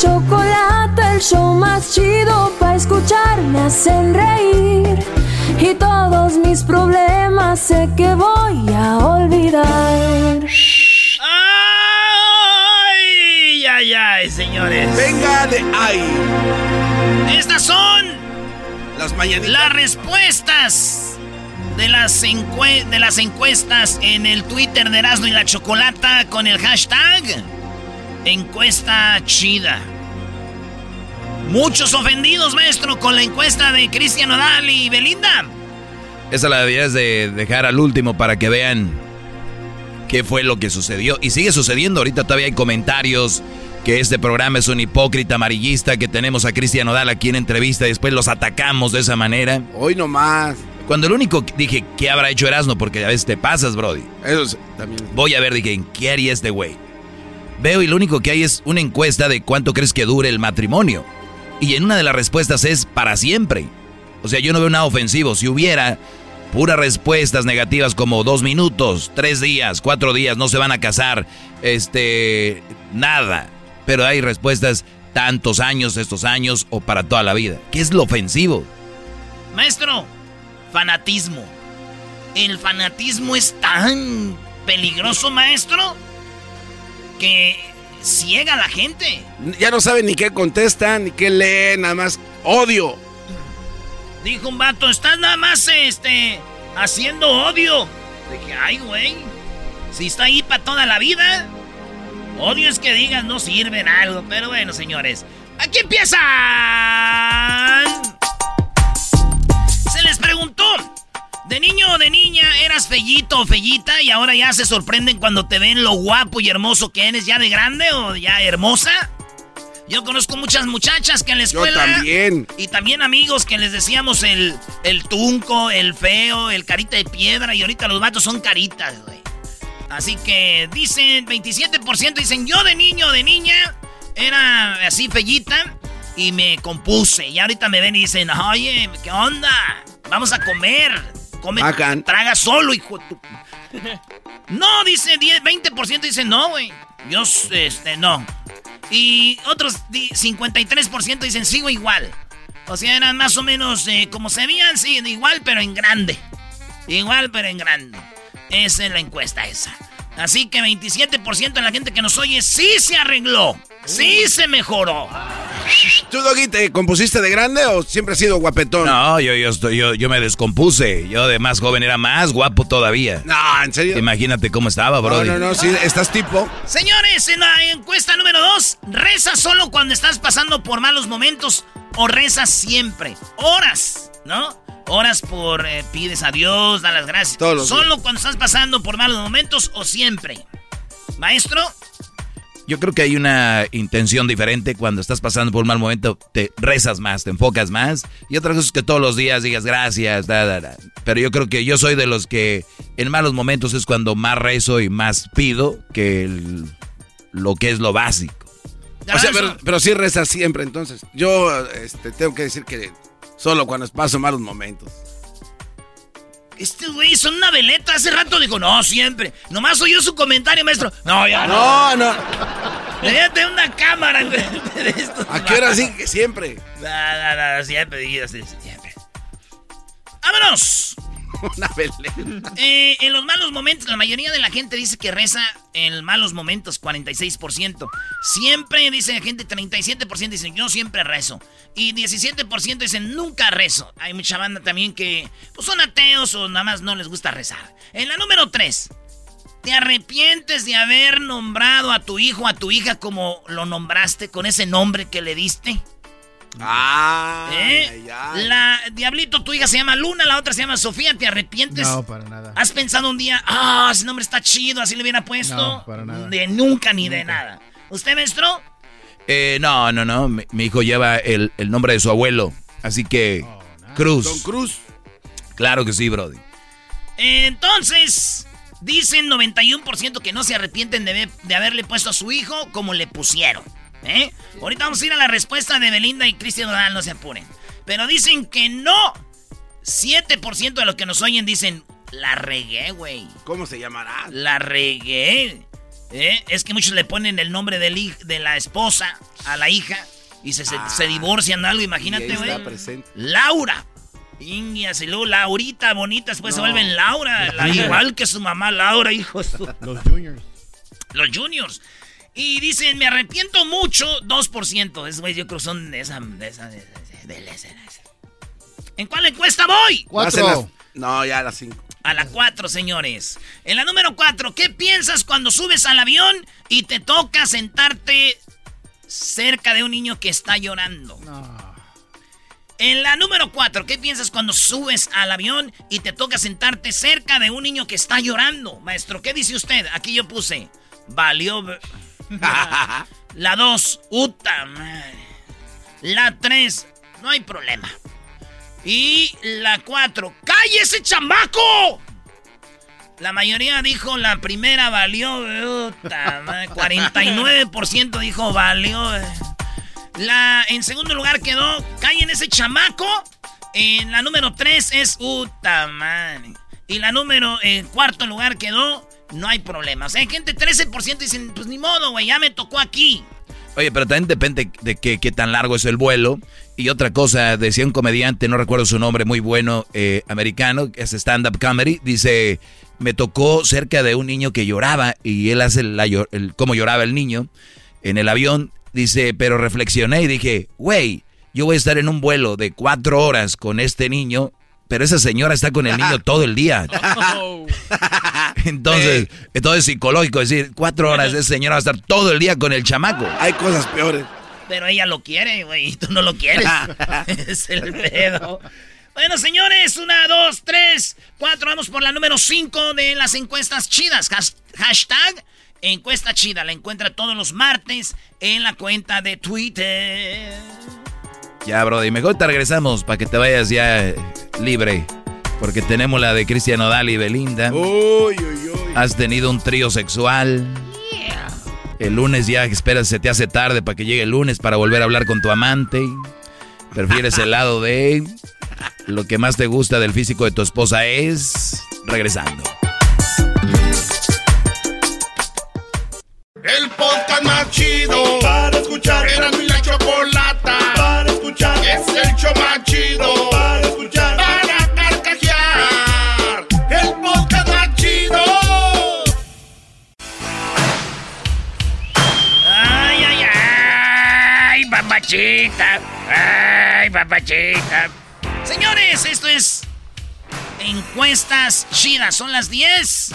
Chocolate. El show más chido para escuchar. Me hacen reír. Y todos mis problemas sé que voy a olvidar. ¡Ay, ay, ay, señores! Venga de ahí. Estas son Las mañanitas. las respuestas de las, encue- de las encuestas en el Twitter de Erasmo y la Chocolata con el hashtag encuesta chida. Muchos ofendidos, maestro, con la encuesta de Cristian Nodal y Belinda. Esa la debías de dejar al último para que vean qué fue lo que sucedió. Y sigue sucediendo. Ahorita todavía hay comentarios que este programa es un hipócrita amarillista, que tenemos a Cristian Nodal aquí en entrevista y después los atacamos de esa manera. Hoy nomás. Cuando el único dije, ¿qué habrá hecho Erasmo? Porque a veces te pasas, Brody. Eso sí, también. Voy a ver, dije, ¿en qué haría este güey? Veo y lo único que hay es una encuesta de cuánto crees que dure el matrimonio. Y en una de las respuestas es para siempre. O sea, yo no veo nada ofensivo. Si hubiera puras respuestas negativas como dos minutos, tres días, cuatro días, no se van a casar, este, nada. Pero hay respuestas tantos años, estos años o para toda la vida. ¿Qué es lo ofensivo? Maestro, fanatismo. El fanatismo es tan peligroso, maestro, que ciega la gente. Ya no saben ni qué contestan, ni qué leen, nada más odio. Dijo un vato, estás nada más, este, haciendo odio. Dije, ay, güey, si está ahí para toda la vida. Odio es que digas no sirven algo, pero bueno, señores. Aquí empiezan. Se les preguntó, ¿de niño o de niña eras fellito o fellita y ahora ya se sorprenden cuando te ven lo guapo y hermoso que eres ya de grande o ya hermosa? Yo conozco muchas muchachas que en la Yo escuela... también. Y también amigos que les decíamos el, el tunco, el feo, el carita de piedra. Y ahorita los vatos son caritas, güey. Así que dicen, 27% dicen, yo de niño o de niña era así fellita y me compuse. Y ahorita me ven y dicen, oye, ¿qué onda? Vamos a comer. Come, traga solo, hijo de tu... No, dice 10, 20% dicen no, güey. Yo, este, no. Y otros di- 53% dicen sigo igual. O sea, eran más o menos eh, como se veían, sí, igual, pero en grande. Igual, pero en grande. Esa es la encuesta esa. Así que 27% de la gente que nos oye sí se arregló. Sí se mejoró. ¿Tú, Doggy, te compusiste de grande o siempre has sido guapetón? No, yo, yo, estoy, yo, yo me descompuse. Yo de más joven era más guapo todavía. No, ¿en serio? Imagínate cómo estaba, No, Brody. no, no, sí, estás tipo. Señores, en la encuesta número 2, reza solo cuando estás pasando por malos momentos o rezas siempre. Horas, ¿no? Horas por eh, pides a Dios, da las gracias. Todos solo cuando estás pasando por malos momentos o siempre. Maestro, Yo creo que hay una intención diferente cuando estás pasando por un mal momento, te rezas más, te enfocas más. Y otra cosa es que todos los días digas gracias, da, da, da. Pero yo creo que yo soy de los que en malos momentos es cuando más rezo y más pido que el- lo que es lo básico. O sea, pero, pero sí reza siempre, entonces. Yo este, tengo que decir que solo cuando paso malos momentos. Este güey son una veleta. Hace rato dijo, no, siempre. Nomás oyó su comentario, maestro. No, ya No, no. Debería tener una cámara de esto. ¿A qué hora sí que siempre? No, no, no, siempre, siempre. ¡Vámonos! Una veleta. Eh, en los malos momentos, la mayoría de la gente dice que reza en malos momentos, 46%. Siempre dice la gente, 37% dicen yo siempre rezo. Y 17% dicen nunca rezo. Hay mucha banda también que pues, son ateos o nada más no les gusta rezar. En la número 3, ¿te arrepientes de haber nombrado a tu hijo a tu hija como lo nombraste con ese nombre que le diste? Ah, ¿Eh? ay, ay. La Diablito, tu hija se llama Luna, la otra se llama Sofía. ¿Te arrepientes? No, para nada. ¿Has pensado un día, ah, ese nombre está chido, así le hubiera puesto? No, para nada. De nunca ni de nada. ¿Usted, maestro? Eh, no, no, no. Mi, mi hijo lleva el, el nombre de su abuelo. Así que, Cruz. Don Cruz. Claro que sí, Brody. Entonces, dicen 91% que no se arrepienten de, de haberle puesto a su hijo como le pusieron. ¿Eh? Ahorita vamos a ir a la respuesta de Belinda y Cristian Nodal, no se apuren. Pero dicen que no. 7% de los que nos oyen dicen, la regué, güey. ¿Cómo se llamará? La regué. ¿Eh? Es que muchos le ponen el nombre del de la esposa a la hija y se, se- se divorcian algo, imagínate, güey. está presente. Laura. Ingias y luego Laurita, bonita, después se No. vuelven Laura. la- igual que su mamá Laura, hijo. de su- Los juniors. Los juniors. Y dicen, me arrepiento mucho, 2%. Es, güey, yo creo que son de esa... De esa, de esa- de esa- de esa. ¿En cuál encuesta voy? Las- Cuatro. No, ya a las cinco. A la 4, señores. En la número 4, ¿qué piensas cuando subes al avión y te toca sentarte cerca de un niño que está llorando? No. En la número 4, ¿qué piensas cuando subes al avión y te toca sentarte cerca de un niño que está llorando? Maestro, ¿qué dice usted? Aquí yo puse, valió... la 2, uta. La 3, no hay problema. Y la 4, ¡cállese chamaco! La mayoría dijo la primera valió, madre, 49% dijo valió. eh. La, en segundo lugar quedó Callen ese chamaco. En la número 3 es Uta man. Y la número en cuarto lugar quedó No hay problema. Hay gente 13% dicen, pues ni modo, güey, ya me tocó aquí. Oye, pero también depende de qué, qué tan largo es el vuelo. Y otra cosa, decía un comediante, no recuerdo su nombre, muy bueno, eh, americano, que es stand-up comedy, dice, me tocó cerca de un niño que lloraba y él hace la, el, cómo lloraba el niño en el avión. Dice, pero reflexioné y dije, güey, yo voy a estar en un vuelo de cuatro horas con este niño, pero esa señora está con el niño todo el día. Entonces, entonces psicológico, decir, cuatro horas, esa señora va a estar todo el día con el chamaco. Hay cosas peores. Pero ella lo quiere, güey, y tú no lo quieres. es el pedo. Bueno, señores, una, dos, tres, cuatro. Vamos por la número cinco de las encuestas chidas. Has- hashtag encuesta chida. La encuentra todos los martes en la cuenta de Twitter. Ya, Brody, mejor te regresamos para que te vayas ya libre. Porque tenemos la de Cristian Odal y Belinda. Uy, uy, uy. Has tenido un trío sexual. El lunes ya esperas, se te hace tarde para que llegue el lunes para volver a hablar con tu amante. Prefieres el lado de lo que más te gusta del físico de tu esposa es regresando. El podcast más chido para escuchar. Era mi la escuchar. Es el show más chido para escuchar. Para carcajear. El podcast más chido. Ay, ay, ay, papachita. Ay, papachita. Señores, esto es encuestas chidas. Son las 10.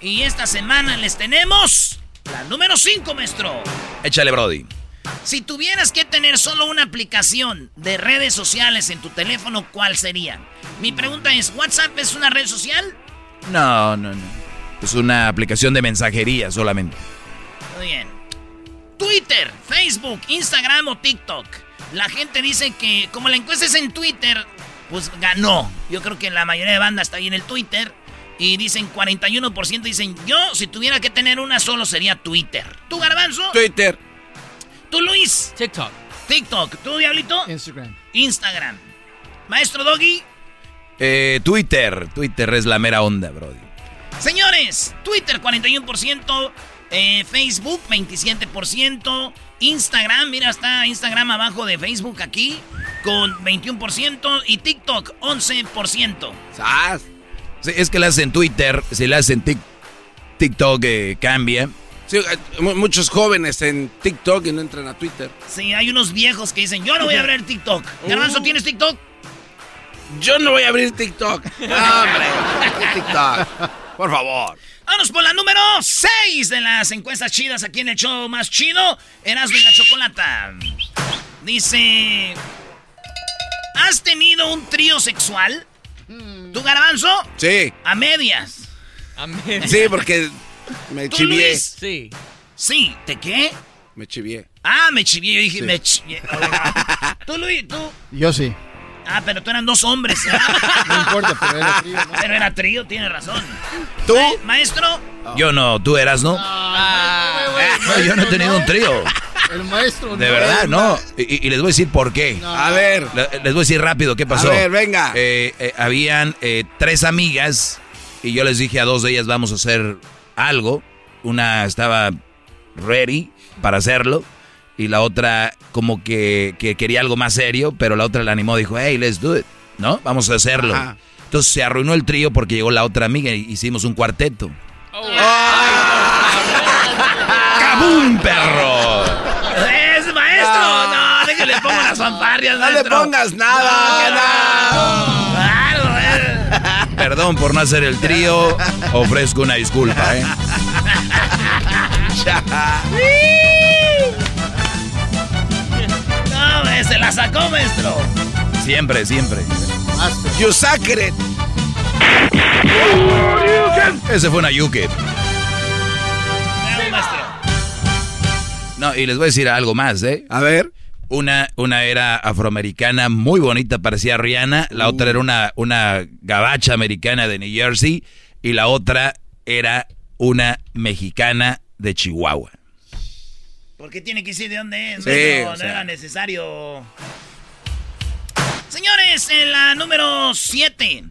Y esta semana les tenemos la número 5, maestro. Échale, Brody. Si tuvieras que tener solo una aplicación de redes sociales en tu teléfono, ¿cuál sería? Mi pregunta es, ¿WhatsApp es una red social? No, no, no. Es una aplicación de mensajería solamente. Muy bien. Twitter, Facebook, Instagram o TikTok. La gente dice que como la encuesta es en Twitter, pues ganó. Yo creo que la mayoría de banda está ahí en el Twitter. Y dicen 41% dicen, yo si tuviera que tener una solo sería Twitter. ¿Tú, Garbanzo? Twitter. ¿Tú, Luis? TikTok. TikTok. ¿Tú, Diablito? Instagram. Instagram. Maestro Doggy. Eh, Twitter. Twitter es la mera onda, Brody. Señores, Twitter 41%, eh, Facebook 27%, Instagram, mira, está Instagram abajo de Facebook aquí con 21% y TikTok 11%. ¡Sas! Sí, es que la hacen Twitter, si la hacen tic- TikTok eh, cambia. Sí, eh, mu- muchos jóvenes en TikTok y no entran a Twitter. Sí, hay unos viejos que dicen, yo no voy a abrir TikTok. Garbanzo, ¿tienes TikTok? Yo no voy a abrir TikTok. No, hombre, TikTok. Por favor. Vamos por la número 6 de las encuestas chidas aquí en el show más chido, Erasmo y la Chocolata. Dice, ¿has tenido un trío sexual? ¿Tu garbanzo? Sí, A medias. sí, porque me ¿Tú, chivié. Luis? Sí. Sí, ¿te qué? Me chivié. Ah, me chivié, yo dije, Sí. me chivié. ¿Tú, Luis? ¿Tú? Yo sí. Ah, pero tú eran dos hombres. ¿eh? No importa, pero era trío, ¿no? pero era trío, tienes razón. ¿Tú? Ma- Maestro, Yo no, tú eras, ¿no? No, yo no he tenido un trío. El maestro. De no. verdad, no. Y, y les voy a decir por qué. A ver. Le- Les voy a decir rápido qué pasó. A ver, venga. Eh, eh, habían eh, tres amigas y yo les dije a dos de ellas vamos a hacer algo. Una estaba ready para hacerlo y la otra como que, que quería algo más serio, pero la otra la animó, dijo, hey, let's do it, ¿no? Vamos a hacerlo. Ajá. Entonces se arruinó el trío porque llegó la otra amiga y hicimos un cuarteto. ¡Cabum, perro! ¡Es maestro! No, déjale pongo las fanfarrias, No le pongas nada. No, eh. Perdón por no hacer el trío, ofrezco una disculpa, ¿eh? No, se la sacó, maestro. Siempre, siempre. You sacred. Ese fue una yuke. No, y les voy a decir algo más, ¿eh? A ver. Una, una era afroamericana muy bonita, parecía Rihanna. La otra era una, una gabacha americana de New Jersey. Y la otra era una mexicana de Chihuahua. ¿Por qué tiene que decir de dónde es? Sí, no sea. era necesario. Señores, en la número 7.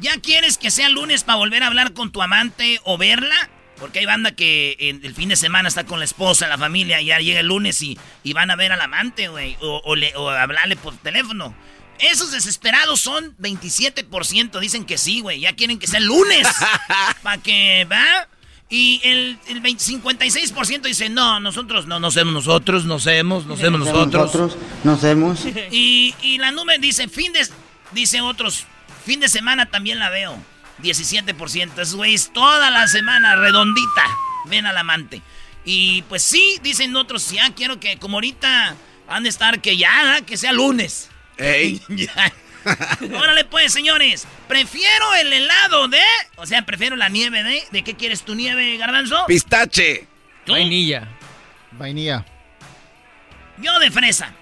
¿Ya quieres que sea lunes para volver a hablar con tu amante o verla? Porque hay banda que en el fin de semana está con la esposa, la familia, y ya llega el lunes y, y van a ver al amante, güey, o, o le- o hablarle por teléfono. Esos desesperados son 27%, dicen que sí, güey, ya quieren que sea el lunes. para que, ¿va? Y el, el 20 56% dice, no, nosotros no, no somos nosotros, no somos, no somos nosotros. nos vemos. Y, y la número dice, fin de, dice otros, fin de semana también la veo. 17%. Esos güeyes toda la semana, redondita, ven al amante. Y pues sí, dicen otros, ya quiero que, como ahorita han de estar, que ya, que sea lunes. Ey. Ya. Órale pues, señores. Prefiero el helado de... O sea, prefiero la nieve de... ¿De qué quieres tu nieve, garbanzo? Pistache. ¿Tú? Vainilla. Vainilla. Yo de fresa.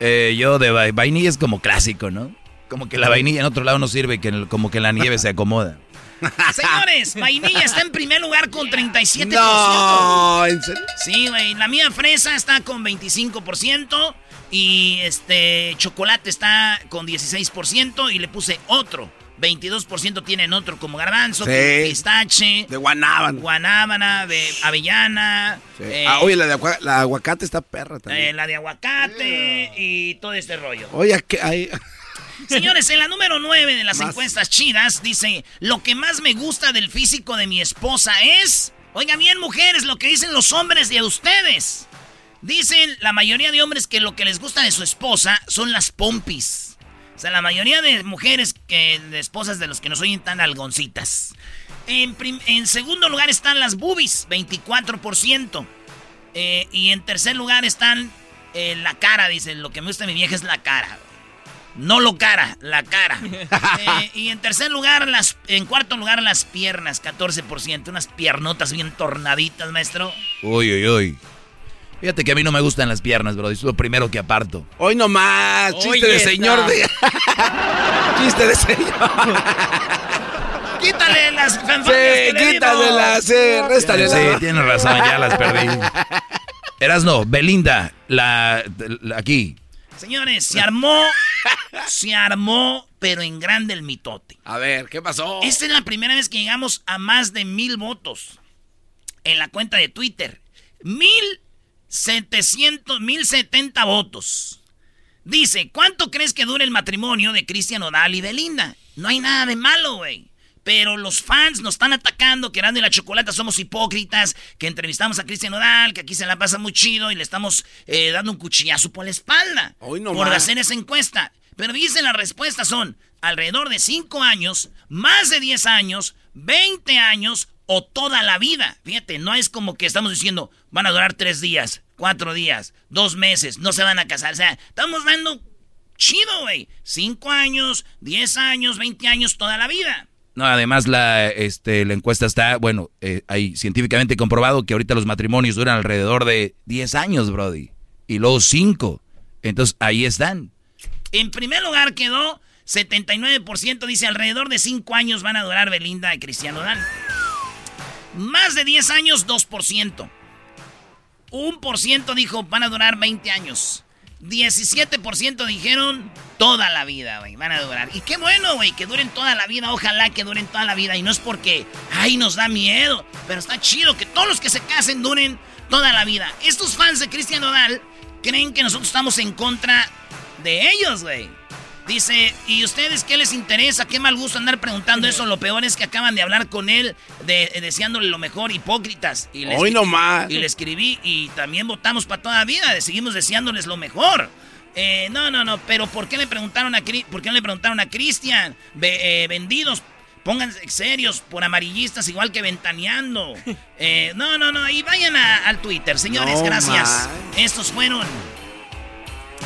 Eh, yo de va- vainilla es como clásico, ¿no? Como que la vainilla en otro lado no sirve, que el- como que la nieve se acomoda. Señores, vainilla está en primer lugar con 37%. No, ¿en serio? Sí, güey. La mía fresa está con 25%. Y este chocolate está con 16%. Y le puse otro. 22% tienen otro como garbanzo, Sí. pistache, De guanábana. guanábana, de avellana, Sí. eh, Ah, oye, la de agua- la aguacate está perra eh, también. la de aguacate y todo este rollo. Oye, ¿qué hay? Señores, en la número 9 de las Más. encuestas chidas dice, lo que más me gusta del físico de mi esposa es... Oigan bien, mujeres, lo que dicen los hombres de ustedes. Dicen la mayoría de hombres que lo que les gusta de su esposa son las pompis. O sea, la mayoría de mujeres, que de esposas de los que no soy tan algoncitas. En segundo lugar están las boobies, 24%. Eh, y en tercer lugar están eh, la cara, dicen. Lo que me gusta de mi vieja es la cara. No lo cara, la cara. Eh, y en tercer lugar, las, en cuarto lugar, las piernas, 14%. Unas piernotas bien tornaditas, maestro. Uy, uy, uy. Fíjate que a mí no me gustan las piernas, bro. Es lo primero que aparto. Hoy nomás, chiste Oye, de señor de... chiste de señor. Quítale las Sí, quítaselas, sí, réstale. Sí, tienes razón, ya las perdí. Eras no, Belinda, la, la- aquí. Señores, se armó, se armó, pero en grande el mitote. A ver, ¿qué pasó? Esta es la primera vez que llegamos a más de mil votos en la cuenta de Twitter. Mil setecientos, mil setenta votos. Dice, ¿cuánto crees que dure el matrimonio de Cristian Odal y Belinda? No hay nada de malo, güey. Pero los fans nos están atacando, que Erasmo y la Chocolata somos hipócritas, que entrevistamos a Cristian Odal, que aquí se la pasa muy chido y le estamos eh, dando un cuchillazo por la espalda Hoy no por hacer esa encuesta. Pero dicen las respuestas son alrededor de 5 años, más de 10 años, 20 años o toda la vida. Fíjate, no es como que estamos diciendo van a durar 3 días, 4 días, 2 meses, no se van a casar. O sea, estamos dando chido, güey. 5 años, 10 años, 20 años, toda la vida. No, además la, este, la encuesta está, bueno, eh, hay científicamente comprobado que ahorita los matrimonios duran alrededor de 10 años, Brody. Y luego 5. Entonces ahí están. En primer lugar quedó 79%, dice alrededor de 5 años van a durar Belinda y Cristiano Odal. Más de 10 años, 2%. Un por ciento dijo van a durar 20 años. 17% dijeron toda la vida, güey, van a durar. Y qué bueno, güey, que duren toda la vida. Ojalá que duren toda la vida. Y no es porque, ay, nos da miedo. Pero está chido que todos los que se casen duren toda la vida. Estos fans de Cristian Odal creen que nosotros estamos en contra de ellos, güey. Dice, ¿y ustedes qué les interesa? Qué mal gusto andar preguntando eso. Lo peor es que acaban de hablar con él, de, deseándole lo mejor, hipócritas. Y Hoy nomás. Y le escribí y también votamos para toda la vida. Seguimos deseándoles lo mejor. Eh, no, no, no, pero ¿por qué le preguntaron a por qué le preguntaron a Cristian? Eh, vendidos, pónganse serios por amarillistas igual que ventaneando. Eh, no, no, no, y vayan a- al Twitter, señores, No gracias. man. Estos fueron.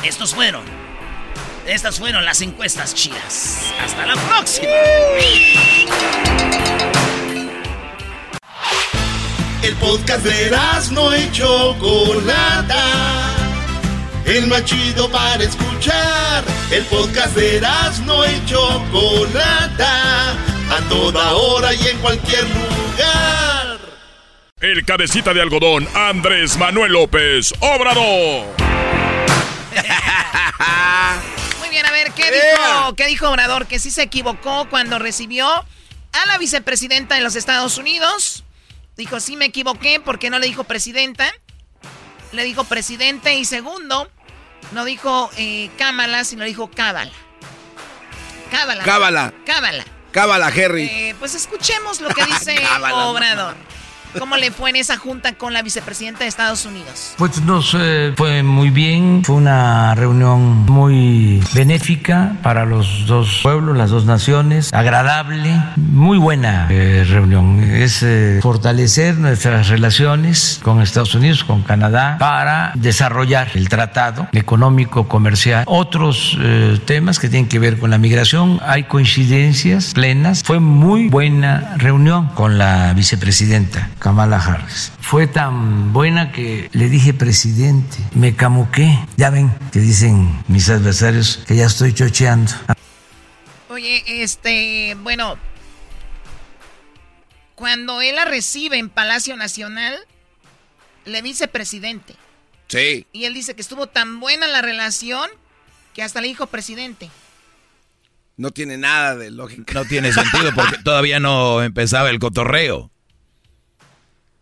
Estos fueron. Estas fueron las encuestas chidas. Hasta la próxima. El podcast de no y Chocolata. El más chido para escuchar. El podcast de no y Chocolata. A toda hora y en cualquier lugar. El cabecita de algodón, Andrés Manuel López Obrador. Bien, a ver, ¿qué Yeah. dijo, ¿qué dijo Obrador? Que sí se equivocó cuando recibió a la vicepresidenta de los Estados Unidos. Dijo, sí me equivoqué porque no le dijo presidenta. Le dijo presidente y segundo, no dijo eh, Cámara, sino dijo Cábala. Cábala. Cábala. Cábala. Cábala, Harry. Eh, pues escuchemos lo que dice Cábala, Obrador. ¿Cómo le fue en esa junta con la vicepresidenta de Estados Unidos? Pues nos eh, fue muy bien, fue una reunión muy benéfica para los dos pueblos, las dos naciones, agradable, muy buena eh, reunión. Es eh, fortalecer nuestras relaciones con Estados Unidos, con Canadá, para desarrollar el tratado económico, comercial, otros eh, temas que tienen que ver con la migración. Hay coincidencias plenas. Fue muy buena reunión con la vicepresidenta Kamala Harris. Fue tan buena que le dije presidente, me camuqué. Ya ven que dicen mis adversarios que ya estoy chocheando. Oye, este, bueno, cuando él la recibe en Palacio Nacional, le dice presidente. Sí. Y él dice que estuvo tan buena la relación que hasta le dijo presidente. No tiene nada de lógica. No tiene sentido porque todavía no empezaba el cotorreo.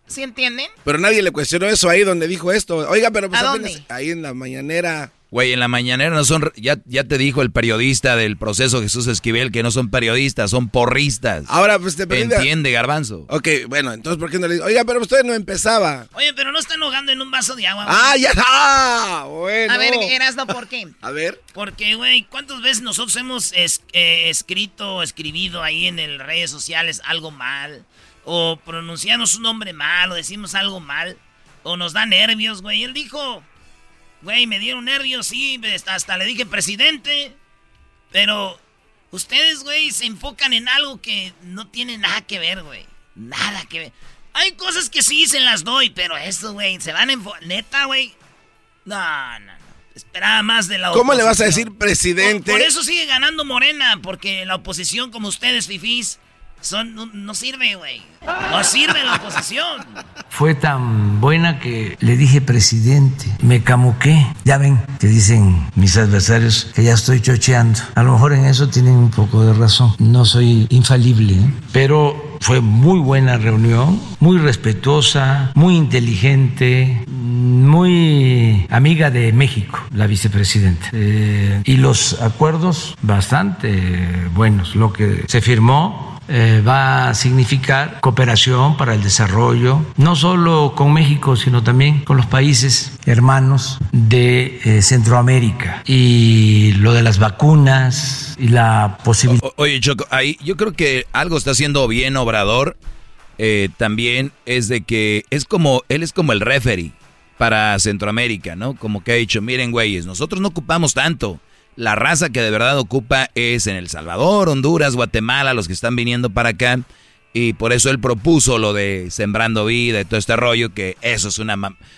¿Sí entienden? Pero nadie le cuestionó eso ahí donde dijo esto. Oiga, pero pues ¿A apenas dónde? ahí en la mañanera. Güey, en la mañanera no son, ya, ya te dijo el periodista del proceso Jesús Esquivel que no son periodistas, son porristas. Ahora, pues te pedí- Entiende, garbanzo. Ok, bueno, entonces ¿por qué no le dice? Oiga, pero usted no empezaba. Oye, pero no están ahogando en un vaso de agua. güey. Ah, ya está. Bueno. A ver, Erasno, ¿por qué? A ver. Porque, güey, ¿cuántas veces nosotros hemos es- eh, escrito, escribido ahí en el redes sociales algo mal? O pronunciamos un nombre mal, o decimos algo mal, o nos da nervios, güey. Él dijo, güey, me dieron nervios, sí, hasta, le dije presidente, pero ustedes, güey, se enfocan en algo que no tiene nada que ver, güey. Nada que ver. Hay cosas que sí se las doy, pero eso, güey, se van en... Neta, güey. No, no, no. Esperaba más de la ¿Cómo le vas a oposición. decir presidente? Por, por eso sigue ganando Morena, porque la oposición como ustedes, fifís, son, no, sirve, güey. No sirve la oposición. Fue tan buena que le dije presidente, me camuqué. Ya ven que dicen mis adversarios que ya estoy chocheando. A lo mejor en eso tienen un poco de razón. No soy infalible, ¿eh? pero fue muy buena reunión, muy respetuosa, muy inteligente, muy amiga de México, la vicepresidenta. Eh, y los acuerdos bastante buenos. Lo que se firmó eh, va a significar cooperación para el desarrollo, no solo con México, sino también con los países hermanos de eh, Centroamérica. Y lo de las vacunas y la posibilidad... Oye, Choco, ahí yo creo que algo está haciendo bien Obrador. eh, también es de que es como, él es como el referee para Centroamérica, ¿no? Como que ha dicho, miren, güeyes, nosotros no ocupamos tanto. La raza que de verdad ocupa es en El Salvador, Honduras, Guatemala, los que están viniendo para acá. Y por eso él propuso lo de Sembrando Vida y todo este rollo, que eso es una,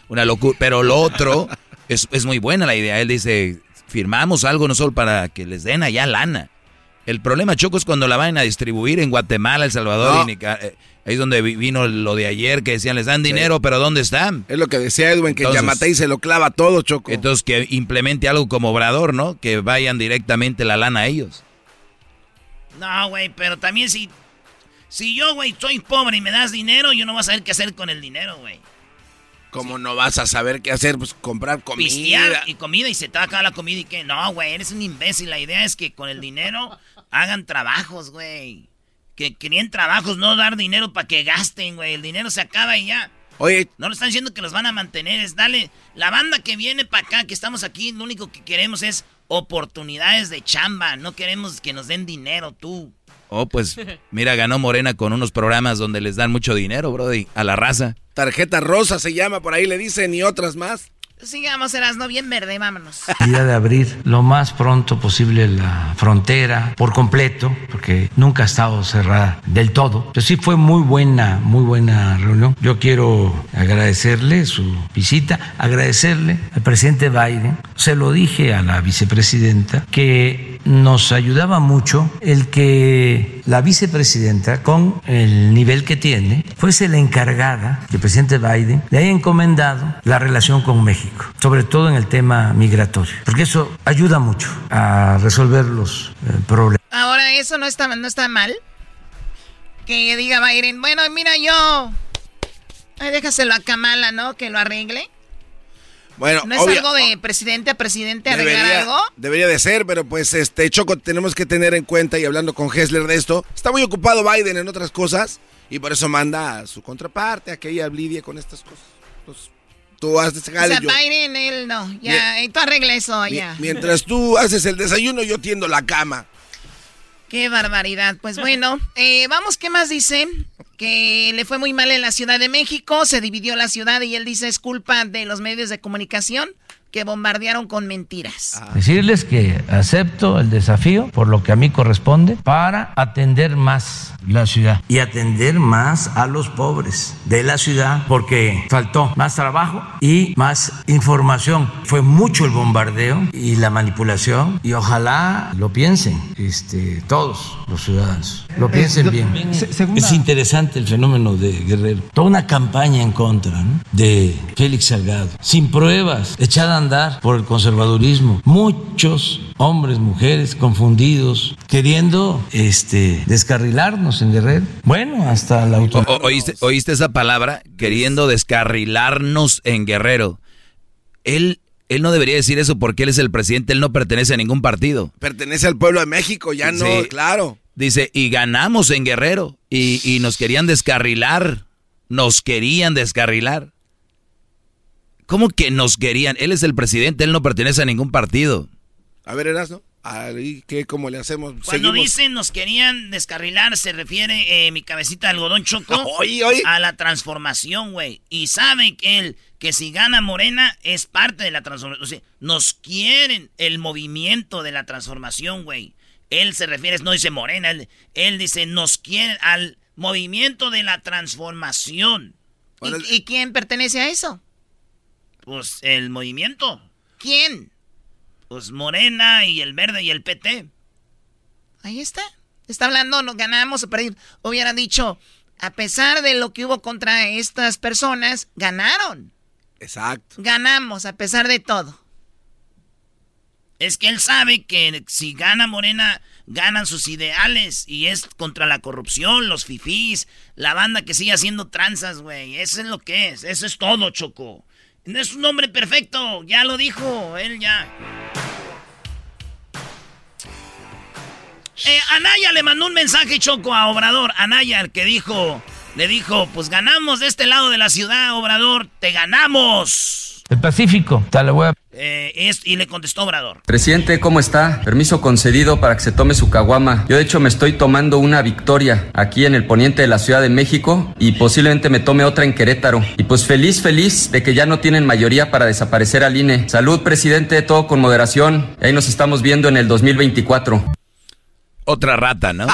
una locura. Pero lo otro es, es muy buena la idea. Él dice, firmamos algo no solo para que les den allá lana. El problema, Choco, es cuando la van a distribuir en Guatemala, El Salvador No. y Nicaragua. Ahí es donde vi- vino lo de ayer que decían, les dan dinero, pero ¿dónde están? Es lo que decía Edwin, que Yamatei se lo clava todo, Choco. Entonces que implemente algo como Obrador, ¿no? Que vayan directamente la lana a ellos. No, güey, pero también si... Si yo, güey, soy pobre y me das dinero, yo no voy a saber qué hacer con el dinero, güey. ¿Cómo no vas a saber qué hacer? Pues comprar comida. Pistear y comida y se te va a acabar la comida y qué. No, güey, eres un imbécil. La idea es que con el dinero hagan trabajos, güey. Que querían trabajos, no dar dinero para que gasten, güey. El dinero se acaba y ya. Oye, No lo están diciendo que los van a mantener, es darle. La banda que viene para acá, que estamos aquí, lo único que queremos es oportunidades de chamba. No queremos que nos den dinero, tú. Oh, pues mira, ganó Morena con unos programas donde les dan mucho dinero, brody, a la raza. tarjeta rosa se llama, por ahí le dicen, y otras más. Sigamos, Erasno, bien verde, vámonos. idea de abrir lo más pronto posible la frontera por completo, porque nunca ha estado cerrada del todo. Pero sí fue muy buena, muy buena reunión. Yo quiero agradecerle su visita, agradecerle al presidente Biden. Se lo dije a la vicepresidenta que nos ayudaba mucho el que la vicepresidenta, con el nivel que tiene, fuese la encargada, que el presidente Biden le haya encomendado la relación con México, sobre todo en el tema migratorio, porque eso ayuda mucho a resolver los eh, problemas. Ahora, eso no está, no está mal. Que diga Biden, bueno, mira yo. Ay, déjaselo a Kamala, ¿no? Que lo arregle. Bueno, ¿No es obvia- algo de presidente a presidente arreglar debería, algo? debería de ser, pero pues este Choco tenemos que tener en cuenta y hablando con Hessler de esto, está muy ocupado Biden en otras cosas y por eso manda a su contraparte a que ella lidie con estas cosas. Tú haces O sea, yo- Biden, él no. Ya, y tú arregla eso ya. mientras tú haces el desayuno, yo tiendo la cama. Qué barbaridad. Pues bueno, eh, vamos, ¿qué más dice? Que le fue muy mal en la Ciudad de México, se dividió la ciudad y él dice es culpa de los medios de comunicación que bombardearon con mentiras. Ah. Decirles que acepto el desafío por lo que a mí corresponde para atender más la ciudad y atender más a los pobres de la ciudad porque faltó más trabajo y más información. Fue mucho el bombardeo y la manipulación y ojalá lo piensen este, todos los ciudadanos. Lo piensen bien. Es interesante el fenómeno de Guerrero. Toda una campaña en contra ¿no? de Félix Salgado, sin pruebas, echada a andar por el conservadurismo. Muchos hombres, mujeres confundidos, queriendo este, descarrilarnos en Guerrero. Bueno, hasta la O- auto. o- ¿oíste, ¿Oíste esa palabra? Queriendo descarrilarnos en Guerrero. Él, él no debería decir eso porque él es el presidente, él no pertenece a ningún partido. Pertenece al pueblo de México, ya no, Sí. claro. Dice, y ganamos en Guerrero. Y, y nos querían descarrilar. Nos querían descarrilar. ¿Cómo que nos querían? Él es el presidente, él no pertenece a ningún partido. A ver, Erasno, ahí, ¿qué, ¿cómo le hacemos? Cuando Seguimos. dicen nos querían descarrilar, se refiere eh, mi cabecita de algodón choco Oye, oye. a la transformación, güey. Y saben que él, que si gana Morena, es parte de la transformación. O sea, nos quieren el movimiento de la transformación, güey. Él se refiere, no dice Morena, él, él dice nos quieren al Movimiento de la Transformación. ¿Y, y quién pertenece a eso? Pues el movimiento. ¿Quién? Pues Morena y el Verde y el PT. Ahí está. Está hablando, no ganamos o perdimos. Hubiera dicho, a pesar de lo que hubo contra estas personas, ganaron. Exacto. Ganamos, a pesar de todo. Es que él sabe que si gana Morena, ganan sus ideales. Y es contra la corrupción, los fifís, la banda que sigue haciendo tranzas, güey. Eso es lo que es. Eso es todo, Choco. No es un hombre perfecto. Ya lo dijo. Él ya. Eh, Anaya le mandó un mensaje, Choco, a Obrador. Anaya, el que dijo, le dijo, pues ganamos de este lado de la ciudad, Obrador. Te ganamos. El Pacífico, tal voy a... Eh, es- y le contestó Obrador. Presidente, ¿cómo está? Permiso concedido para que se tome su caguama. Yo de hecho me estoy tomando una victoria aquí en el poniente de la Ciudad de México y posiblemente me tome otra en Querétaro. Y pues feliz, feliz de que ya no tienen mayoría para desaparecer al INE. Salud, presidente, todo con moderación. Ahí nos estamos viendo en el 2024. Otra rata, ¿no?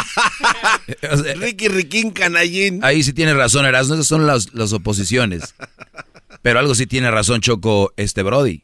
Ricky Riquín Canallín. Ahí sí tiene razón, Erasmo. Esas son las, las oposiciones. Pero algo sí tiene razón, Choco, este Brody.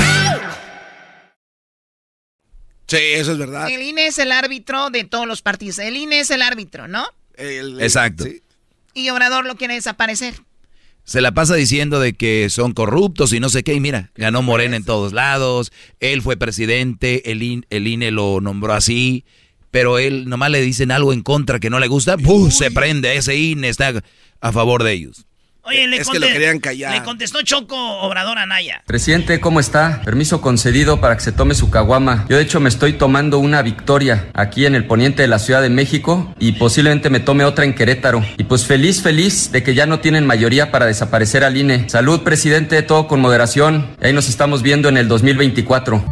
Sí, eso es verdad. El INE es el árbitro de todos los partidos. El INE es el árbitro, ¿no? Exacto. Y Obrador lo quiere desaparecer. Se la pasa diciendo de que son corruptos y no sé qué. Y mira, ganó Morena en todos lados. Él fue presidente, el, IN- el INE lo nombró así. Pero él nomás le dicen algo en contra que no le gusta. ¡pum! Se prende. Ese INE está a favor de ellos. Oye, le, Es que lo conte- querían callar. le contestó Choco Obrador Anaya. Presidente, ¿cómo está? Permiso concedido para que se tome su caguama. Yo de hecho me estoy tomando una victoria aquí en el poniente de la Ciudad de México y posiblemente me tome otra en Querétaro. Y pues feliz, feliz de que ya no tienen mayoría para desaparecer al INE. Salud, presidente, todo con moderación. Ahí nos estamos viendo en el 2024.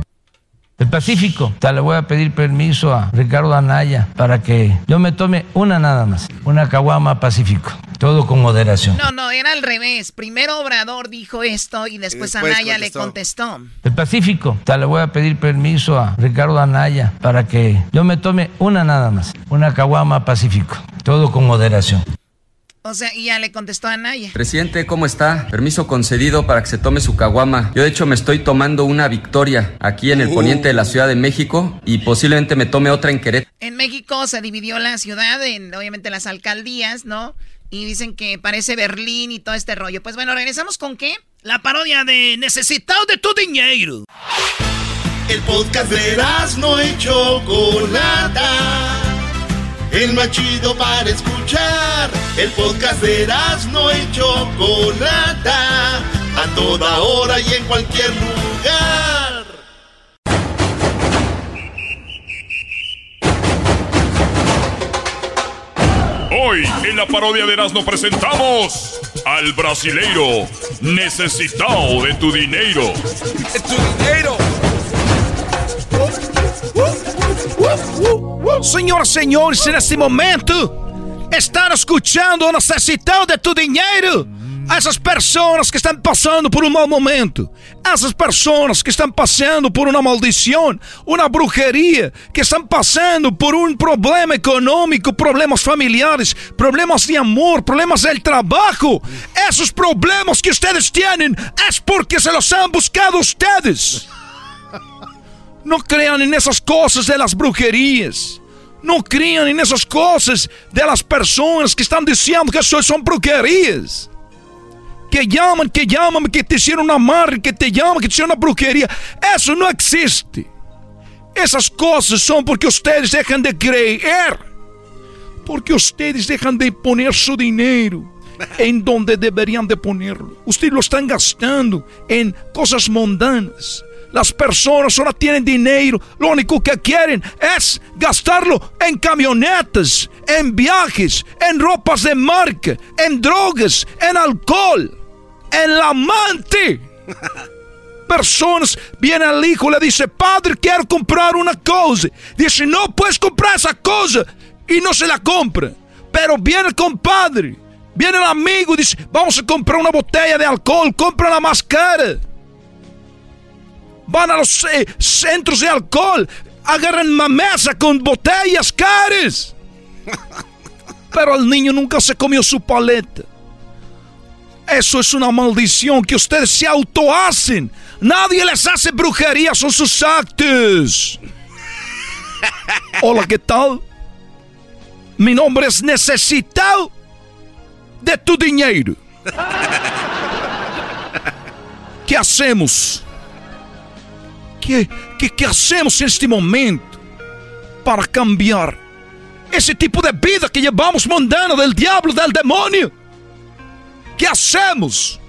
El Pacífico. Tal le voy a pedir permiso a Ricardo Anaya para que yo me tome una nada más, una caguama Pacífico. Todo con moderación. No, no, era al revés. Primero Obrador dijo esto y después, después Anaya le contestó. contestó. El Pacífico. Tal le voy a pedir permiso a Ricardo Anaya para que yo me tome una nada más, una caguama Pacífico. Todo con moderación. O sea, y ya le contestó Anaya. Presidente, ¿cómo está? Permiso concedido para que se tome su caguama. Yo de hecho me estoy tomando una victoria aquí en el poniente de la Ciudad de México y posiblemente me tome otra en Querétaro. En México se dividió la ciudad en, obviamente, las alcaldías, ¿no? Y dicen que parece Berlín y todo este rollo. Pues bueno, regresamos con qué? La parodia de Necesitado de tu dinero. El podcast de no y Chocolata. El más chido para escuchar. El podcast de no y Chocolata. A toda hora y en cualquier lugar. Hoy en la parodia de Erasmo presentamos al brasileiro necesitado de tu dinero. ¡Tu dinero! Senhoras e senhores, nesse momento, estão escutando o necessitado de tu dinheiro. Essas pessoas que estão passando por um mau momento, essas pessoas que estão passando por uma maldição, uma bruxeria, que estão passando por um problema econômico, problemas familiares, problemas de amor, problemas del trabalho, esses problemas que vocês têm é porque se los han buscado ustedes. Não crean nessas coisas das bruxerias. Não crean nessas coisas das pessoas que estão dizendo que isso são bruxerias que llaman, que llaman, que te hicieron una que te llaman, que te hicieron una brujería. Eso no existe. Esas cosas son porque ustedes dejan de creer. Porque ustedes dejan de poner su dinero en donde deberían de ponerlo. Ustedes lo están gastando en cosas mundanas. Las personas solo tienen dinero, lo único que quieren es gastarlo en camionetas, en viajes, en ropas de marca, en drogas, en alcohol el amante. Personas viene al hijo le dice, padre, quiero comprar una cosa. Dice, no puedes comprar esa cosa. Y no se la compra. Pero viene el compadre, viene el amigo dice, vamos a comprar una botella de alcohol, compra la más cara. Van a los eh, centros de alcohol, agarran una mesa con botellas caras. Pero el niño nunca se comió su paleta. Eso es una maldición que ustedes se auto hacen. Nadie les hace brujería, son sus actos. Hola, ¿qué tal? Mi nombre es Necesitado de tu dinero. ¿Qué hacemos? ¿Qué, hacemos en este momento para cambiar ese tipo de vida que llevamos mundana del diablo, del demonio? ¿Qué hacemos?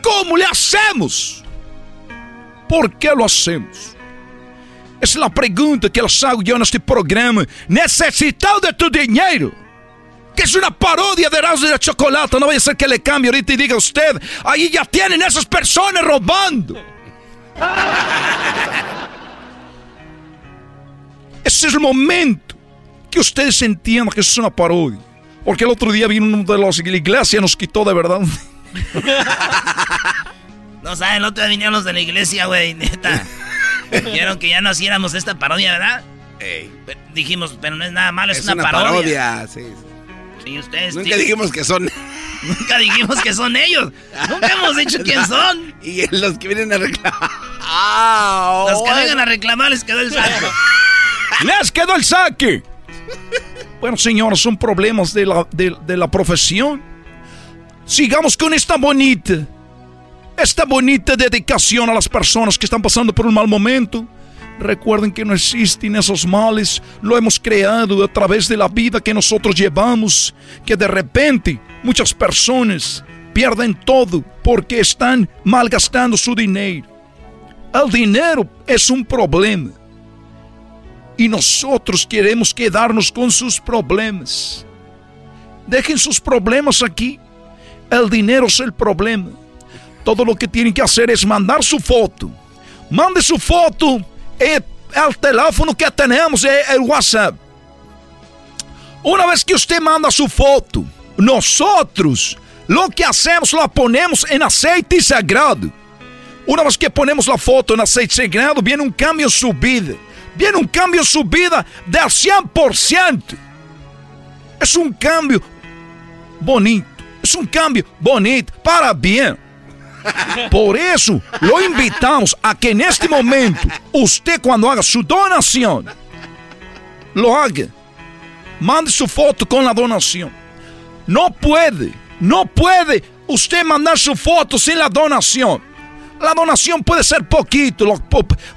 ¿Cómo le hacemos? ¿Por qué lo hacemos? Essa é a pergunta que eu hago eu neste programa. Necessitado de tu dinheiro. Que é uma paródia de Erasmo de Chocolate. Não vai ser que ele cambie ahorita e diga a usted. Aí já tienen essas pessoas roubando. Esse é o momento que ustedes entendam que isso é uma paródia. Porque el otro día vino uno de los de la iglesia y nos quitó de verdad. no saben, el otro día vinieron los de la iglesia, güey, neta. Dijeron que ya no hiciéramos esta parodia, ¿verdad? dijimos, pero no es nada malo, es, una, parodia. sí. Sí, ustedes. Nunca dijimos que son. Nunca dijimos que son ellos. Nunca hemos dicho quién son. Y los que vienen a reclamar. los que vengan a reclamar les quedó el saque. ¡Les quedó el saque! Bueno, señores, son problemas de la, de, la profesión. Sigamos con esta bonita, esta bonita dedicación a las personas que están pasando por un mal momento. Recuerden que no existen esos males, lo hemos creado a través de la vida que nosotros llevamos, que de repente muchas personas pierden todo porque están malgastando su dinero. El dinero es un problema y nosotros queremos quedarnos con sus problemas. Dejen sus problemas aquí. El dinero es el problema. Todo lo que tienen que hacer es mandar su foto. Mande su foto. El, el teléfono que tenemos es el WhatsApp. Una vez que usted manda su foto, nosotros lo que hacemos la ponemos en aceite sagrado. Una vez que ponemos la foto en aceite sagrado, viene un cambio subida viene un cambio en su vida del 100%. Es un cambio bonito. Es un cambio bonito para bien. Por eso lo invitamos a que en este momento usted cuando haga su donación, lo haga. Mande su foto con la donación. No puede, no puede usted mandar su foto sin la donación. La donación puede ser poquito,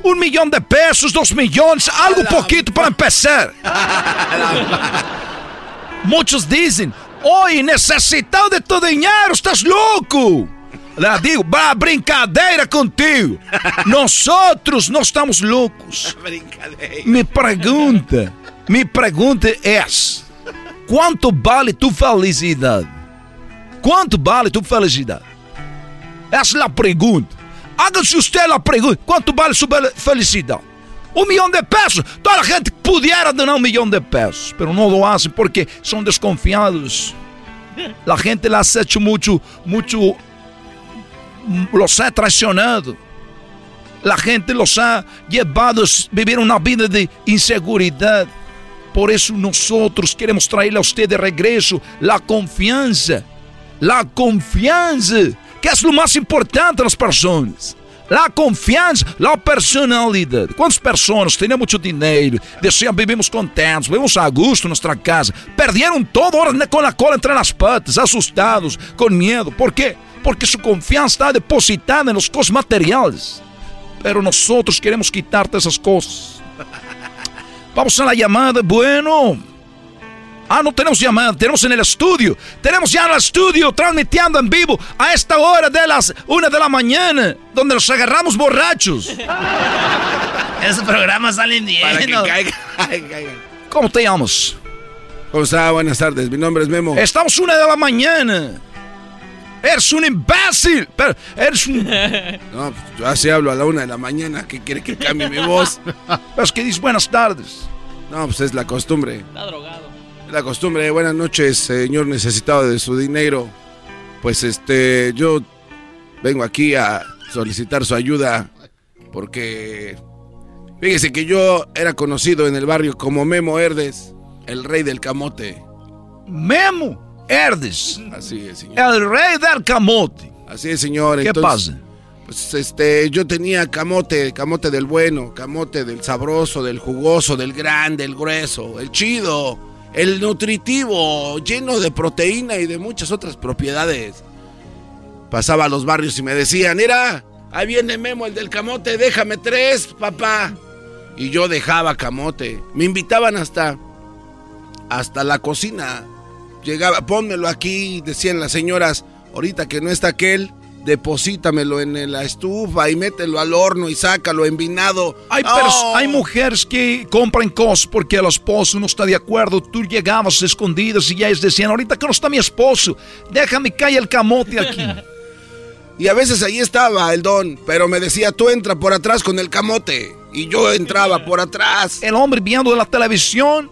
un millón de pesos, dos millones, algo poquito para empezar. Muchos dicen, hoy necesitado de tu dinero, estás loco. Le digo, va brincadeira contigo. Nosotros no estamos locos. Mi pregunta, mi pregunta es, ¿cuánto vale tu felicidad? ¿Cuánto vale tu felicidad? Esa es la pregunta. Haga-se usted a pergunta: quanto vale sua felicidade? Un millón de pesos. Toda la gente pudiera donar un millón de pesos, pero no lo hacen porque son desconfiados. La gente las ha hecho mucho, mucho, los ha traicionado. La gente los ha llevado a vivir una vida de inseguridad. Por eso nosotros queremos traerle a usted de regreso la confianza. La confianza, que es lo más importante a las personas. La confiança, la personalidade. Quantas pessoas têm muito dinheiro, desciam, vivemos contentes, vivemos a gosto em nossa casa, perderam todo hora com a cola entre as patas, assustados, com medo. ¿Por quê? Porque sua confiança está depositada nas coisas materiais. Pero nós queremos quitar essas coisas. Vamos a la llamada, bueno. Ah, no tenemos llamada, tenemos en el estudio. Tenemos ya en el estudio transmitiendo en vivo a esta hora de las una de la mañana, donde nos agarramos borrachos. Esos programas salen bien. Para que caiga, ¿Cómo te llamas? ¿Cómo está? Buenas tardes, mi nombre es Memo. Estamos una de la mañana. Eres un imbécil. Pero eres un. No, pues, yo así hablo a la una de la mañana. ¿Qué quiere que cambie mi voz? Es que dices buenas tardes. No, pues es la costumbre. Está drogado. La costumbre, buenas noches, señor necesitado de su dinero. Pues este, yo vengo aquí a solicitar su ayuda porque fíjese que yo era conocido en el barrio como Memo Herdes, el rey del camote. Memo Herdes. Así es, señor. El rey del camote. Así es, señor. ¿Qué pasa? Pues este, yo tenía camote, camote del bueno, camote del sabroso, del jugoso, del grande, el grueso, el chido el nutritivo, lleno de proteína y de muchas otras propiedades. Pasaba a los barrios y me decían, mira, ahí viene Memo, el del camote, déjame tres, papá. Y yo dejaba camote. Me invitaban hasta, hasta la cocina. Llegaba, pónmelo aquí, decían las señoras, ahorita que no está aquel, deposítamelo en la estufa y mételo al horno y sácalo envinado. Hay, hay mujeres que compran cosas porque el esposo no está de acuerdo. Tú llegabas escondidas y ya ellos decían, ahorita que no está mi esposo, déjame caer el camote aquí. y a veces ahí estaba el don, pero me decía, tú entra por atrás con el camote. Y yo entraba por atrás. El hombre viendo la televisión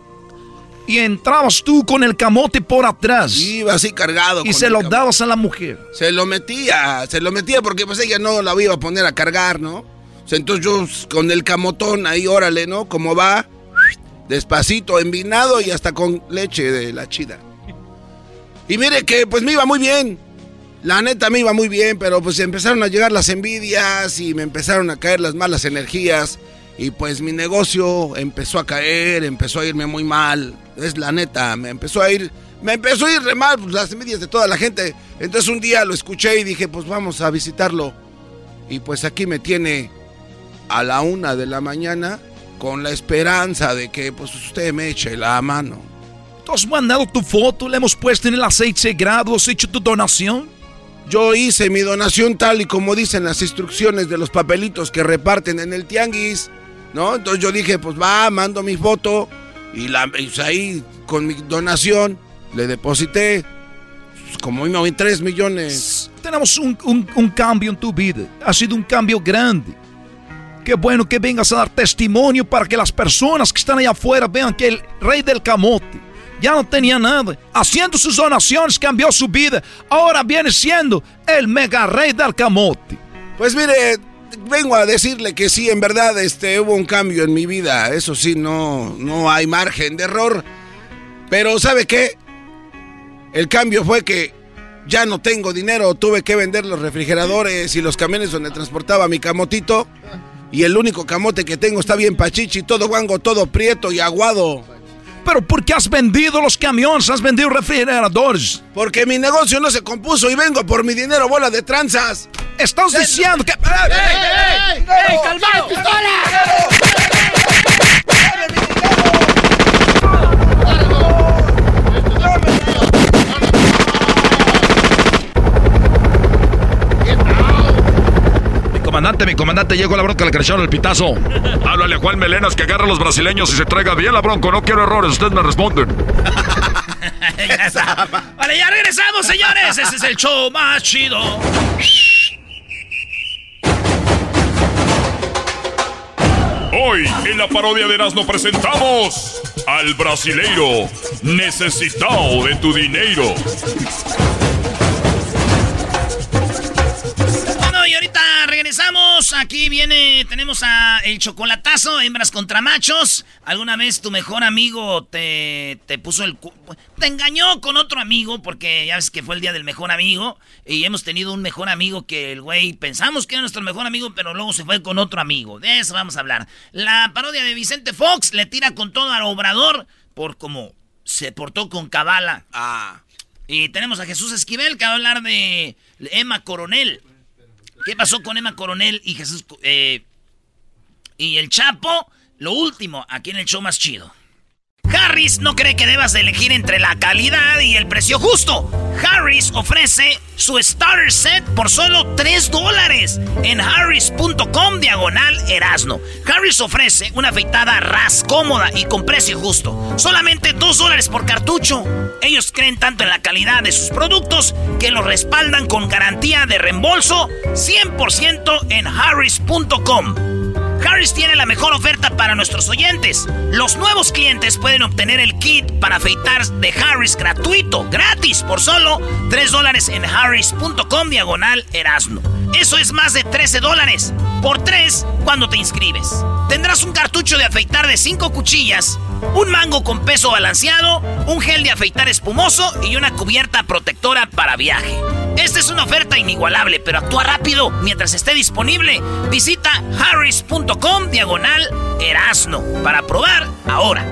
y entrabas tú con el camote por atrás. Iba así cargado. Y se lo dabas a la mujer. Se lo metía, se lo metía porque pues ella no la iba a poner a cargar, ¿no? entonces yo con el camotón ahí, órale, ¿no? Como va, despacito, envinado y hasta con leche de la chida. Y mire que pues me iba muy bien. La neta me iba muy bien, pero pues empezaron a llegar las envidias y me empezaron a caer las malas energías. Y pues mi negocio empezó a caer, empezó a irme muy mal. Es la neta, me empezó a ir, me empezó a ir re mal pues, las envidias de toda la gente. Entonces un día lo escuché y dije, pues vamos a visitarlo. Y pues aquí me tiene a la una de la mañana con la esperanza de que pues usted me eche la mano. ¿Tú has mandado tu foto? ¿Le hemos puesto en el aceite grado? ¿Has hecho tu donación? Yo hice mi donación tal y como dicen las instrucciones de los papelitos que reparten en el tianguis. ¿no? Entonces yo dije, pues va, mando mi foto y, la, pues, ahí con mi donación le deposité pues, como en 3 millones. Tenemos un, un, cambio en tu vida, ha sido un cambio grande. Qué bueno que vengas a dar testimonio para que las personas que están allá afuera vean que el rey del camote ya no tenía nada. Haciendo sus donaciones cambió su vida. Ahora viene siendo el mega rey del camote. Pues mire, vengo a decirle que sí, en verdad, este, hubo un cambio en mi vida. Eso sí, no, no hay margen de error. Pero ¿sabe qué? El cambio fue que ya no tengo dinero. Tuve que vender los refrigeradores y los camiones donde transportaba mi camotito. Y el único camote que tengo está bien pachichi, todo guango, todo prieto y aguado. ¿Pero por qué has vendido los camiones? ¿Has vendido refrigeradores? Porque mi negocio no se compuso y vengo por mi dinero, bola de tranzas. Estás diciendo que... ¡Ey, ey, ey! ¡Ey, calma, pistola! Comandante, mi comandante, llegó la bronca, le crecieron el pitazo. Háblale a Juan Melenas que agarre a los brasileños y se traiga bien la bronca. No quiero errores, ustedes me responden. vale, ya regresamos, señores. Ese es el show más chido. Hoy, en la parodia de Erasmo presentamos al brasileiro necesitado de tu dinero. Aquí viene, tenemos a el chocolatazo, hembras contra machos. ¿Alguna vez tu mejor amigo te, te puso el... cu- Te engañó con otro amigo porque ya ves que fue el día del mejor amigo. Y hemos tenido un mejor amigo que el güey pensamos que era nuestro mejor amigo, pero luego se fue con otro amigo. De eso vamos a hablar. La parodia de Vicente Fox le tira con todo al obrador por cómo se portó con Cabala. Ah. Y tenemos a Jesús Esquivel que va a hablar de Emma Coronel. ¿Qué pasó con Emma Coronel y Jesús eh, y el Chapo? Lo último, aquí en el show más chido. Harris no cree que debas de elegir entre la calidad y el precio justo. Harris ofrece su starter set por solo 3 dólares en harris.com diagonal erasno. Harris ofrece una afeitada ras cómoda y con precio justo. Solamente 2 dólares por cartucho. Ellos creen tanto en la calidad de sus productos que los respaldan con garantía de reembolso 100% en harris.com. Harris tiene la mejor oferta para nuestros oyentes. Los nuevos clientes pueden obtener el kit para afeitar de Harris gratuito, gratis, por solo 3 dólares en harris.com diagonal erasno. Eso es más de 13 dólares por 3 cuando te inscribes. Tendrás un cartucho de afeitar de 5 cuchillas, un mango con peso balanceado, un gel de afeitar espumoso y una cubierta protectora para viaje. Esta es una oferta inigualable, pero actúa rápido mientras esté disponible. Visita harris.com diagonal erasno para probar ahora.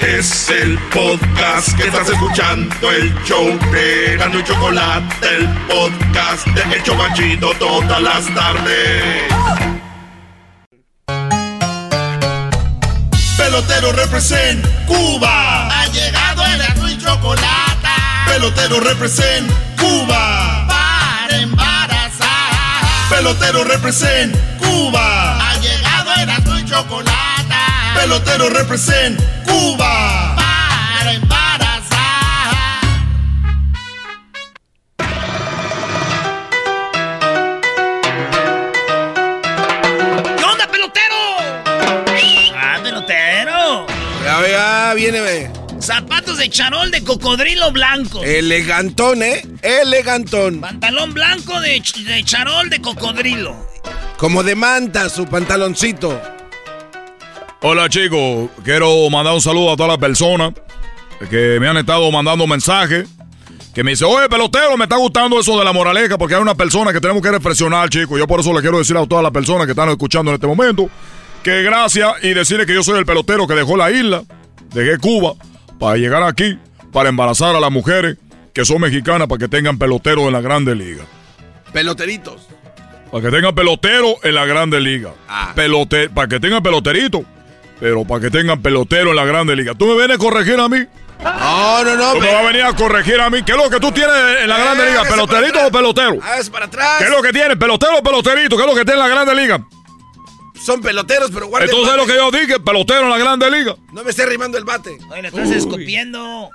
Es el podcast que estás escuchando, el show de y Chocolate, el podcast de El Chobachito todas las tardes. Pelotero represent Cuba. Ha llegado Erasmo y Chocolate. Pelotero represent Cuba. Para embarazar. Pelotero represent Cuba. Ha llegado Erasmo y Chocolate. Pelotero represent Cuba. Para embarazar. ¿Qué onda, pelotero? Ah, pelotero. Ya, ya, viene, ve. Zapatos de charol de cocodrilo blanco. Elegantón, ¿eh? Elegantón. Pantalón blanco de, ch- de charol de cocodrilo. Como de manta su pantaloncito. Hola chicos, quiero mandar un saludo a todas las personas que me han estado mandando mensajes. Que me dice, oye pelotero, me está gustando eso de la moraleja porque hay una persona que tenemos que reflexionar, chicos. Yo por eso le quiero decir a todas las personas que están escuchando en este momento que gracias y decirle que yo soy el pelotero que dejó la isla, dejé Cuba para llegar aquí, para embarazar a las mujeres que son mexicanas para que tengan peloteros en la grande liga. Peloteritos. Para que tengan pelotero en la grande liga. Pelote para que tengan peloterito. Pero para que tengan pelotero en la grande liga. ¿Tú me vienes a corregir a mí? No, no, no. ¿Tú me vas a venir a corregir a mí? ¿Qué es lo que tú tienes en la grande liga? Hágase ¿Peloterito o pelotero? Hágase para atrás. ¿Qué es lo que tienes? ¿Pelotero o peloterito? ¿Qué es lo que tiene en la grande liga? Son peloteros, pero guarden Entonces es lo que yo dije, pelotero en la grande liga. No me esté rimando el bate. Oye, le estás escupiendo.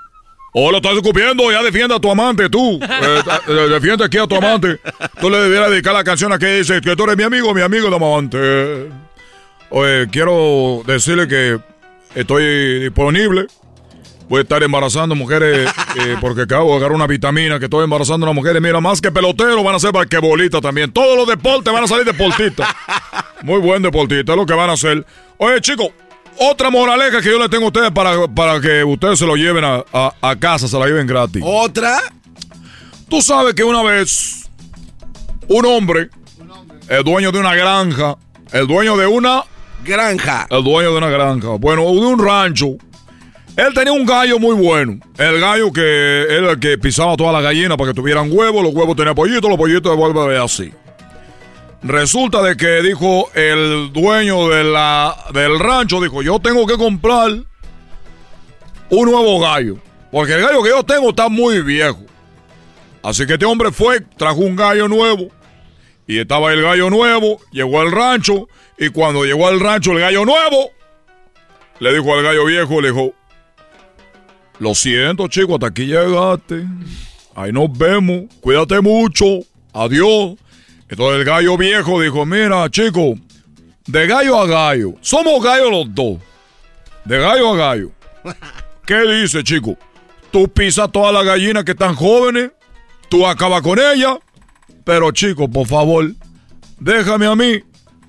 O lo estás escupiendo, ya defiende a tu amante, tú. Eh, eh, defiende aquí a tu amante. Tú le debieras dedicar la canción a que dice que tú eres mi amigo, mi amigo de amante. Oye, quiero decirle que estoy disponible. Voy a estar embarazando mujeres eh, porque acabo de agarrar una vitamina que estoy embarazando a las mujeres. Mira, más que pelotero van a ser basquetbolistas también. Todos los deportes van a salir deportistas. Muy buen deportista, es lo que van a hacer. Oye, chicos, otra moraleja que yo le tengo a ustedes para, para que ustedes se lo lleven a, a- a casa, se la lleven gratis. ¿Otra? Tú sabes que una vez un hombre, el dueño de una granja, el dueño de una granja, el dueño de una granja, bueno, de un rancho, él tenía un gallo muy bueno. El gallo que era el que pisaba todas las gallinas para que tuvieran huevos, los huevos tenían pollitos, los pollitos devuelven así. Resulta de que dijo el dueño del rancho, dijo, yo tengo que comprar un nuevo gallo. Porque el gallo que yo tengo está muy viejo. Así que este hombre fue, trajo un gallo nuevo. Y estaba el gallo nuevo, llegó al rancho. Y cuando llegó al rancho el gallo nuevo, le dijo al gallo viejo, le dijo, lo siento chico, hasta aquí llegaste. Ahí nos vemos, cuídate mucho, adiós. Entonces el gallo viejo dijo, mira chico, De gallo a gallo. Somos gallos los dos. De gallo a gallo. ¿Qué dice, chico? Tú pisas todas las gallinas que están jóvenes. Tú acabas con ellas. Pero, chico, por favor, déjame a mí.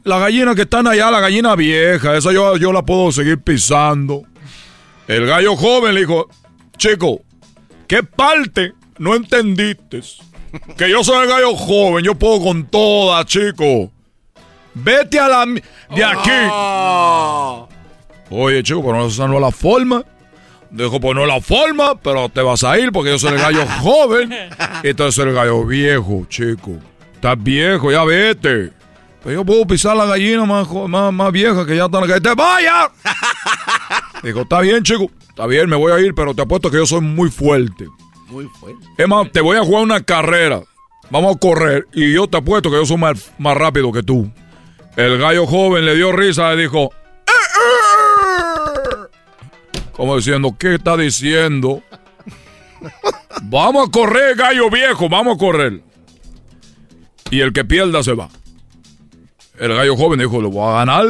Las gallinas que están allá, la gallina vieja, esa yo, yo la puedo seguir pisando. El gallo joven le dijo, chico, ¿qué parte no entendiste? Que yo soy el gallo joven, yo puedo con todas, chico. Vete a la... de aquí. Oye, chico, pero esa no es la forma. Dijo, pues no es la forma, pero te vas a ir porque yo soy el gallo joven. Y tú eres el gallo viejo, chico. Estás viejo, ya vete. Pero yo puedo pisar la gallina más, jo- más, más vieja que ya está en la calle. ¡Te vaya! Dijo, está bien, chico. Está bien, me voy a ir, pero te apuesto que yo soy muy fuerte. Muy fuerte. Es más, te voy a jugar una carrera. Vamos a correr. Y yo te apuesto que yo soy más, más rápido que tú. El gallo joven le dio risa y dijo... Como diciendo, ¿qué está diciendo? Vamos a correr, gallo viejo, vamos a correr. Y el que pierda se va. El gallo joven dijo, lo voy a ganar.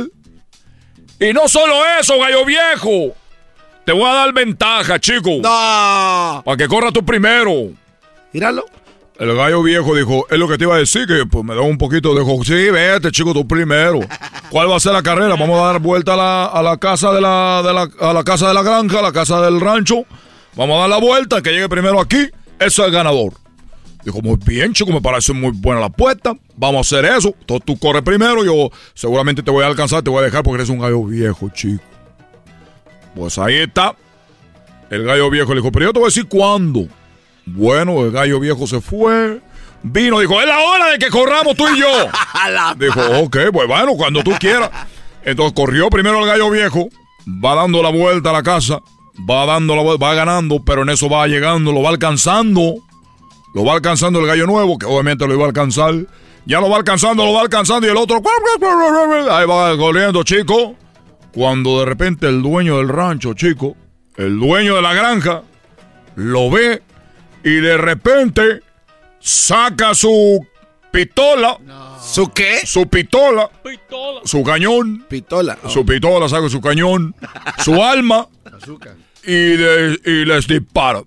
Y no solo eso, gallo viejo. Te voy a dar ventaja, chico. No. Para que corra tú primero. Míralo. El gallo viejo dijo, es lo que te iba a decir, que pues me da un poquito de... Sí, vete, chico, tú primero. ¿Cuál va a ser la carrera? Vamos a dar vuelta a la, a la casa de la, de la- a la casa de la granja, a la casa del rancho. Vamos a dar la vuelta, el que llegue primero aquí, ese es el ganador. Dijo, muy bien, chico, me parece muy buena la apuesta. Vamos a hacer eso. Entonces tú corres primero, yo seguramente te voy a alcanzar, te voy a dejar porque eres un gallo viejo, chico. Pues ahí está. El gallo viejo le dijo, pero yo te voy a decir cuándo. Bueno, el gallo viejo se fue. Vino, dijo, es la hora de que corramos tú y yo. dijo, ok, pues bueno, cuando tú quieras. Entonces corrió primero el gallo viejo, va dando la vuelta a la casa, va dando la vuelta, va ganando, pero en eso va llegando, lo va alcanzando. Lo va alcanzando el gallo nuevo, que obviamente lo iba a alcanzar. Ya lo va alcanzando, lo va alcanzando y el otro... Ahí va corriendo, chico. Cuando de repente el dueño del rancho, chico, el dueño de la granja, lo ve y de repente saca su pistola. ¿Su qué? Su pistola. Su cañón. Pistola. Su pistola, saca su cañón. su alma. Y, de- y les dispara.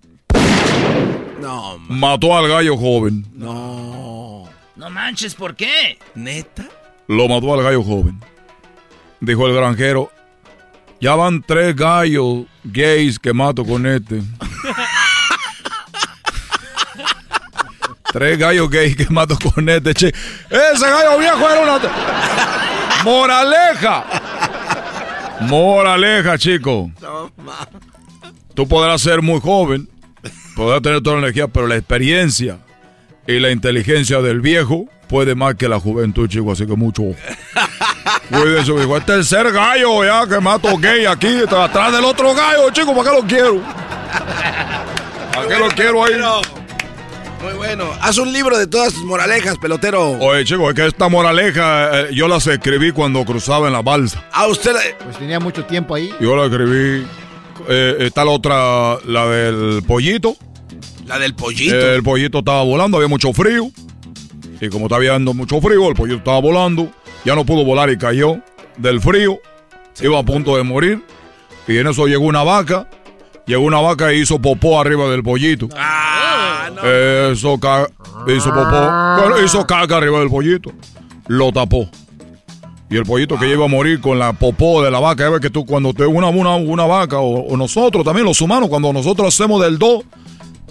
No, Mató al gallo joven. no. No manches, ¿por qué? ¿Neta? Lo mató al gallo joven. Dijo el granjero. Ya van tres gallos gays que mato con este. tres gallos gays que mato con este. Che. Ese gallo viejo era una... Moraleja. Moraleja, chico. Tú podrás ser muy joven, podrás tener toda la energía, pero la experiencia y la inteligencia del viejo puede más que la juventud, chico. Así que mucho. Cuídense, hijo. Este es el tercer gallo ya que mato gay aquí, atrás del otro gallo, chico. ¿Para qué lo quiero? ¿Para qué lo quiero ahí? Muy bueno. Haz un libro de todas tus moralejas, pelotero. Oye, chico, es que esta moraleja eh, yo las escribí cuando cruzaba en la balsa. A usted Pues tenía mucho tiempo ahí. Yo la escribí. eh, está la otra, la del pollito. La del pollito. El pollito estaba volando, había mucho frío. Y como estaba habiendo mucho frío, el pollito estaba volando. Ya no pudo volar y cayó del frío. Iba a punto de morir. Y en eso llegó una vaca. Llegó una vaca y hizo popó arriba del pollito. Eso ca- hizo popó. Bueno, hizo caca arriba del pollito. Lo tapó. Y el pollito que ya iba a morir con la popó de la vaca. Ya ves que tú cuando te una, una, una vaca o, o nosotros también los humanos, cuando nosotros hacemos del do,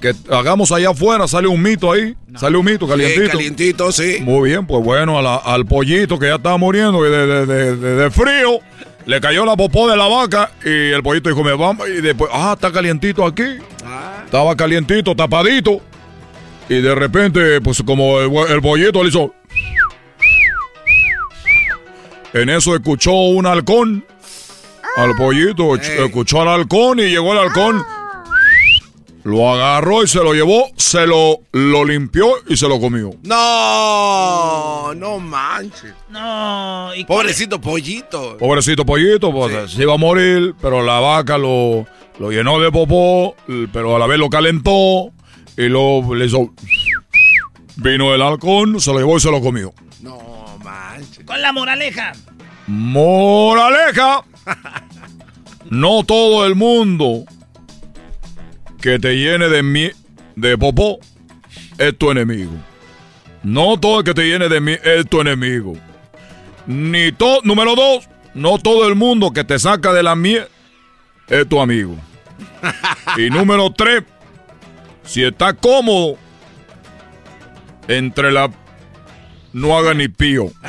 que hagamos allá afuera, sale un mito ahí. Sale un mito calientito. Sí, calientito, sí. Muy bien, pues bueno, a la- al pollito que ya estaba muriendo y de, de- de- de- de frío, le cayó la popó de la vaca y el pollito dijo, me vamos. Y después, ah, está calientito aquí. Estaba calientito, tapadito. Y de repente, pues como el, el pollito le hizo... En eso escuchó un halcón. Al pollito, escuchó al halcón y llegó el halcón. Lo agarró y se lo llevó, se lo, lo limpió y se lo comió. No, no manches. No, y Pobrecito pollito. Pobrecito pollito, pues se iba a morir, pero la vaca lo, lo llenó de popó, pero a la vez lo calentó y luego le hizo... Vino el halcón, se lo llevó y se lo comió. No Con la moraleja. Moraleja. No todo el mundo que te llene de mi de popó es tu enemigo. No todo el que te llene de mí es tu enemigo. Ni todo, número dos, no todo el mundo que te saca de la miel es tu amigo. Y número tres, si está cómodo entre la no haga ni pío.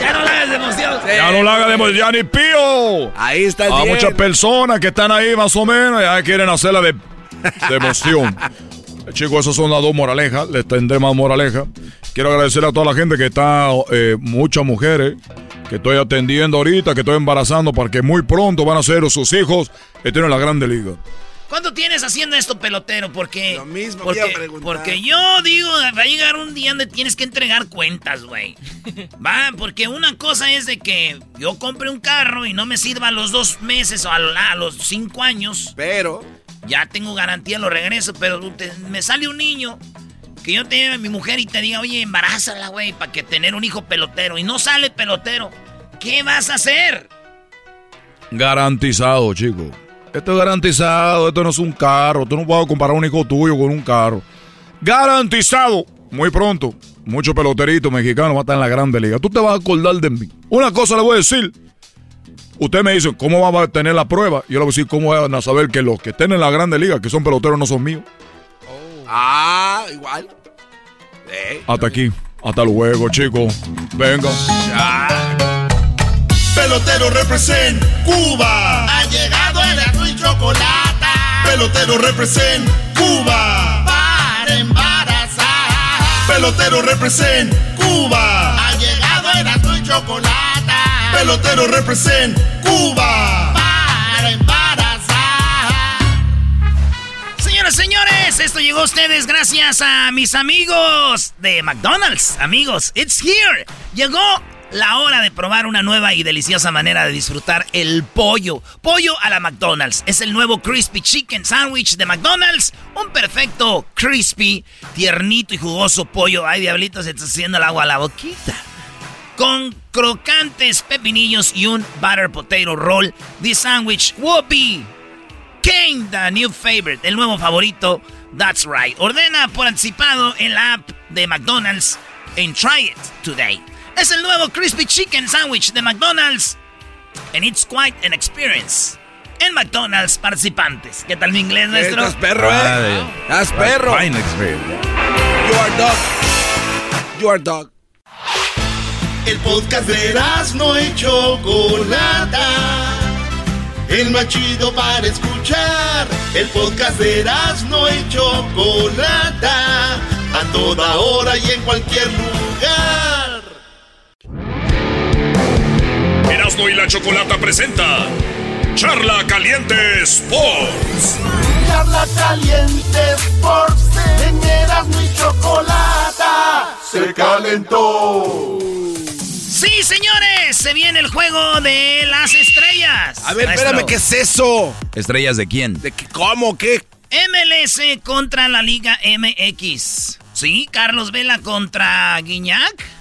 Ya no la hagas de emoción. Ya no la haga de emoción, ya ni pío. Ahí está A bien. muchas personas que están ahí más o menos ya quieren hacerla de, de emoción. Chicos, esas son las dos moralejas. Les tendré más moraleja. Quiero agradecer a toda la gente que está, eh, muchas mujeres que estoy atendiendo ahorita, que estoy embarazando, para que muy pronto van a ser sus hijos estén en la Grande Liga. ¿Cuánto tienes haciendo esto, pelotero? Porque. Lo mismo porque, a preguntar. porque yo digo, va a llegar un día donde tienes que entregar cuentas, güey. Va, porque una cosa es de que yo compre un carro y no me sirva a los dos meses o a, lo- a los cinco años. Pero. Ya tengo garantía, lo regreso, pero te- me sale un niño que yo te lleve a mi mujer y te diga, oye, embarázala, güey, para que tener un hijo pelotero. Y no sale pelotero. ¿Qué vas a hacer? Garantizado, chicos. Esto es garantizado, esto no es un carro. Tú no puedes comparar un hijo tuyo con un carro. Garantizado. Muy pronto, muchos peloteritos mexicanos van a estar en la Grande Liga. Tú te vas a acordar de mí. Una cosa le voy a decir. Usted me dice, ¿cómo vamos a tener la prueba? Yo le voy a decir, ¿cómo van a saber que los que estén en la Grande Liga, que son peloteros, no son míos? Ah, igual. Hasta aquí. Hasta luego, chicos. Venga. Pelotero represent Cuba. Chocolate. Pelotero represent Cuba. Para embarazar. Pelotero represent Cuba. Ha llegado el azul y chocolate. Pelotero represent Cuba. Para embarazar. Señoras, señores, esto llegó a ustedes gracias a mis amigos de McDonald's. Amigos, it's here. Llegó la hora de probar una nueva y deliciosa manera de disfrutar el pollo. Pollo a la McDonald's. Es el nuevo Crispy Chicken Sandwich de McDonald's. Un perfecto, crispy, tiernito y jugoso pollo. Ay, diablito, se está haciendo el agua a la boquita. Con crocantes pepinillos y un butter potato roll. This sandwich be King, the new favorite, el nuevo favorito. That's right. Ordena por anticipado en la app de McDonald's and try it today. Es el nuevo Crispy Chicken Sandwich de McDonald's and it's quite an experience. En McDonald's participantes. ¿Qué tal mi inglés, maestro? Estás perro, eh. Estás perro. Fine experience. You are dog. You are dog. El podcast de no y Chocolata. El más chido para escuchar. El podcast de no y Chocolata. A toda hora y en cualquier lugar. Erasmo y la Chocolata presenta Charla Caliente Sports. Charla caliente Sports. En Erasmo y Chocolata. Se calentó. Sí, señores, se viene el juego de las estrellas. A ver, Maestro. espérame, ¿qué es eso? ¿Estrellas de quién? ¿De qué, cómo? ¿Qué? MLS contra la Liga MX. Sí, Carlos Vela contra Guiñac.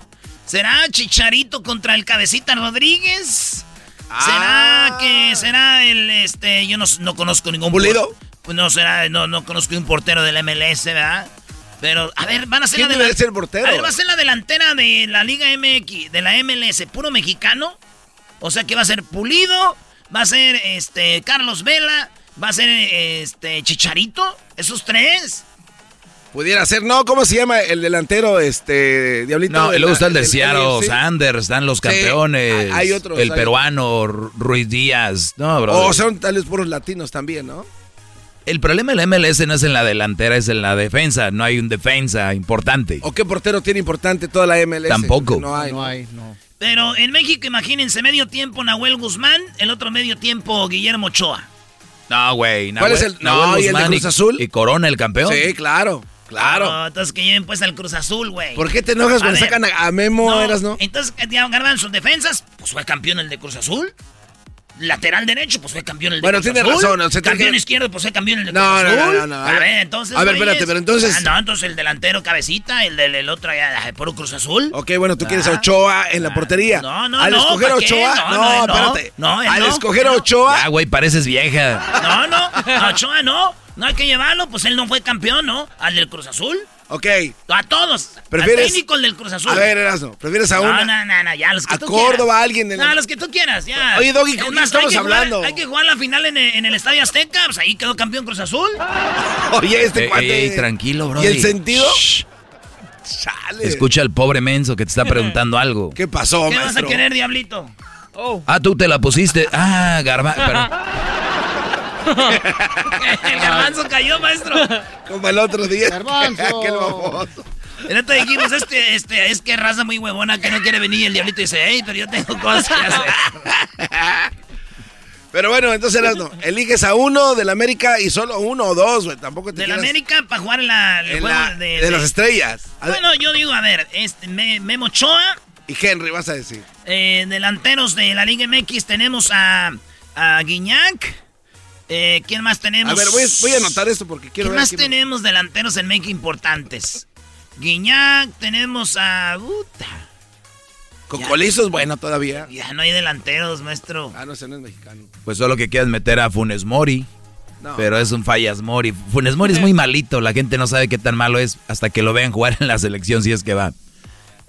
¿Será Chicharito contra el Cabecita Rodríguez? Ah. ¿Será que será el este yo no, no conozco ningún ¿Pulido? Pues no será no no conozco un portero del MLS, ¿verdad? Pero a ver, van a ser ¿Quién la debe ser portero? A ver, va a ser la delantera de la Liga MX, de la MLS, puro mexicano. O sea que va a ser Pulido, va a ser este Carlos Vela, va a ser este Chicharito, esos tres. Pudiera ser, no, ¿cómo se llama el delantero, este, Diablito? No, y luego está el de el- Seattle, sí. Sanders, están los Sí, campeones. hay otros, El hay peruano, Ru- Ruiz Díaz. No, bro. O son tales puros latinos también, ¿no? el problema de la MLS no es en la delantera, es en la defensa. No hay un defensa importante. ¿O qué portero tiene importante toda la MLS? Tampoco. No hay. No hay, no. Pero en México, imagínense, medio tiempo Nahuel Guzmán, el otro medio tiempo Guillermo Ochoa. No, güey. ¿Cuál es el- Nahuel no, y el de Guzmán Cruz Azul? Y Corona, el campeón. Sí, claro, claro. No, entonces que lleven pues al Cruz Azul, güey. ¿Por qué te enojas A cuando ver, sacan a, a Memo, no, eras, no? Entonces, ya Garbanzo, defensas, pues fue campeón el de Cruz Azul. lateral derecho, pues fue campeón el de Bueno, Cruz tiene Azul. razón, o sea, tiene campeón que- izquierdo, pues fue campeón el de No, Cruz no, no, Azul. no, no, a A ver. ver, entonces. A ver, espérate, pero entonces- Ah, no, entonces el delantero cabecita, el del el otro allá, de puro Cruz Azul. Ok, bueno, tú quieres a Ah. Ochoa en la portería. No, no, Al no, escoger a. Ochoa, No, no, no, no. espérate. No, Al no. escoger a Ochoa, Ya, güey, pareces vieja. No, no, a Ochoa no. No hay que llevarlo, pues él no fue campeón, ¿no? Al del Cruz Azul. ok. A todos. ¿Prefieres- Al técnico el del Cruz Azul. A ver, Erasmo, ¿prefieres a no, una? No, no, no, ya los que a tú Córdoba, quieras. a alguien en No, la- los que tú quieras, ya. Oye, Doggy, Es ¿con hay estamos que jugar- hablando? hay que jugar la final en, el- en el Estadio Azteca, pues ahí quedó campeón Cruz Azul. Oye, este Ey, cuate. ey, tranquilo, bro. ¿Y el sentido? Chale. Escucha al pobre menso que te está preguntando algo. ¿Qué pasó, ¿Qué vas a maestro? querer, diablito? Oh. Ah, tú te la pusiste. Ah, garba. pero- el garbanzo cayó, maestro. Como el otro día. Garbanzo. Aquel baboso. Ya te dijimos, este, este, es que raza muy huevona que no quiere venir y el diablito dice, hey, pero yo tengo cosas que hacer. Pero bueno, entonces Erasmo, eliges a uno del América y solo uno o dos, güey. Tampoco te Del quieras- América para jugar en la, el en juego la- de, de las estrellas. Bueno, yo digo, a ver, este, Me- Memo Ochoa, Y Henry, vas a decir. eh, delanteros de la Liga MX, tenemos a, a Guiñac. Eh, ¿Quién más tenemos? A ver, voy, voy a anotar esto porque quiero ¿Quién ver. más quién- tenemos delanteros en México importantes? Guiñac, tenemos a... Puta, Cocolizo es bueno todavía. ya no hay delanteros, maestro. Ah, no, ese no es mexicano. Pues solo que quieras meter a Funes Mori. No. Pero es un fallas Mori. Funes Mori es muy malito. La gente no sabe qué tan malo es hasta que lo vean jugar en la selección si es que va.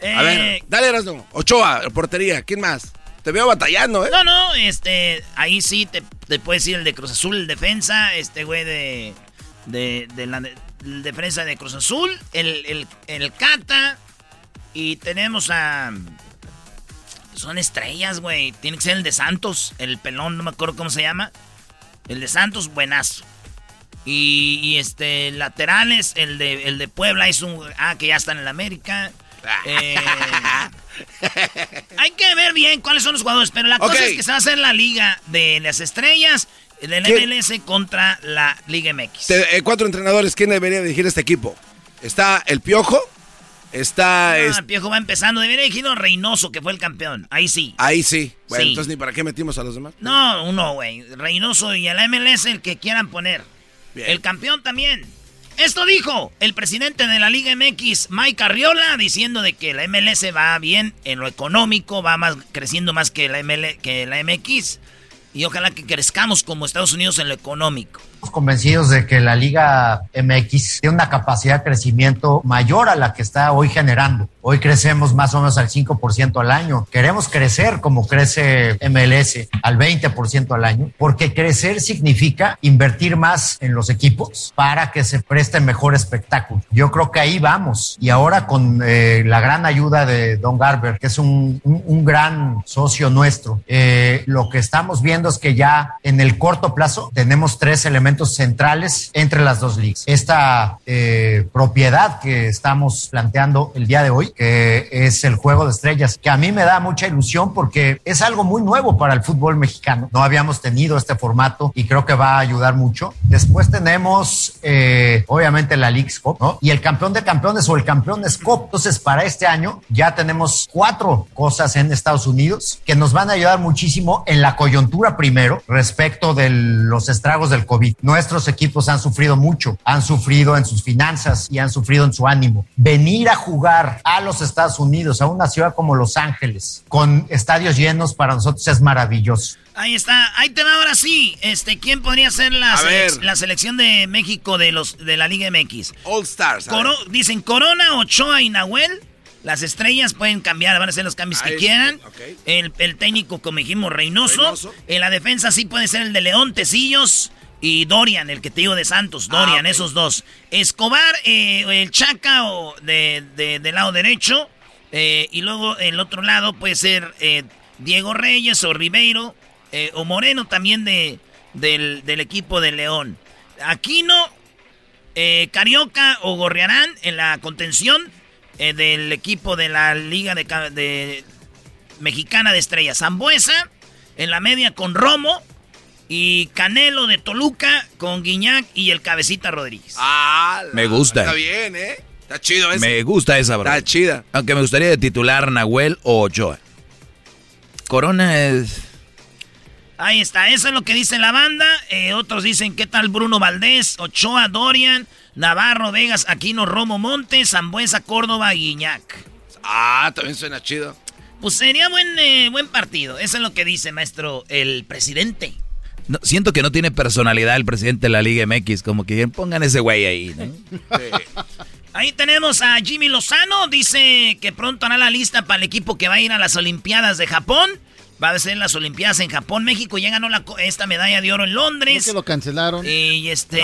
Eh, A ver, dale Erasmo. Ochoa, portería. ¿Quién más? Te veo batallando, ¿eh? No, no, este, ahí sí te, te puedes decir el de Cruz Azul, el defensa, este güey de, de, de la de- el defensa de Cruz Azul, el, el, el Cata, y tenemos a... Son estrellas, güey. Tiene que ser el de Santos, el pelón, no me acuerdo cómo se llama. El de Santos, buenazo. Y, y, este, laterales, el de, el de Puebla es un... Ah, que ya está en el América. Eh, hay que ver bien cuáles son los jugadores, pero la cosa es que se va a hacer la liga de las estrellas del. MLS contra la Liga MX. Te- eh, cuatro entrenadores. ¿Quién debería dirigir este equipo? Está el Piojo. Está. Es- el Piojo va empezando. Debería dirigir a Reynoso, que fue el campeón. Ahí sí. Ahí sí. Bueno, Sí. entonces ni para qué metimos a los demás. No, uno, güey. Reynoso y el MLS, el que quieran poner. Bien. El campeón también. Esto dijo el presidente de la Liga MX, Mike Arriola, diciendo de que la MLS va bien en lo económico, va más creciendo más que la ML, que la MX. Y ojalá que crezcamos como Estados Unidos en lo económico. Convencidos de que la Liga MX tiene una capacidad de crecimiento mayor a la que está hoy generando. Hoy crecemos más o menos al 5% al año. Queremos crecer como crece MLS, al 20% al año, porque crecer significa invertir más en los equipos para que se preste mejor espectáculo. Yo creo que ahí vamos. Y ahora con eh, la gran ayuda de Don Garber, que es un, un- un gran socio nuestro, eh, lo que estamos viendo es que ya en el corto plazo tenemos tres elementos centrales entre las dos ligas. Esta eh, propiedad que estamos planteando el día de hoy, que es el juego de estrellas, que a mí me da mucha ilusión porque es algo muy nuevo para el fútbol mexicano. No habíamos tenido este formato y creo que va a ayudar mucho. Después tenemos, eh, obviamente, la League's Cup, ¿no? Y el campeón de campeones o el campeones Cup. Entonces, para este año ya tenemos cuatro cosas en Estados Unidos que nos van a ayudar muchísimo en la coyuntura primero respecto de los estragos del COVID. Nuestros equipos han sufrido mucho, han sufrido en sus finanzas y han sufrido en su ánimo. Venir a jugar a los Estados Unidos, a una ciudad como Los Ángeles, con estadios llenos, para nosotros es maravilloso. Ahí está, ahí te va ahora sí. Este, ¿quién podría ser la, selec- selección de México de los de la Liga MX? All Stars. Coro- dicen Corona, Ochoa y Nahuel. Las estrellas pueden cambiar, van a ser los cambios que quieran. el técnico, como dijimos, Reynoso. Reynoso. En la defensa sí puede ser el de León, Tecillos y Dorian, el que te digo de Santos. Dorian, Ah, ok. esos dos. Escobar, eh, el Chaca o de, de- del lado derecho. eh, y luego el otro lado puede ser eh, Diego Reyes o Ribeiro. eh, o Moreno también de, del, del equipo de León. Aquino, Carioca o Gorriarán en la contención del equipo de la Liga de, de Mexicana de Estrellas. Zambuesa en la media con Romo y Canelo de Toluca con Guiñac y el Cabecita Rodríguez. Ah, Me gusta. Está bien, ¿eh? Está chido ese. Me gusta esa, bro. Está chida. Aunque me gustaría de titular Nahuel o Ochoa. Corona es... Ahí está, eso es lo que dice la banda. Eh, otros dicen, ¿qué tal Bruno Valdés, Ochoa, Dorian, Navarro, Vegas, Aquino, Romo, Montes, Zambuesa, Córdoba y Iñac? Ah, también suena chido. Pues sería buen, eh, buen partido. Eso es lo que dice, maestro, el presidente. No, siento que no tiene personalidad el presidente de la Liga MX, como que pongan ese güey ahí, ¿no? Ahí tenemos a Jimmy Lozano, dice que pronto hará la lista para el equipo que va a ir a las Olimpiadas de Japón. Va a ser las Olimpiadas en Japón. México ya ganó la, esta medalla de oro en Londres. que lo cancelaron? Y este,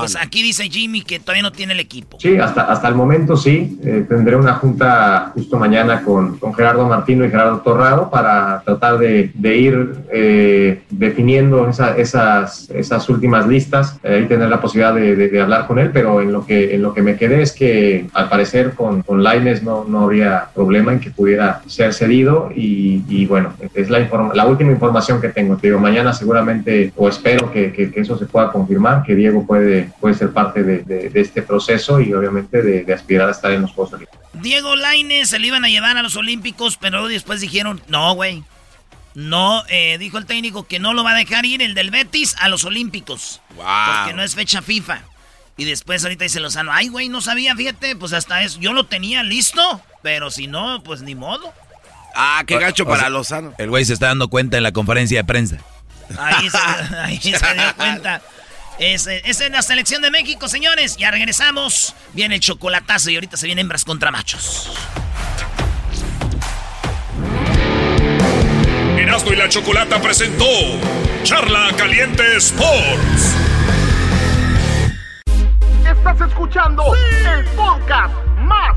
pues aquí dice Jimmy que todavía no tiene el equipo. Sí, hasta, hasta el momento sí. Eh, tendré una junta justo mañana con, con, Gerardo Martino y Gerardo Torrado para tratar de, de ir eh, definiendo esa, esas, esas últimas listas eh, y tener la posibilidad de, de, de, hablar con él. Pero en lo que, en lo que me quedé es que al parecer con, con Laines no, no habría problema en que pudiera ser cedido. Y, y bueno, es la, la, última información que tengo. Te digo, mañana seguramente, o espero que, que, que, eso se pueda confirmar, que Diego puede, puede ser parte de, de, de este proceso y obviamente de, aspirar a estar en los Juegos Olímpicos. Diego Laines se le iban a llevar a los Olímpicos, pero después dijeron, no, güey. No, eh, dijo el técnico que no lo va a dejar ir el del Betis a los Olímpicos. Wow. Porque no es fecha FIFA. Y después ahorita dice Lozano, ay, güey, no sabía, fíjate, pues hasta eso. Yo lo tenía listo, pero si no, pues ni modo. Ah, qué gacho O para sea, Lozano. El güey se está dando cuenta en la conferencia de prensa. Ahí se, ahí se dio cuenta. Esa es, es la selección de México, señores. Ya regresamos. Viene el chocolatazo y ahorita se vienen hembras contra machos. Erasmo y la Chocolata presentó Charla Caliente Sports. Estás escuchando el podcast más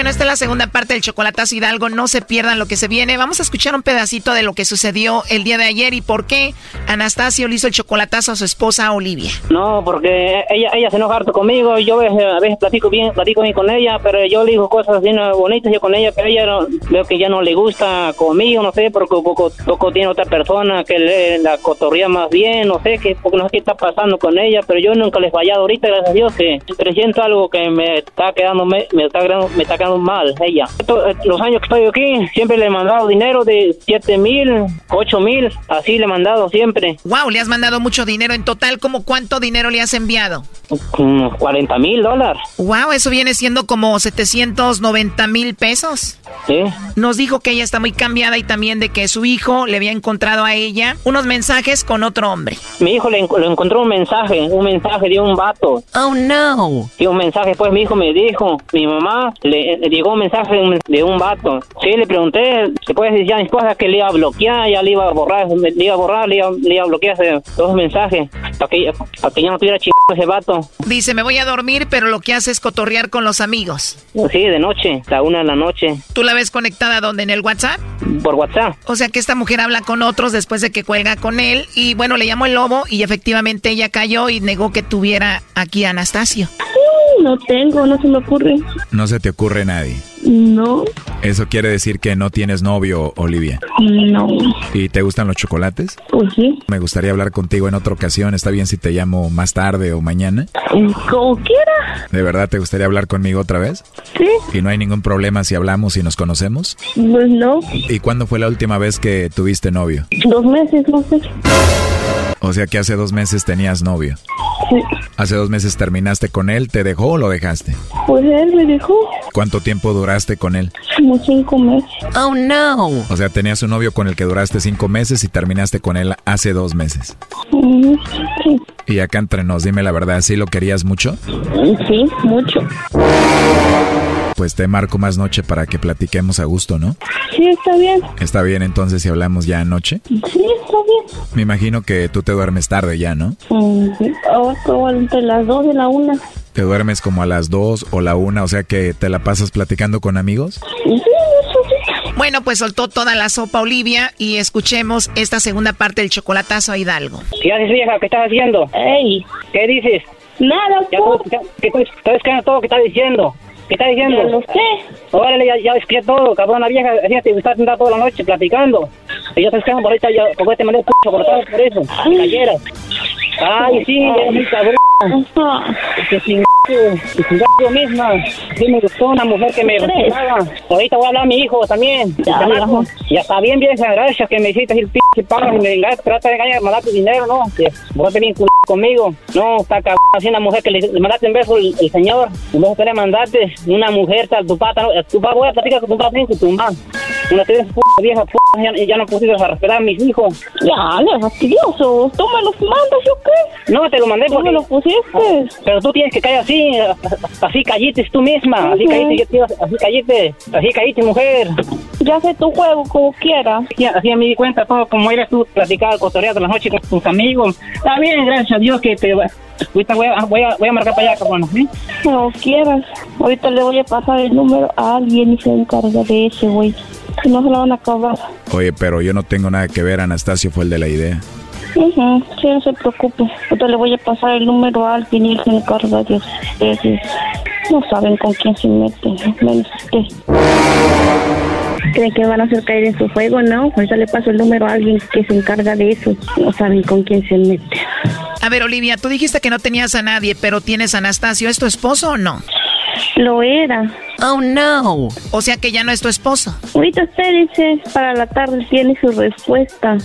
Bueno, esta es la segunda parte del Chocolatazo Hidalgo. No se pierdan lo que se viene. Vamos a escuchar un pedacito de lo que sucedió el día de ayer y por qué Anastasio le hizo el chocolatazo a su esposa Olivia. No, porque ella, ella se enoja harto conmigo. Yo a veces, platico bien, platico bien con ella, pero yo le digo cosas así bonitas yo con ella, pero ella no- veo que ya no le gusta conmigo, no sé, porque poco, tiene otra persona que le, la cotorrea más bien, no sé qué, porque no sé qué está pasando con ella, pero yo nunca le he fallado ahorita, gracias a Dios, que presiento algo que me está quedando, me, me está me está quedando mal ella. Eh, los años que estoy aquí, siempre le he mandado dinero de 7 mil, 8 mil, así le he mandado siempre. Wow, le has mandado mucho dinero en total. ¿Cómo cuánto dinero le has enviado? Como 40 mil dólares. Wow, eso viene siendo como 790 mil pesos. Sí. Nos dijo que ella está muy cambiada y también de que su hijo le había encontrado a ella unos mensajes con otro hombre. Mi hijo le, enco- le encontró un mensaje, un mensaje de un vato. Oh no. Y un mensaje, pues mi hijo me dijo, mi mamá le llegó un mensaje de un, vato. Sí, le pregunté, se puede decir ya a mi esposa que le iba a bloquear, ya le iba a borrar, le iba a borrar, le iba, le iba a bloquear todos los mensajes, para que, para que ya no tuviera chingado ese vato. Dice, me voy a dormir, pero lo que hace es cotorrear con los amigos. Sí, de noche, a la una de la noche, ¿Tú la ves conectada donde? ¿En el WhatsApp? por WhatsApp. O sea que esta mujer habla con otros después de que cuelga con él y bueno, le llamó el lobo y efectivamente ella cayó y negó que tuviera aquí a Anastasio. No tengo, no se me ocurre. No se te ocurre nadie. No, Eso quiere decir que no tienes novio, Olivia. no. ¿Y te gustan los chocolates? Pues sí, Me gustaría hablar contigo en otra ocasión. ¿Está bien si te llamo más tarde o mañana? como quiera. ¿De verdad te gustaría hablar conmigo otra vez? Sí, ¿Y no hay ningún problema si hablamos y nos conocemos? pues no. ¿Y cuándo fue la última vez que tuviste novio? Dos meses, no sé. O sea que hace dos meses tenías novio. Hace dos meses terminaste con él, ¿te dejó o lo dejaste? Pues él me dejó ¿Cuánto tiempo duraste con él? como cinco meses. Oh, no. O sea, tenías un novio con el que duraste cinco meses y terminaste con él hace dos meses. Sí, Y acá entre nos, dime la verdad, ¿sí lo querías mucho? sí, mucho. Pues te marco más noche para que platiquemos a gusto, ¿no? Sí, está bien. Está bien entonces si hablamos ya anoche. Sí, está bien. Me imagino que tú te duermes tarde ya, ¿no? Mm, Ahora como entre las dos y la una. Te duermes como a las dos o la una, o sea que te la pasas platicando con amigos. Sí, eso sí. Bueno, pues soltó toda la sopa Olivia y escuchemos esta segunda parte del chocolatazo a Hidalgo. ¿Qué haces, vieja? ¿Qué estás haciendo? Ey, ¿Qué dices? nada, estoy, estoy escuchando todo lo que estás diciendo. ¿Qué estás diciendo? Ya lo sé. Órale, ya, ya escuché todo, cabrón, la vieja, fíjate, está sentada toda la noche platicando. Y yo estoy escuchando por ahorita, ya, porque te mandé p*** cortado por eso, cayeras. Ay, sí, eres muy cabrón. Que sin yo misma. Sí me gustó una mujer que me respetaba. Ahorita voy a hablar a mi hijo también. Ya. Ya está bien, vieja, gracias que me hiciste el p*** pago y me engañas, trata de engañar, mandarte dinero, ¿no? Vos bien conmigo. No, está cabrón, así una mujer que le, le mandaste un beso el, el señor. Y vos que le una mujer, tu pata, tu papá, voy a platicar con tu con tu mamá. Una tienes vieja, p ya, ya no pusiste a respetar a mis hijos. Ya, no es fastidioso. ¿Tú me los mandas o qué? No, te lo mandé ¿Tú porque... me los pusiste? Pero tú tienes que caer así, así callites tú misma, así Ujú. callite, yo así callite, así callite mujer. Ya sé tu juego como quieras. Así, así me di cuenta todo, como eres tú, platicar, cotorear de la noche con tus amigos. Está bien, gracias a Dios que te... Ahorita voy a, voy a, voy a marcar para allá, cabrón, ¿sí? Como quieras. Ahorita le voy a pasar el número a alguien y se encarga de ese güey. No se lo van a acabar. Oye, pero yo no tengo nada que ver, Anastasio fue el de la idea. Ujú, Sí, no se preocupe. Ahorita le voy a pasar el número a alguien y él se encarga de ustedes. No saben con quién se meten, menos usted. ¿Creen que van a hacer caer en su juego? No, ahorita le paso el número a alguien que se encarga de eso. No saben con quién se mete. A ver, Olivia, tú dijiste que no tenías a nadie, pero tienes a Anastasio. ¿Es tu esposo o no? Lo era. Oh, no. O sea que ya no es tu esposo. Ahorita usted dice, para la tarde tiene su respuesta.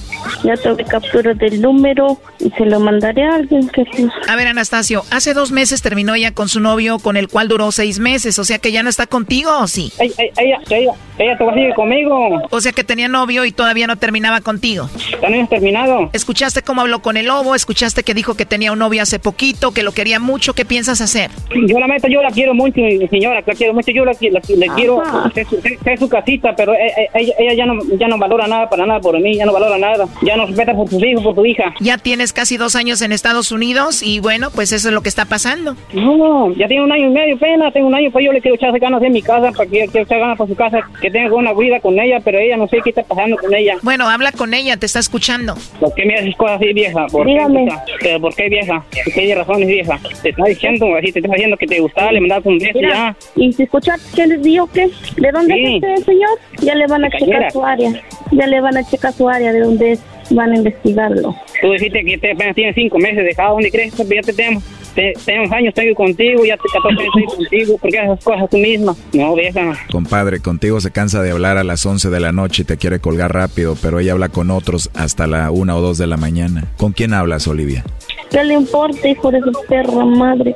Ya tomé captura del número se lo mandaré a alguien que pues, A ver, Anastasio, hace dos meses terminó ella con su novio, con el cual duró seis meses. O sea que ya no está contigo, ¿o sí? Ella, ella, ella, ella todavía sigue conmigo. O sea que tenía novio y todavía no terminaba contigo. También has terminado. ¿Escuchaste cómo habló con el lobo? ¿Escuchaste que dijo que tenía un novio hace poquito, que lo quería mucho? ¿Qué piensas hacer? Yo la meto, yo la quiero mucho, señora, la quiero mucho, yo la, la- le quiero, sé su, sé- sé su casita, pero e- e- ella, ella ya no ya no valora nada para nada por mí, ya no valora nada, ya no respeta por sus hijos, por tu hija. Ya tienes casi dos años en Estados Unidos y bueno, pues eso es lo que está pasando. No, ya tiene un año y medio, pena, tengo un año, pues yo le quiero echar ganas en mi casa, para que quiero echar ganas por su casa, que tenga una vida con ella, pero ella no sé qué está pasando con ella. Bueno, habla con ella, te está escuchando. ¿Por qué me haces cosas así, vieja? ¿Por Dígame. qué, por qué, vieja? ¿Por qué razones, vieja? Te está diciendo, así te está diciendo que te gustaba, le mandas un beso ya. y si escucha quién les dijo que, ¿de dónde Sí. es usted, señor? Ya le van a checar su área. Ya le van a checar su área de dónde es. Van a investigarlo. Tú dijiste que te apenas tienes cinco meses dejado. ¿Dónde crees que ya te tenemos? Te, tenemos años, estoy contigo, ya te 14 años estoy contigo. ¿Por qué haces esas cosas tú misma? No, vieja. Compadre, contigo se cansa de hablar a las 11 de la noche y te quiere colgar rápido, pero ella habla con otros hasta la 1 o 2 de la mañana. ¿Con quién hablas, Olivia? ¿Qué le importa, hijo de su perra madre?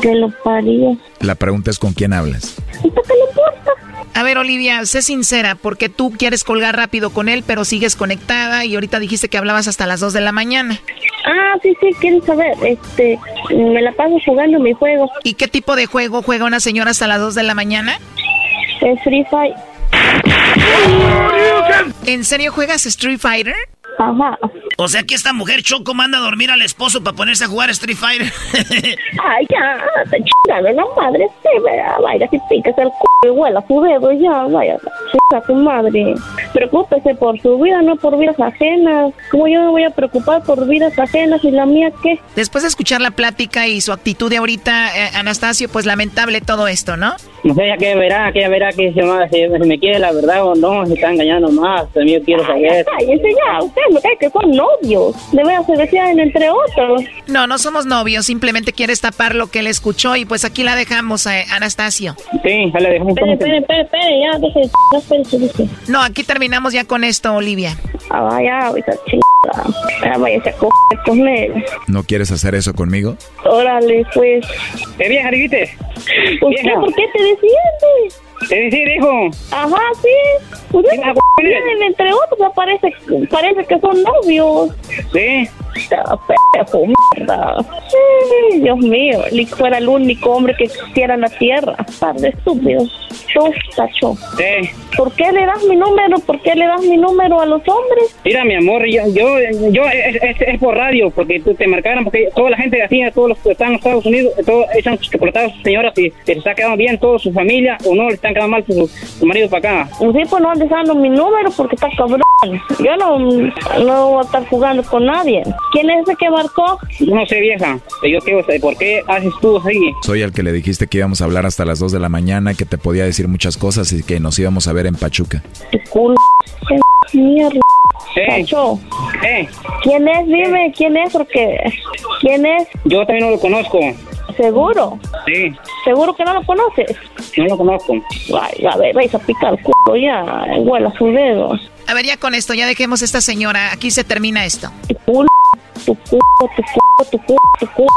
Que lo parió. La pregunta es con quién hablas. ¿Qué le importa? A ver, Olivia, sé sincera, porque tú quieres colgar rápido con él, pero sigues conectada y ahorita dijiste que hablabas hasta las 2 de la mañana. Ah, sí, sí, quieren saber. Este, me la paso jugando mi juego. ¿Y qué tipo de juego juega una señora hasta las 2 de la mañana? Es Free Fire. ¿En serio juegas Street Fighter? Ajá. O sea que esta mujer Choco manda a dormir al esposo para ponerse a jugar Street Fighter. Ay, ya, te la madre, sí, vaya, vaya, si picas el c y huela su dedo, ya, vaya, chinga tu madre. Preocúpese por su vida, no por vidas ajenas. ¿Cómo yo me voy a preocupar por vidas ajenas y la mía qué? Después de escuchar la plática y su actitud de ahorita, eh, Anastasio, pues lamentable todo esto, ¿no? No sé, ya que verá, que ella verá que se, si, si me quiere la verdad o no, se está engañando más. También yo quiero saber. Cállense ya, ustedes me caen que son novios. De veras se decían entre otros. No, no somos novios, simplemente quieres tapar lo que él escuchó y pues aquí la dejamos, eh, Anastasio. Sí, ya le dejamos Espere, espere, espere, espere, ya, deje, ya, espere, espere. No, aquí terminamos ya con esto, Olivia. Ah, vaya, ahorita chingada váyase a coger con él. ¿No quieres hacer eso conmigo? Órale, pues. ¿Qué vieja, Rivite? ¿Por qué? ¿Por qué te defiendes? ¿Te decir, hijo? Ajá, sí. Pues ¿Quién es- tienen, entre otros, parece, parece que son novios. Sí. Mierda. Dios mío, ni que fuera el único hombre que existiera en la tierra. Par de estúpidos. Tú, tacho. Sí. ¿Por qué le das mi número? ¿Por qué le das mi número a los hombres? Mira, mi amor, yo, yo, yo es, es- es por radio, porque tú te marcaron, porque toda la gente de así, todos los que están en Estados Unidos, todos echan sus a sus señoras y les está quedando bien toda su familia o no, le están quedando mal su, su marido para acá. Un tipo no andes dando mi número porque está cabrón. Yo no, no voy a estar jugando con nadie. ¿Quién es ese que marcó? No sé, vieja, pero yo quiero saber por qué haces tú así. Soy el que le dijiste que íbamos a hablar hasta las 2 de la mañana, que te podía decir muchas cosas y que nos íbamos a ver en Pachuca. Tu culo. Qué mierda. Tacho. ¿Quién es? Dime, ¿quién es? Porque... ¿Quién es? Yo también no lo conozco. ¿Seguro? Sí, ¿Seguro que no lo conoces? no lo conozco. Ay, a ver, vais a picar el culo ya. Huela sus dedos. A ver, ya con esto, ya dejemos esta señora. Aquí se termina esto. Tu culo, tu culo, tu culo, tu culo, tu culo.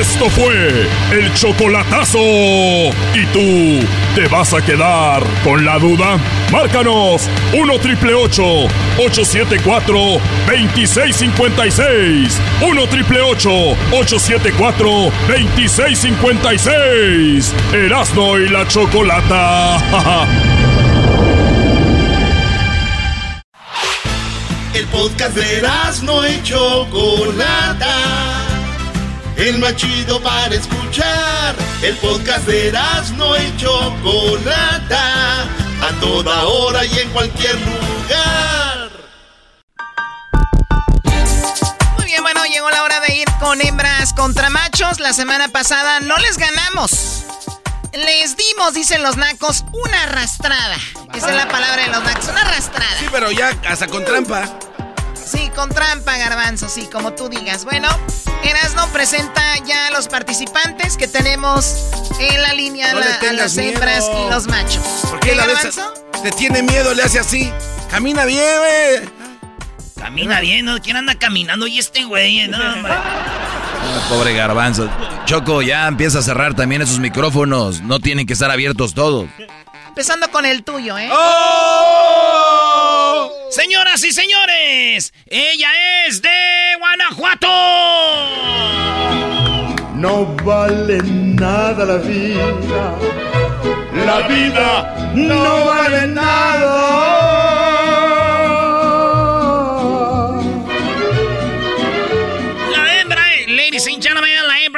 Esto fue el chocolatazo. ¿Y tú te vas a quedar con la duda? Márcanos 1 triple 874 2656. 1 triple 874 2656. Erasno y la chocolata. El podcast de no y Chocolata. El más chido para escuchar. El podcast de no y Chocolata. A toda hora y en cualquier lugar. Bueno, llegó la hora de ir con hembras contra machos. La semana pasada no les ganamos. Les dimos, dicen los nacos, una arrastrada. Esa es la palabra de los nacos, una arrastrada. Sí, pero ya hasta con trampa. Sí, con trampa, garbanzo, sí, como tú digas. Bueno, Erasno presenta ya a los participantes que tenemos en la línea No la- a las hembras y los machos. ¿Por qué la ves? garbanzo? Te tiene miedo, le hace así. Camina bien, güey. Camina bien, ¿no? ¿Quién anda caminando? Y este güey, no, hombre. Ah, pobre garbanzo. Choco, ya empieza a cerrar también esos micrófonos. No tienen que estar abiertos todos. Empezando con el tuyo, ¿eh? ¡Oh! Señoras y señores, ella es de Guanajuato. No vale nada la vida. La vida no vale nada.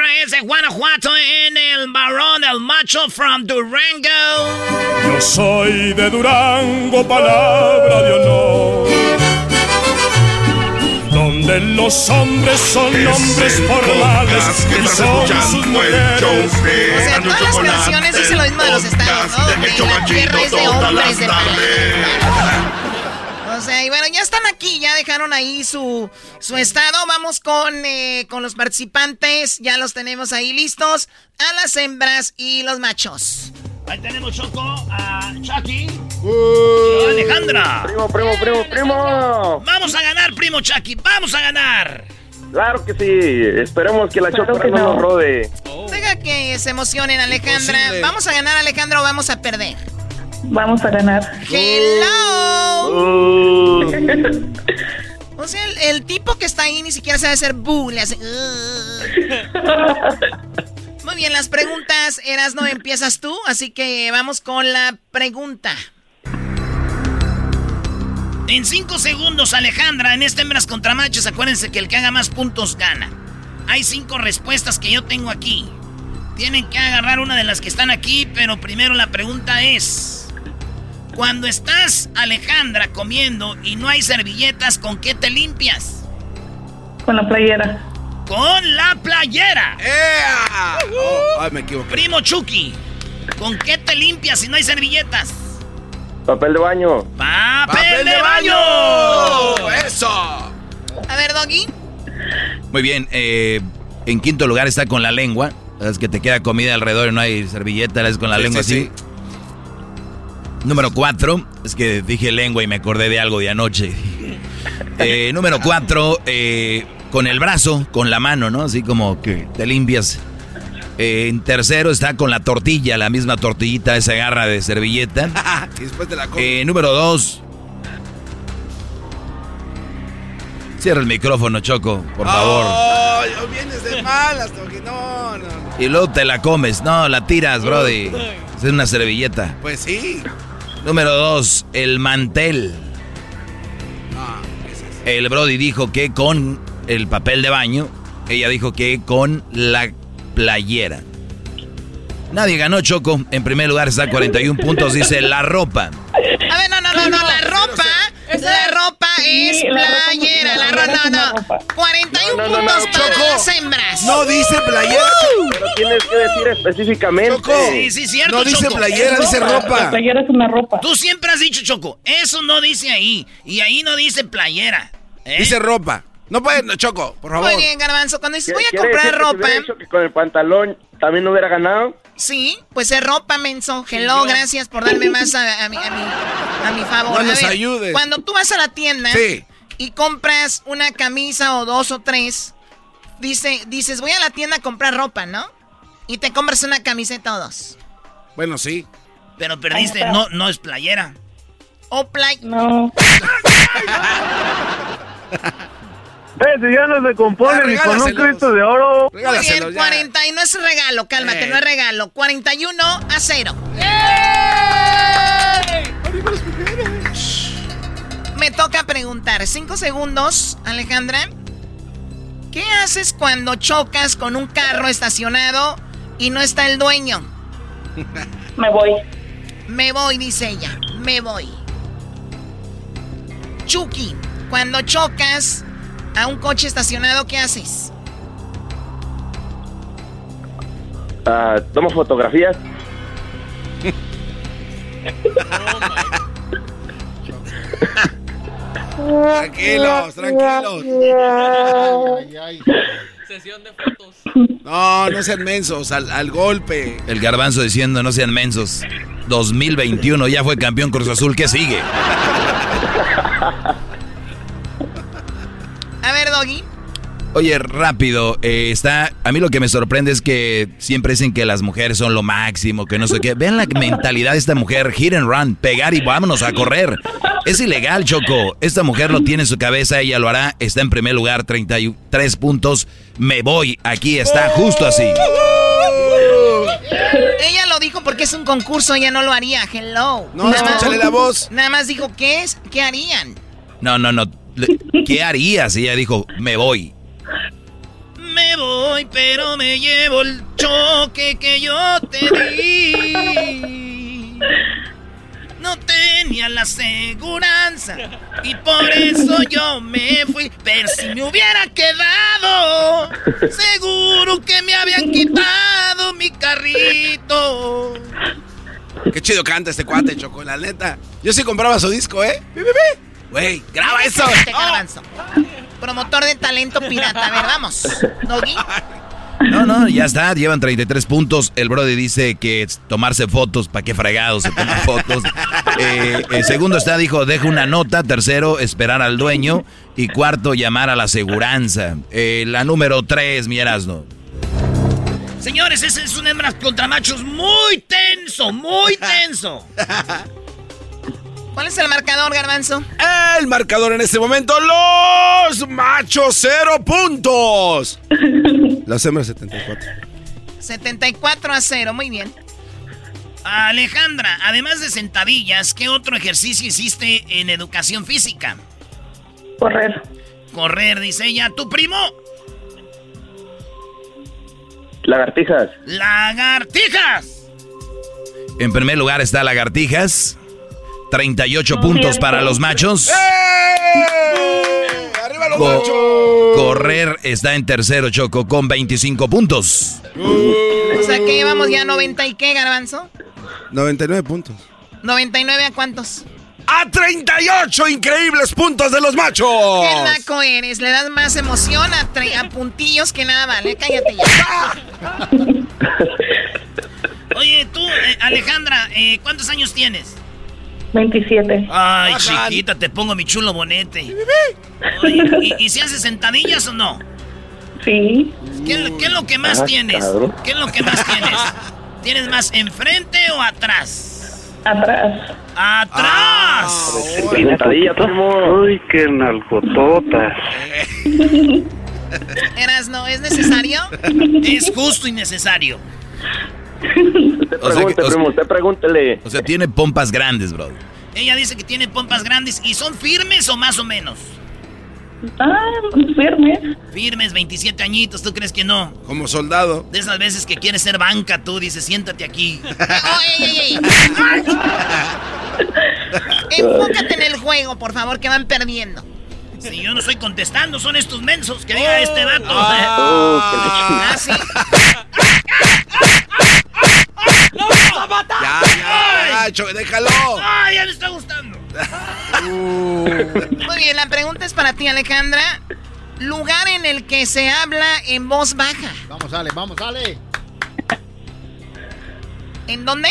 Es de Guanajuato en el varón, el macho from Durango. Yo soy de Durango, palabra de honor. Donde los hombres son hombres formales y son sus mujeres. O sea, todas las canciones dicen lo mismo de los estados, ¿no? Donde la tierra es de hombres de sea, y bueno, ya están aquí, ya dejaron ahí su, su estado. Vamos con, eh, con los participantes, ya los tenemos ahí listos. A las hembras y los machos. Ahí tenemos Choco a Chucky y a Alejandra. Primo, primo, primo, primo. Vamos a ganar, primo Chucky, vamos a ganar. Claro que sí. Esperemos que la chocolate que no no. nos rode. Deja que se emocionen, Alejandra. Imposible. ¿Vamos a ganar, Alejandra, o vamos a perder? Vamos a ganar. Hello. Uh. O sea, el, el tipo que está ahí ni siquiera sabe hacer bu, le hace. "Ugh". Muy bien, las preguntas, Eras, no empiezas tú, así que vamos con la pregunta. En cinco segundos, Alejandra, en este hembras contra machos, acuérdense que el que haga más puntos gana. Hay cinco respuestas que yo tengo aquí. Tienen que agarrar una de las que están aquí, pero primero la pregunta es... Cuando estás, Alejandra, comiendo y no hay servilletas, ¿con qué te limpias? Con la playera. ¡Con la playera! Oh, ay, me equivoqué. Primo Chucky, ¿con qué te limpias si no hay servilletas? Papel de baño. ¡Papel, de baño! ¡Eso! A ver, Doggy. Muy bien, eh, en quinto lugar está con la lengua. Es que te queda comida alrededor y no hay servilleta, es con la Sí, lengua sí, así. Número cuatro, es que dije lengua y me acordé de algo de anoche. Eh, número cuatro, eh, con el brazo, con la mano, ¿no? Así como que te limpias. Eh, en tercero está con la tortilla, la misma tortillita, esa garra de servilleta. después de la número dos. Cierra el micrófono, Choco, por favor. Oh, vienes de malas, Toki. No, no, no. Y luego te la comes. No, la tiras, Brody. Es una servilleta. Pues sí. Número dos, el mantel. El Brody dijo que con el papel de baño. Ella dijo que con la playera. Nadie ganó, Choco. En primer lugar está 41 puntos, dice la ropa. A ver, no, no, no, no, la ropa, la ropa es la ropa playera, la ropa, ropa, no, no no. tiene ropa. 41 No, no, no, puntos no, para Choco. las hembras. No dice playera. Pero tienes que decir específicamente. Choco. Sí, sí, cierto, No dice Choco. playera, dice La ropa. playera es una ropa. Tú siempre has dicho, Choco, eso no dice ahí. Y ahí no dice playera. ¿eh? Dice ropa. No puede, no, Choco, por favor. Muy bien, Garbanzo, cuando dices voy a ¿Quiere comprar que ropa, dicho que con el pantalón también no hubiera ganado? sí, pues es ropa, menso. Hello, gracias por darme más a, a mi, a, mi, a mi favor. No A nos ver, ayudes. Cuando tú vas a la tienda Sí. y compras una camisa o dos o tres, dice, dices, voy a la tienda a comprar ropa, ¿no? Y te compras una camiseta o dos. Bueno, sí. Pero perdiste, no, no es playera. O play. No. Eh, si ya no se compone ni con un. Cristo de oro. Muy Regálaselo bien, ya. 40 y no es regalo, cálmate, Eh. no es regalo. 41 a 0. Me toca preguntar. Cinco segundos, Alejandra. ¿Qué haces cuando chocas con un carro estacionado y no está el dueño? Me voy. Me voy, dice ella. Me voy. Chucky, cuando chocas a un coche estacionado, ¿qué haces? Ah, tomo fotografías. Tranquilos, tranquilos. Ay, ay. No, no sean mensos, al, al golpe. El garbanzo diciendo no sean mensos. 2021 ya fue campeón Cruz Azul. ¿Qué sigue? A ver, Doggy. Oye, rápido, eh, está. A mí lo que me sorprende es que siempre dicen que las mujeres son lo máximo, que no sé qué. Vean la mentalidad de esta mujer: hit and run, pegar y vámonos a correr. Es ilegal, Choco. Esta mujer lo tiene en su cabeza, ella lo hará. Está en primer lugar, 33 puntos. Me voy, aquí está, justo así. Ella lo dijo porque es un concurso, ella no lo haría. Hello. No, escúchale la voz. Nada más dijo, ¿qué es? ¿Qué harían? No, no, no. ¿Qué harías? Ella dijo: Me voy. Me voy, pero me llevo el choque que yo te di. No tenía la seguranza y por eso yo me fui. Pero si me hubiera quedado, seguro que me habían quitado mi carrito. Qué chido canta este cuate, Choco, la neta. Yo sí compraba su disco, ¿eh? Bi. Güey, graba eso. Este garbanzo. Promotor de talento pirata. A ver, vamos. Doggy. No, no, ya está, llevan 33 puntos. El Brody dice que es tomarse fotos, ¿para qué fregados se toman fotos? Eh, el segundo está, dijo, deja una nota. Tercero, esperar al dueño. Y cuarto, llamar a la aseguranza. Eh, la número tres, mi Erasno. Señores, ese es un hembras contra machos muy tenso, muy tenso. ¿Cuál es el marcador, garbanzo? El marcador en este momento, los machos, cero puntos. Las hembras 74. 74 a 0, muy bien. Alejandra, además de sentadillas, ¿qué otro ejercicio hiciste en educación física? Correr. Correr, dice ella. ¿Tu primo? Lagartijas. Lagartijas. En primer lugar está Lagartijas. 38 No, puntos para los machos. ¡Eh! ¡Arriba los Co- machos! correr está en tercero, Choco, con 25 puntos. O sea que llevamos ya 90 y qué, garbanzo? 99 puntos. 99 a cuántos? ¡A 38 increíbles puntos de los machos! ¿Qué naco eres? Le das más emoción a puntillos que nada vale. Cállate ya. Oye, tú, eh, Alejandra, eh, ¿cuántos años tienes? 27. Ay, chiquita, te pongo mi chulo bonete. Oye, ¿y, y si haces sentadillas o no? Sí. ¿Qué, qué es lo que más Ah, tienes? cabrón. ¿Qué es lo que más tienes? ¿Tienes más enfrente o atrás? Atrás. ¡Atrás! Sentadilla, primo. Uy, qué nalgototas. Eras, no, ¿es necesario? Es justo y necesario. Usted O sea que- pregunte, o sea- primo, usted pregúntele. O sea, tiene pompas grandes, bro. Ella dice que tiene pompas grandes y son firmes o más o menos. Ah, firmes. Firmes, 27 añitos, ¿tú crees que no? Como soldado. De esas veces que quieres ser banca, tú dices, siéntate aquí. Oh, ey, ey, ey. Enfócate en el juego, por favor, que van perdiendo. Si yo no estoy contestando, son estos mensos que diga este vato. Ah, sí. Ya, ya, ya, Cho- déjalo. ¡Ay, ya me está gustando! Muy bien, la pregunta es para ti, Alejandra. Lugar en el que se habla en voz baja. Vamos, Ale, vamos, Ale. ¿En dónde?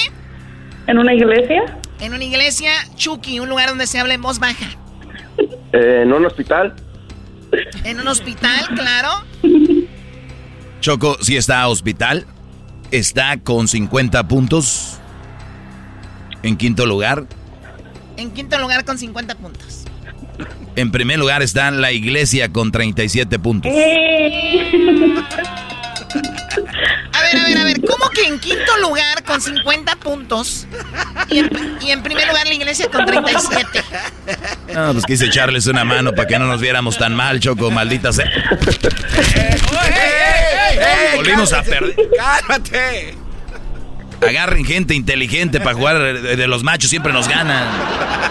¿En una iglesia? En una iglesia, Chucky, un lugar donde se habla en voz baja. Eh, ¿En un hospital? En un hospital, claro. Choco, si está a hospital, está con 50 puntos. En quinto lugar. En quinto lugar con 50 puntos. En primer lugar está la iglesia con 37 puntos. A ver, a ver, a ver, ¿cómo que en quinto lugar con 50 puntos y en, y en primer lugar la iglesia con 37? No, pues quise echarles una mano para que no nos viéramos tan mal, Choco, maldita sea. Volvimos a perder. ¡Cálmate! Agarren gente inteligente para jugar de, los machos, siempre nos ganan.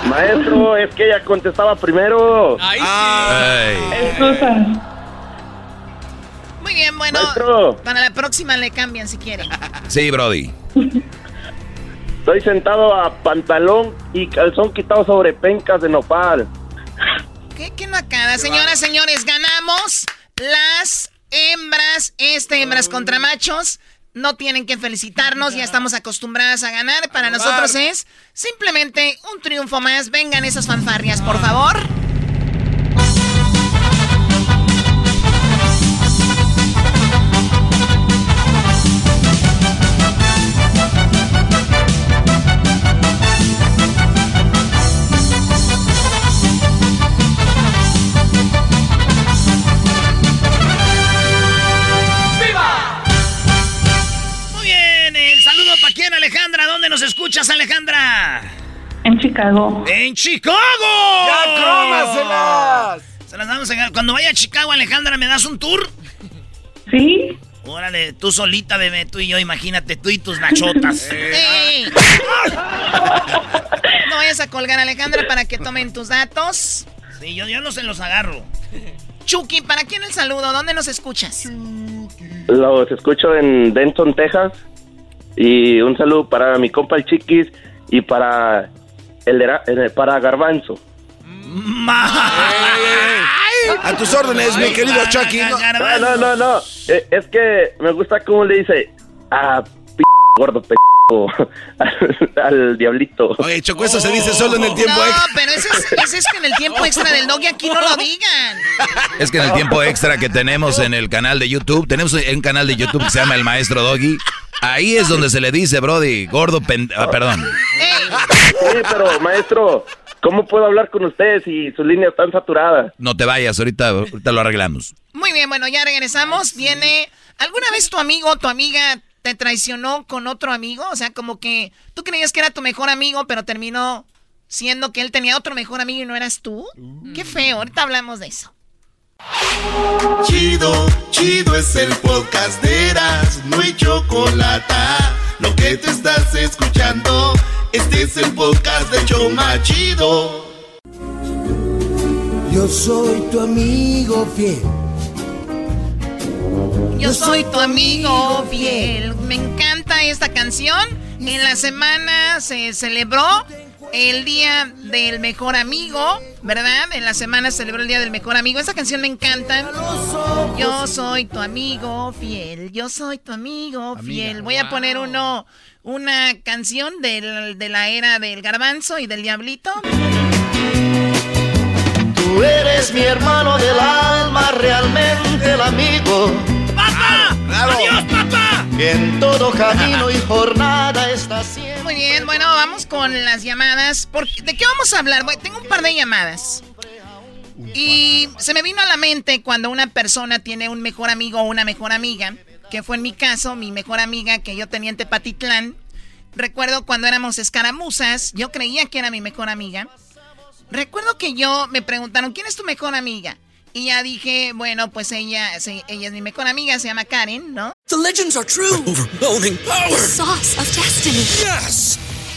Maestro, es que ella contestaba primero. Ay. Muy bien, bueno, Maestro. para la próxima le cambian si quieren. Sí, Brody. Estoy sentado a pantalón y calzón quitado sobre pencas de nopal. ¿Qué, qué nacada? Señoras, señores, ganamos las hembras, este hembras contra machos. No tienen que felicitarnos, ya estamos acostumbradas a ganar. Para nosotros es simplemente un triunfo más. Vengan esas fanfarrias, por favor. Chicago. ¡En Chicago! ¡Ya crómaselas! Se las vamos a Cuando vaya a Chicago, Alejandra, ¿me das un tour? Sí. Órale, tú solita, bebé, tú y yo, imagínate, tú y tus nachotas. ¡Ey! No vayas a colgar, Alejandra, para que tomen tus datos. Sí, yo, yo no se los agarro. Chucky, ¿para quién el saludo? ¿Dónde nos escuchas? Los escucho en Denton, Texas. Y un saludo para mi compa el Chiquis y para el, de- para Garbanzo. A tus órdenes, mi querido Chucky. No, No, no, no, no. Eh, Es que me gusta cómo le dice a p gordo p al, al diablito. Oye, Choco, eso se dice solo en el tiempo No, extra. pero ese es, que en el tiempo extra del dog y aquí no lo digan. Es que en el tiempo extra que tenemos en el canal de YouTube, tenemos un canal de YouTube que se llama El Maestro Doggy. Ahí es donde se le dice, Brody, gordo pen... ah, perdón. Sí, pero maestro, ¿cómo puedo hablar con usted si su línea está saturada? No te vayas, ahorita, ahorita lo arreglamos. Muy bien, bueno, ya regresamos. Viene. ¿Alguna vez tu amigo o tu amiga te traicionó con otro amigo? O sea, como que tú creías que era tu mejor amigo, pero terminó siendo que él tenía otro mejor amigo y no eras tú. Qué feo, ahorita hablamos de eso. Chido, chido es el podcast de Eras, no hay chocolate. Lo que te estás escuchando, este es el podcast de Choma Chido. Yo soy tu amigo fiel. Yo soy tu amigo fiel. Me encanta esta canción. En la semana se celebró el día del mejor amigo, ¿verdad? En la semana celebró el día del mejor amigo. Esa canción me encanta. Yo soy tu amigo fiel. Yo soy tu amigo fiel. Voy a poner uno, una canción del, de la era del garbanzo y del diablito. Tú eres mi hermano del alma, realmente el amigo. ¡Papá! ¡Adiós, papá! Que en todo camino y jornada está siempre. Muy bien, bueno, vamos con las llamadas. ¿De qué vamos a hablar? Bueno, tengo un par de llamadas. Y se me vino a la mente cuando una persona tiene un mejor amigo o una mejor amiga, que fue en mi caso, mi mejor amiga que yo tenía en Tepatitlán. Recuerdo cuando éramos escaramuzas, yo creía que era mi mejor amiga. Recuerdo que yo me preguntaron, ¿quién es tu mejor amiga? Y ya dije, bueno, pues ella, ella es mi mejor amiga, se llama Karen, ¿no? The legends are true. overwhelming power. The sauce of destiny. Yes.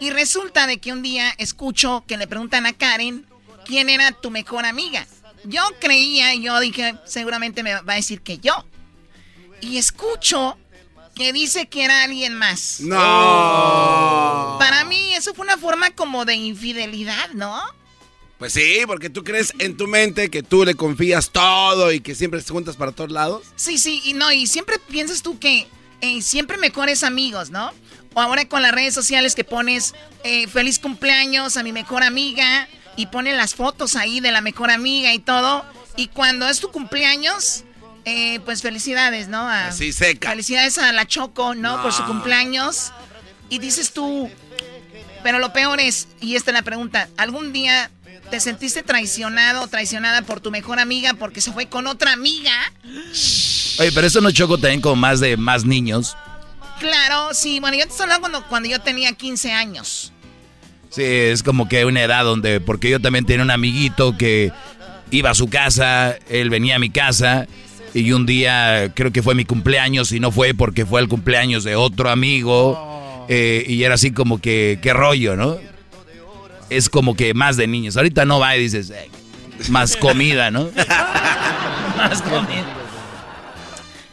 Y resulta de que un día escucho que le preguntan a Karen quién era tu mejor amiga. Yo creía, yo dije, seguramente me va a decir que yo. Y escucho que dice que era alguien más. No. Para mí eso fue una forma como de infidelidad, ¿no? Pues sí, porque tú crees en tu mente que tú le confías todo y que siempre te juntas para todos lados. Sí, sí, y no, y siempre piensas tú que eh, siempre mejores amigos, ¿no? O ahora con las redes sociales que pones eh, feliz cumpleaños a mi mejor amiga y ponen las fotos ahí de la mejor amiga y todo. Y cuando es tu cumpleaños, eh, pues felicidades, ¿no? Así seca. Felicidades a la Choco, ¿no? Por su cumpleaños. Y dices tú, pero lo peor es, y esta es la pregunta, ¿algún día te sentiste traicionado o traicionada por tu mejor amiga porque se fue con otra amiga? Oye, pero eso no choco también con más de más niños. Claro, sí. Bueno, yo te estoy hablando cuando, cuando yo tenía 15 años. Sí, es como que una edad donde, porque yo también tenía un amiguito que iba a su casa, él venía a mi casa y un día creo que fue mi cumpleaños y no fue porque fue el cumpleaños de otro amigo eh, y era así como que, qué rollo, ¿no? Es como que más de niños. Ahorita no va y dices, más comida, ¿no? más comida.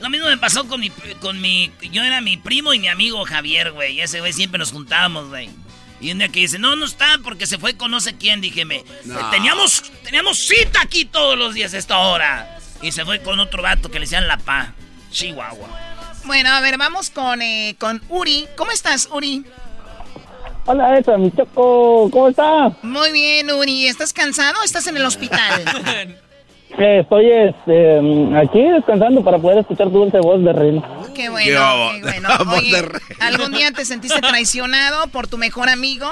Lo mismo me pasó con mi, con mi... Yo era mi primo y mi amigo Javier, güey. Ese güey siempre nos juntábamos, güey. Y un día que dice, no, no está porque se fue con no sé quién, dije, me, teníamos, teníamos cita aquí todos los días a esta hora. Y se fue con otro vato que le decían La Pa, Chihuahua. Bueno, a ver, vamos con, eh, con Uri. ¿Cómo estás, Uri? Hola, esa, mi choco, ¿cómo estás? Muy bien, Uri. ¿Estás cansado o estás en el hospital? Eh, estoy este, aquí descansando para poder escuchar tu dulce voz de reina. Qué bueno, qué, bueno. Oye, ¿algún día te sentiste traicionado por tu mejor amigo?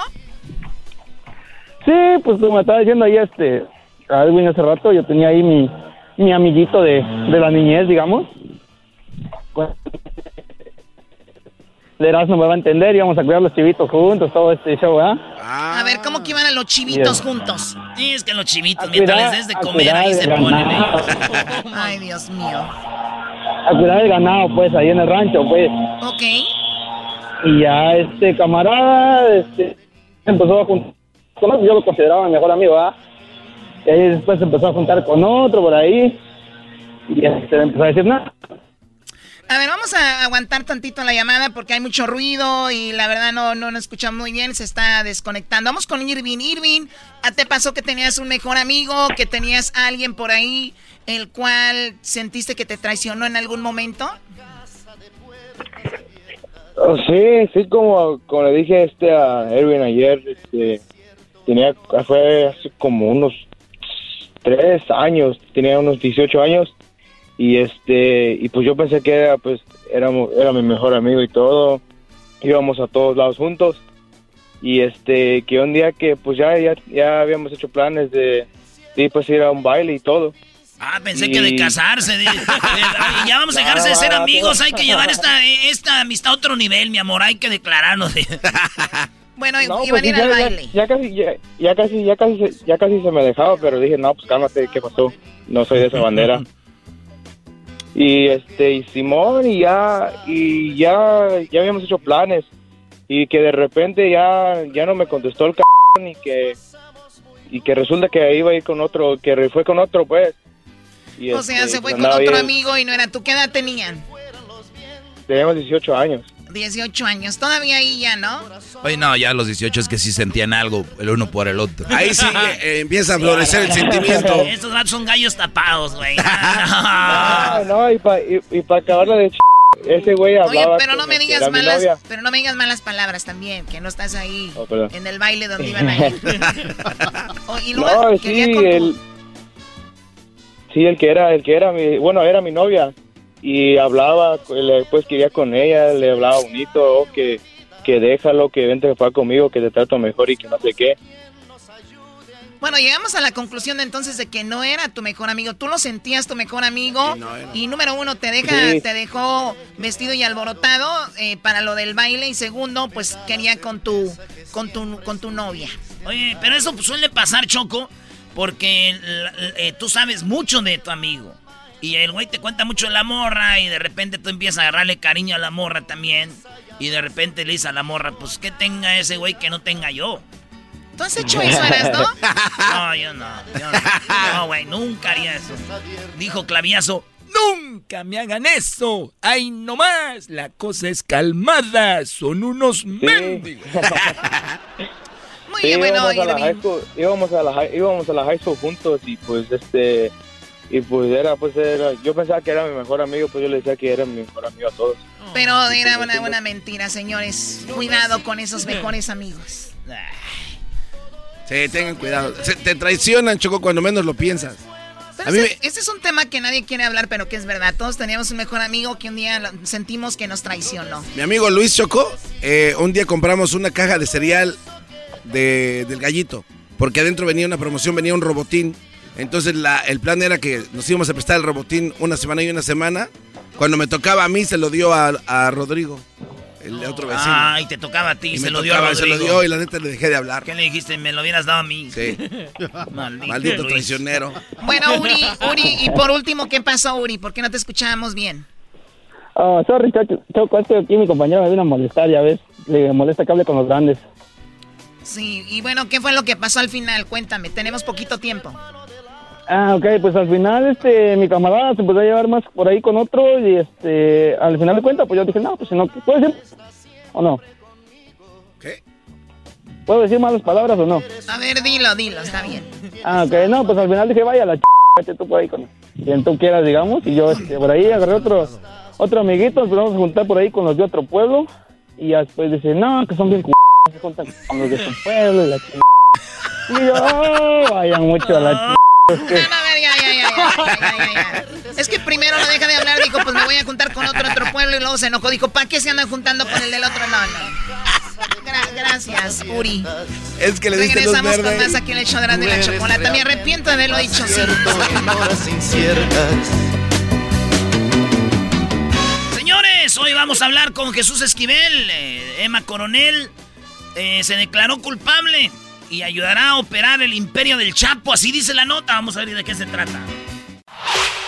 Sí, pues como estaba diciendo ahí este, Alvin hace rato, yo tenía ahí mi, mi amiguito de, de la niñez, digamos. De no me va a entender, íbamos a cuidar los chivitos juntos, todo este show, ¿verdad? A ver, ¿cómo que iban a los chivitos juntos? Sí, es que los chivitos, mientras les des de comer, ahí se ponen. ¿eh? Ay, Dios mío. A cuidar el ganado, pues, ahí en el rancho, pues. Ok. Y ya este camarada, este, empezó a juntar, yo lo consideraba mi mejor amigo, ¿verdad? Y ahí después se empezó a juntar con otro por ahí, y este, empezó a decir nada. A ver, vamos a aguantar tantito la llamada porque hay mucho ruido y la verdad no, no nos escuchamos muy bien, se está desconectando. Vamos con Irving. Irving, ¿a te pasó que tenías un mejor amigo, que tenías alguien por ahí el cual sentiste que te traicionó en algún momento? Oh, sí, sí, como, como le dije este a Erwin ayer, este, tenía, fue hace como unos tres años, tenía unos 18 años y este, y pues yo pensé que era, pues, éramos, era mi mejor amigo y todo, íbamos a todos lados juntos y este, que un día que pues ya, ya, ya habíamos hecho planes de, de pues ir a un baile y todo. Ah, pensé que de casarse. De, ya vamos a dejarse de ser amigos. Hay que llevar esta, esta amistad a otro nivel, mi amor. Hay que declararnos. bueno, iban a ir al baile. Ya, casi, ya, casi, ya casi, ya casi se me dejaba, pero dije, no, pues cálmate, ¿qué pasó? No soy de esa bandera. Y este, y Simón, y ya, y ya, ya habíamos hecho planes. Y que de repente ya, ya no me contestó el c y que, y que resulta que iba a ir con otro, que fue con otro, pues o sea, este, se fue con otro amigo y no era tú. ¿Qué edad tenían? Teníamos 18 años. 18 años, todavía ahí ya, ¿no? Oye, no, ya a los 18 es que sí sentían algo el uno por el otro. Ahí sí eh, empieza a florecer el sentimiento. Estos gatos son gallos tapados, güey. No, no, y para y, y pa acabarla de ch... Ese güey hablaba. Oye, pero no me digas malas, pero no me digas malas palabras también, que no estás ahí oh, en el baile donde iban a ir. oh, y luego no, sí, el, Sí, el que era, el que era mi, bueno, era mi novia y hablaba, pues quería con ella, le hablaba bonito, oh, que, que déjalo, que vente fue conmigo, que te trato mejor y que no sé qué. Bueno, llegamos a la conclusión entonces de que no era tu mejor amigo. Tú lo sentías tu mejor amigo y número uno te deja, te dejó vestido y alborotado eh, para lo del baile y segundo pues quería con tu, con tu, con tu novia. Oye, pero eso suele pasar, Choco. Porque eh, tú sabes mucho de tu amigo. Y el güey te cuenta mucho de la morra y de repente tú empiezas a agarrarle cariño a la morra también. Y de repente le dices a la morra, pues que tenga ese güey que no tenga yo. ¿Tú has hecho eso, eras, no? No, yo no. no, güey, nunca haría eso. Dijo Claviazo, nunca me hagan eso. Ay, no más, la cosa es calmada. Son unos mendigos. íbamos, a la high school, íbamos, a la íbamos a la high school juntos y pues este y pues era pues era yo pensaba que era mi mejor amigo pues yo le decía que era mi mejor amigo a todos. Pero era una buena mentira señores. Cuidado con esos mejores amigos. Sí tengan cuidado. Te traicionan choco cuando menos lo piensas. A mí este es un tema que nadie quiere hablar, pero que es verdad. Todos teníamos un mejor amigo que un día sentimos que nos traicionó. Mi amigo Luis Choco, eh, un día compramos una caja de cereal de, del gallito, porque adentro venía una promoción, venía un robotín. Entonces la, el plan era que nos íbamos a prestar el robotín una semana y una semana. Cuando me tocaba a mí, se lo dio a, a Rodrigo, el otro vecino. Ah, y te tocaba a ti, y se lo dio a Rodrigo. Se lo dio y la neta le dejé de hablar. ¿Qué le dijiste? Me lo hubieras dado a mí. Sí. Maldito, traicionero. Bueno, Uri, Uri, y por último, ¿qué pasó, Uri? ¿Por qué no te escuchábamos bien? Oh, sorry, Choco, este aquí mi compañero me vino a molestar, ya ves. Le molesta que hable con los grandes. Sí, y bueno, ¿qué fue lo que pasó al final? Cuéntame, tenemos poquito tiempo. Ah, ok, pues al final este mi camarada se empezó a llevar más por ahí con otro y este al final de cuentas pues yo dije, no, pues si no, ¿puedo decir o no? ¿Qué? ¿Puedo decir malas palabras o no? A ver, dilo, dilo, está bien. Ah, ok, no, pues al final dije, vaya la ch... tú por ahí con quien tú quieras, digamos, y yo este, por ahí agarré otro, otro amiguito, nos vamos a juntar por ahí con los de otro pueblo y después dice, no, que son bien se juntan con los de su pueblo y la ch... Y yo, oh, vayan mucho a la ch... Es que primero no deja de hablar, dijo, pues me voy a juntar con otro otro pueblo y luego se enojó, dijo, ¿para qué se andan juntando con el del otro? No, no. gracias, Uri. Es que le diste Regresamos con más aquí en el show de la chocolate. Me arrepiento de haberlo dicho sí. Señores, hoy vamos a hablar con Jesús Esquivel, eh, Emma Coronel. Eh, se declaró culpable y ayudará a operar el imperio del Chapo. Así dice la nota. Vamos a ver de qué se trata.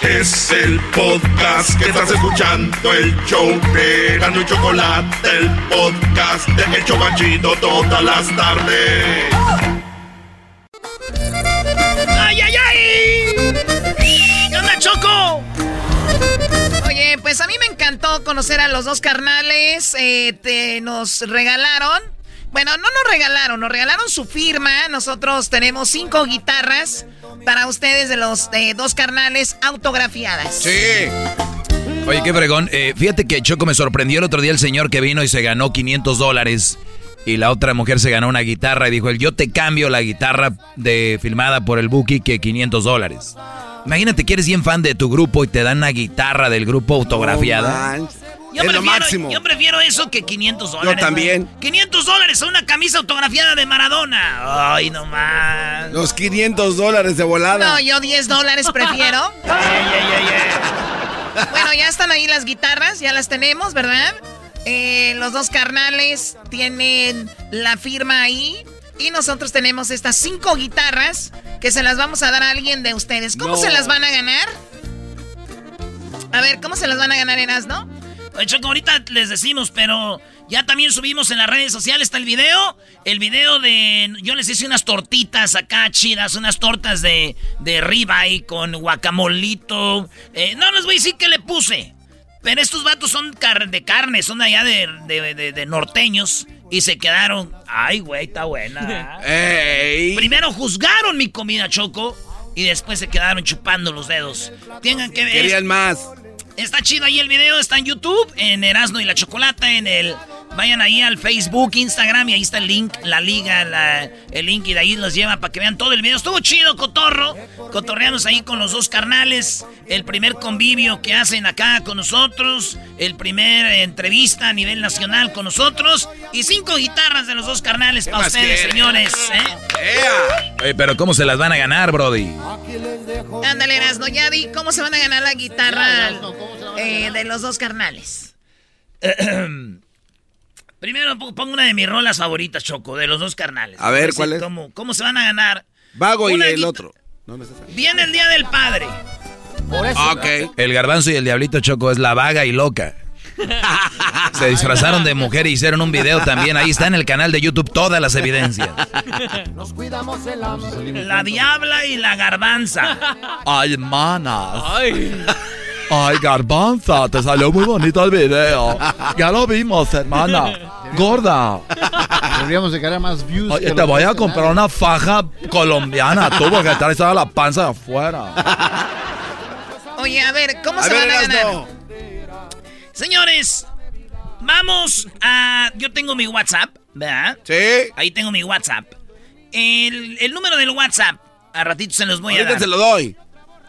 Es el podcast que estás escuchando, el show de Gano y Chocolate, el podcast de Hecho Banchito todas las tardes. ¡Ay, ay, ay! ¿Qué onda, Choco? Oye, pues a mí me encantó conocer a los dos carnales. Eh, te nos regalaron bueno, no nos regalaron, nos regalaron su firma. Nosotros tenemos cinco guitarras para ustedes de los dos carnales autografiadas. Sí. Oye, qué fregón. Eh, fíjate que Choco me sorprendió el otro día el señor que vino y se ganó 500 dólares. Y la otra mujer se ganó una guitarra y dijo, yo te cambio la guitarra de filmada por el Buki que 500 dólares. Imagínate que eres bien fan de tu grupo y te dan una guitarra del grupo autografiada. yo, prefiero, máximo. yo prefiero eso que 500 dólares. Yo también. 500 dólares a una camisa autografiada de Maradona. Ay, no más. Los 500 dólares de volada. No, yo 10 dólares prefiero. bueno, ya están ahí las guitarras, ya las tenemos, ¿verdad? Eh, los dos carnales tienen la firma ahí. Y nosotros tenemos estas cinco guitarras que se las vamos a dar a alguien de ustedes. ¿Cómo se las van a ganar? A ver, ¿cómo se las van a ganar en Asno? Choco, ahorita les decimos, pero ya también subimos en las redes sociales está el video. El video de. Yo les hice unas tortitas acá chidas, unas tortas de, de ribeye con guacamolito. Eh, no les voy a decir qué le puse. Pero estos vatos son de carne, son allá de, de, de norteños. Y se quedaron. Ay, güey, está buena. Primero juzgaron mi comida, Choco. Y después se quedaron chupando los dedos. Tengan que ver. Querían más. Está chido ahí el video, está en YouTube, en Erasmo y la Chocolata, en el Vayan ahí al Facebook, Instagram y ahí está el link, la liga, el link y de ahí los lleva para que vean todo el video. Estuvo chido, cotorro. Cotorreamos ahí con los dos carnales. El primer convivio que hacen acá con nosotros. El primer entrevista a nivel nacional con nosotros. Y cinco guitarras de los dos carnales para ustedes, señores. ¿eh? pero ¿cómo se las van a ganar, Brody? Ándale, Erasno, ya di cómo se van a ganar la guitarra eh, de los dos carnales. Primero pongo una de mis rolas favoritas, Choco, de los dos carnales. A ver, ¿cuál es? Cómo, se van a ganar? Vago y el otro. Viene el Día del Padre. Por eso. Ok. El garbanzo y el diablito Choco es la vaga y loca. Se disfrazaron de mujer y hicieron un video también. Ahí está en el canal de YouTube todas las evidencias. Nos cuidamos La diabla y la garbanza. Ay, hermanas. Ay. Ay, garbanza, te salió muy bonito el video. Ya lo vimos, hermana. Gorda. Deberíamos de más views. Oye, te voy a comprar una faja colombiana, tú, porque traes toda la panza de afuera. Oye, a ver, ¿cómo se van a ganar? Señores, vamos a... Yo tengo mi WhatsApp, ¿verdad? Sí. Ahí tengo mi WhatsApp. El, el número del WhatsApp, a ratito se los voy a dar. Ahorita se lo doy.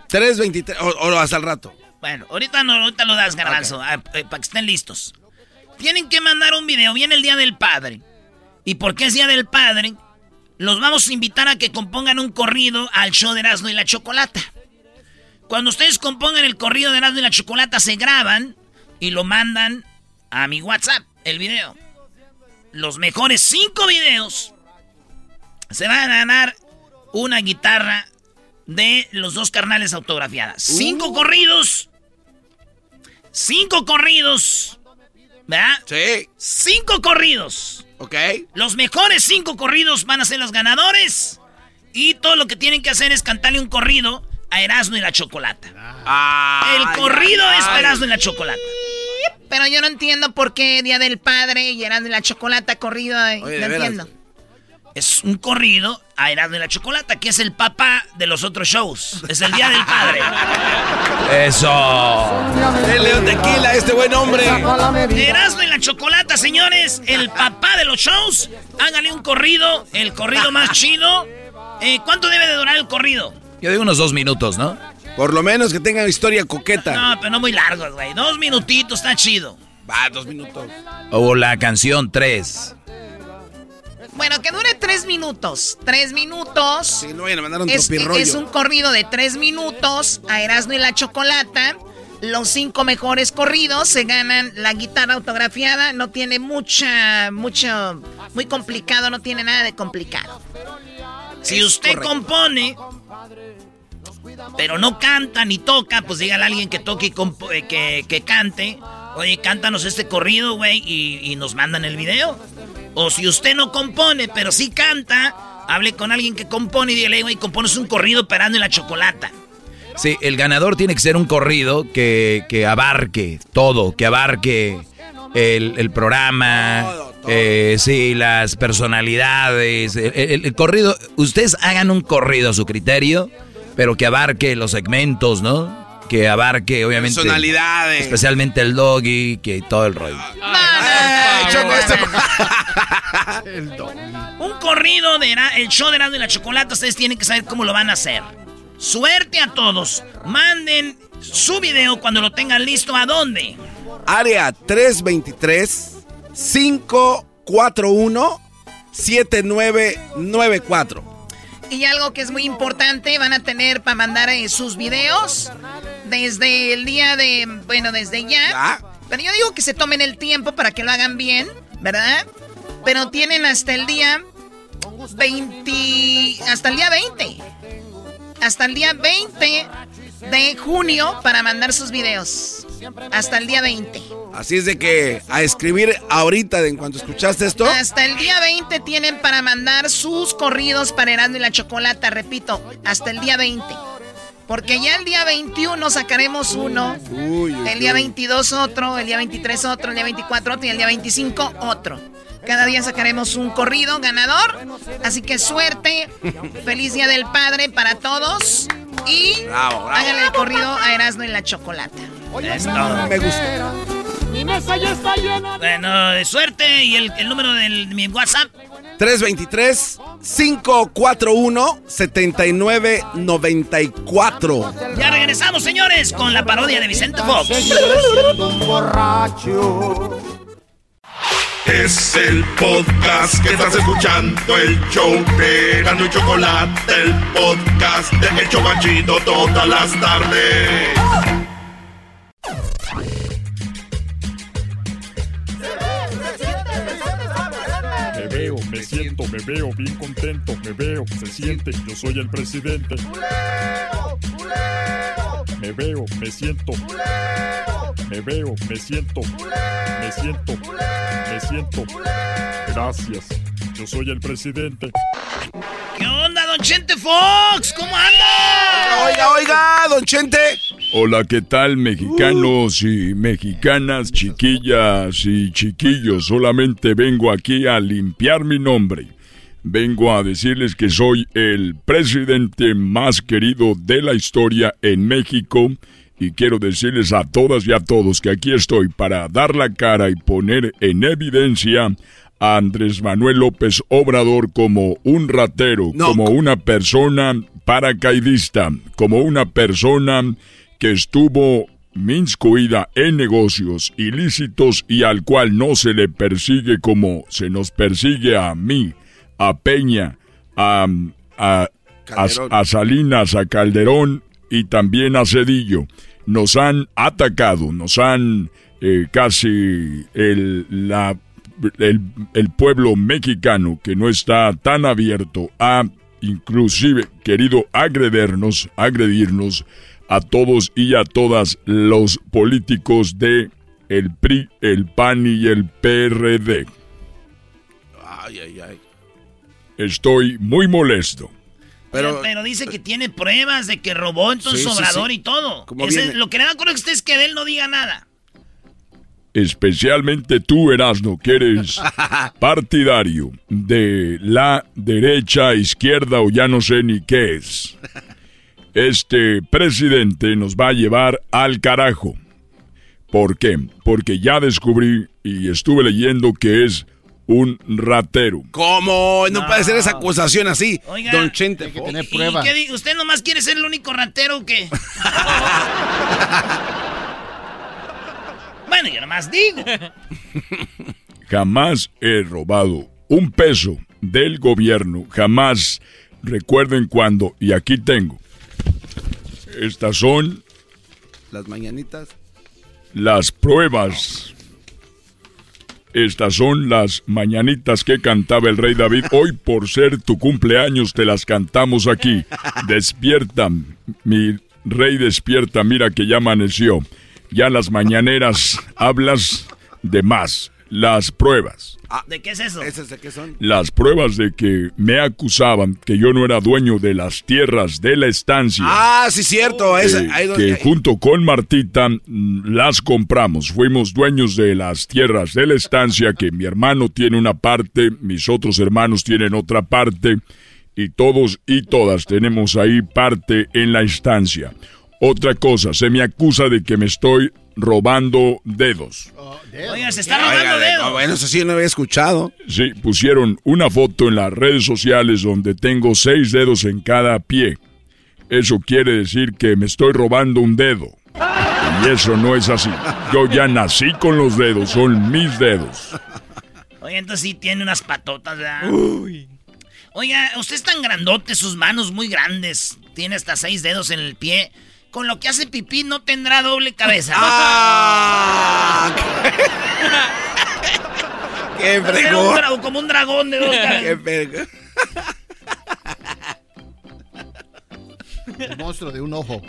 323, o, o hasta el rato. Bueno, ahorita no, ahorita lo das, garbanzo, ah, eh, para que estén listos. Tienen que mandar un video, viene el Día del Padre. ¿Y por qué es Día del Padre? Los vamos a invitar a que compongan un corrido al show de Erasmo y la Chocolata. Cuando ustedes compongan el corrido de Erasmo y la Chocolata, se graban y lo mandan a mi WhatsApp, el video. Los mejores cinco videos se van a ganar una guitarra de los dos carnales autografiadas. Cinco uh. corridos. Cinco corridos. ¿Verdad? Sí. Cinco corridos. Ok. Los mejores cinco corridos van a ser los ganadores. Y todo lo que tienen que hacer es cantarle un corrido a Erasmo y la Chocolata. El corrido es Erasmo y la Chocolata. Pero yo no entiendo por qué Día del Padre y Erasmo y la Chocolata corrido. no entiendo es un corrido a Erasmo y la Chocolata, que es el papá de los otros shows. Es el Día del Padre. Eso. El León Tequila, este buen hombre. Erasmo y la Chocolata, señores, el papá de los shows. Hágale un corrido, el corrido más chido. Eh, ¿Cuánto debe de durar el corrido? Yo digo unos dos minutos, ¿no? Por lo menos que tenga historia coqueta. No, pero no muy largos, güey. Dos minutitos, está chido. Va, dos minutos. O la canción tres. Bueno, que dure tres minutos. Tres minutos. Sí, no vayan a mandar un es, es un corrido de tres minutos a Erasmo y la Chocolata. Los cinco mejores corridos se ganan la guitarra autografiada. No tiene mucha, mucho, muy complicado, no tiene nada de complicado. Si usted compone, pero no canta ni toca, pues dígale a alguien que toque y eh, que, que, cante. Oye, cántanos este corrido, güey, y, y nos mandan el video. O si usted no compone, pero sí canta, hable con alguien que compone y dígale, güey, compones un corrido parando en la chocolata. Sí, el ganador tiene que ser un corrido que, abarque todo, que abarque el, programa, eh, sí, las personalidades, el, corrido. Ustedes hagan un corrido a su criterio, pero que abarque los segmentos, ¿no? Que abarque, obviamente. Personalidades. Especialmente el doggy, que todo el rollo. No, no, Un corrido de el show de Erasmo y la Chocolata, ustedes tienen que saber cómo lo van a hacer. Suerte a todos. Manden su video cuando lo tengan listo. ¿A dónde? Área 323 541 7994. Y algo que es muy importante, van a tener para mandar eh, sus videos desde el día de, bueno, desde ya. Pero yo digo que se tomen el tiempo para que lo hagan bien, ¿verdad? Pero tienen hasta el día 20, hasta el día 20. Hasta el día 20 de junio para mandar sus videos. Hasta el día 20. Así es de que a escribir ahorita en cuanto escuchaste esto. Hasta el día 20 tienen para mandar sus corridos para Herando y la Chocolata, repito, hasta el día 20. Porque ya el día 21 sacaremos uno, el día 22 otro, el día 23 otro, el día 24 otro y el día 25 otro. Cada día sacaremos un corrido ganador. Así que suerte. Feliz Día del Padre para todos. Y háganle el corrido a Erasmo en la Chocolata. Me gusta. Mi mesa ya está llena. Bueno, de suerte. ¿Y el, número de mi WhatsApp? 323-541-7994. Ya regresamos, señores, con la parodia de Vicente Fox. Es el podcast que estás escuchando, el show de Gano y Chocolate, el podcast de El Chobachito todas las tardes. me siento, me veo bien contento, me veo, se siente, yo soy el presidente. Me veo, me siento. Me veo, me siento. Me siento. Me siento. Gracias. Yo soy el presidente. ¿Qué onda, don Chente Fox? ¿Cómo anda? Oiga, oiga, don Chente. Hola, ¿qué tal, mexicanos y mexicanas, chiquillas y chiquillos? Solamente vengo aquí a limpiar mi nombre. Vengo a decirles que soy el presidente más querido de la historia en México y quiero decirles a todas y a todos que aquí estoy para dar la cara y poner en evidencia a Andrés Manuel López Obrador como un ratero, como una persona paracaidista, como una persona que estuvo minscuida en negocios ilícitos y al cual no se le persigue como se nos persigue a mí, a Peña, a, a, a, Salinas, a Calderón y también a Cedillo. Nos han atacado, nos han eh, casi el, la, el, el pueblo mexicano que no está tan abierto a inclusive querido agredernos, agredirnos a todos y a todas los políticos de el PRI, el PAN y el PRD. Ay, ay, ay. Estoy muy molesto. Pero, pero, dice que tiene pruebas de que robó entonces Obrador y todo. lo que le da acuerdo que usted es que de él no diga nada. Especialmente tú, Erasno, que eres partidario de la derecha, izquierda o ya no sé ni qué es este presidente nos va a llevar al carajo. ¿Por qué? Porque ya descubrí y estuve leyendo que es un ratero. ¿Cómo? No, puede ser esa acusación así. Don Chente. Hay que tener pruebas. ¿Usted nomás quiere ser el único ratero que...? bueno, yo nomás digo. Jamás he robado un peso del gobierno. Jamás. Recuerden cuando, y aquí tengo, estas son... Las mañanitas. Las pruebas. Estas son las mañanitas que cantaba el rey David. Hoy, por ser tu cumpleaños, te las cantamos aquí. Despierta, mi rey despierta, mira que ya amaneció. Ya las mañaneras hablas de más. Las pruebas. Ah, ¿De qué es eso? de qué son? Las pruebas de que me acusaban que yo no era dueño de las tierras de la estancia. Ah, sí, cierto. Eh, que junto con Martita mm, las compramos. Fuimos dueños de las tierras de la estancia, que mi hermano tiene una parte, mis otros hermanos tienen otra parte, y todos y todas tenemos ahí parte en la estancia. Otra cosa, se me acusa de que me estoy robando dedos. Oiga, se está robando Oiga, dedos. no, bueno, eso sí no había escuchado. Sí, pusieron una foto en las redes sociales donde tengo seis dedos en cada pie. Eso quiere decir que me estoy robando un dedo. Y eso no es así. Yo ya nací con los dedos, son mis dedos. Oiga, entonces sí tiene unas patotas, ¿verdad? Oiga, usted es tan grandote, sus manos muy grandes. Tiene hasta seis dedos en el pie. Con lo que hace pipí no tendrá doble cabeza. Ah, ¡Qué fregón! como un dragón de dos ¡Qué cabezas. fregón! El monstruo de un ojo.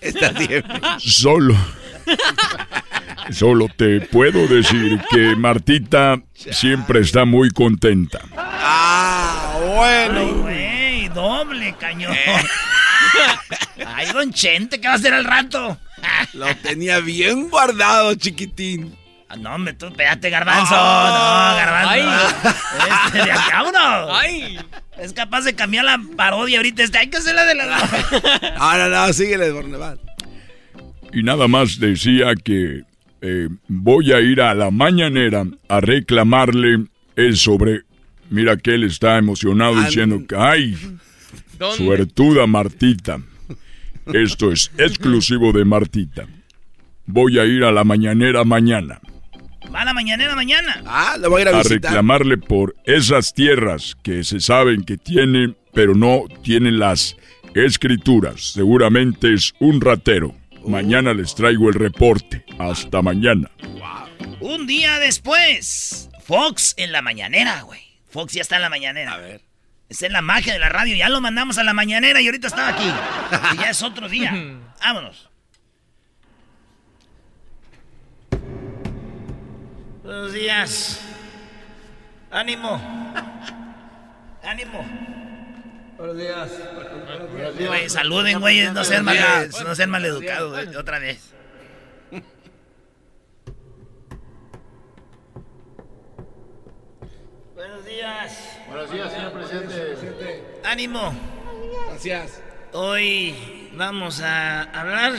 Está bien. Solo. Solo te puedo decir que Martita siempre está muy contenta. Ah, Ay, bueno. Doble cañón. Ay, don Chente, ¿qué va a hacer al rato? Lo tenía bien guardado, chiquitín. Ah, No, hombre, tú espérate, garbanzo. Ah. no, garbanzo. Ay. Este, de acá uno. Ay. Es capaz de cambiar la parodia ahorita. Este, hay que hacer la de la. Ah, no, no, síguele, Borneval. Y nada más decía que eh, voy a ir a la mañanera a reclamarle el sobre. Mira que él está emocionado diciendo que, ay, ¿Dónde? suertuda Martita. Esto es exclusivo de Martita. Voy a ir a la mañanera mañana Va a la mañanera mañana. Ah, lo voy a ir a a visitar. reclamarle por esas tierras que se saben que tiene, pero no tienen las escrituras. Seguramente es un ratero. Mañana les traigo el reporte. Hasta mañana. Un día después, Fox en la mañanera, güey. Fox ya está en la mañanera. A ver. Esa es la magia de la radio. Ya lo mandamos a la mañanera y ahorita estaba aquí. Y ya es otro día. Vámonos. Buenos días. Ánimo. Ánimo. Buenos días. Güey, saluden, güey. No sean mal, no sean maleducados, güey. Otra vez. Buenos días. Buenos días, señor presidente. Ánimo. Gracias. Hoy vamos a hablar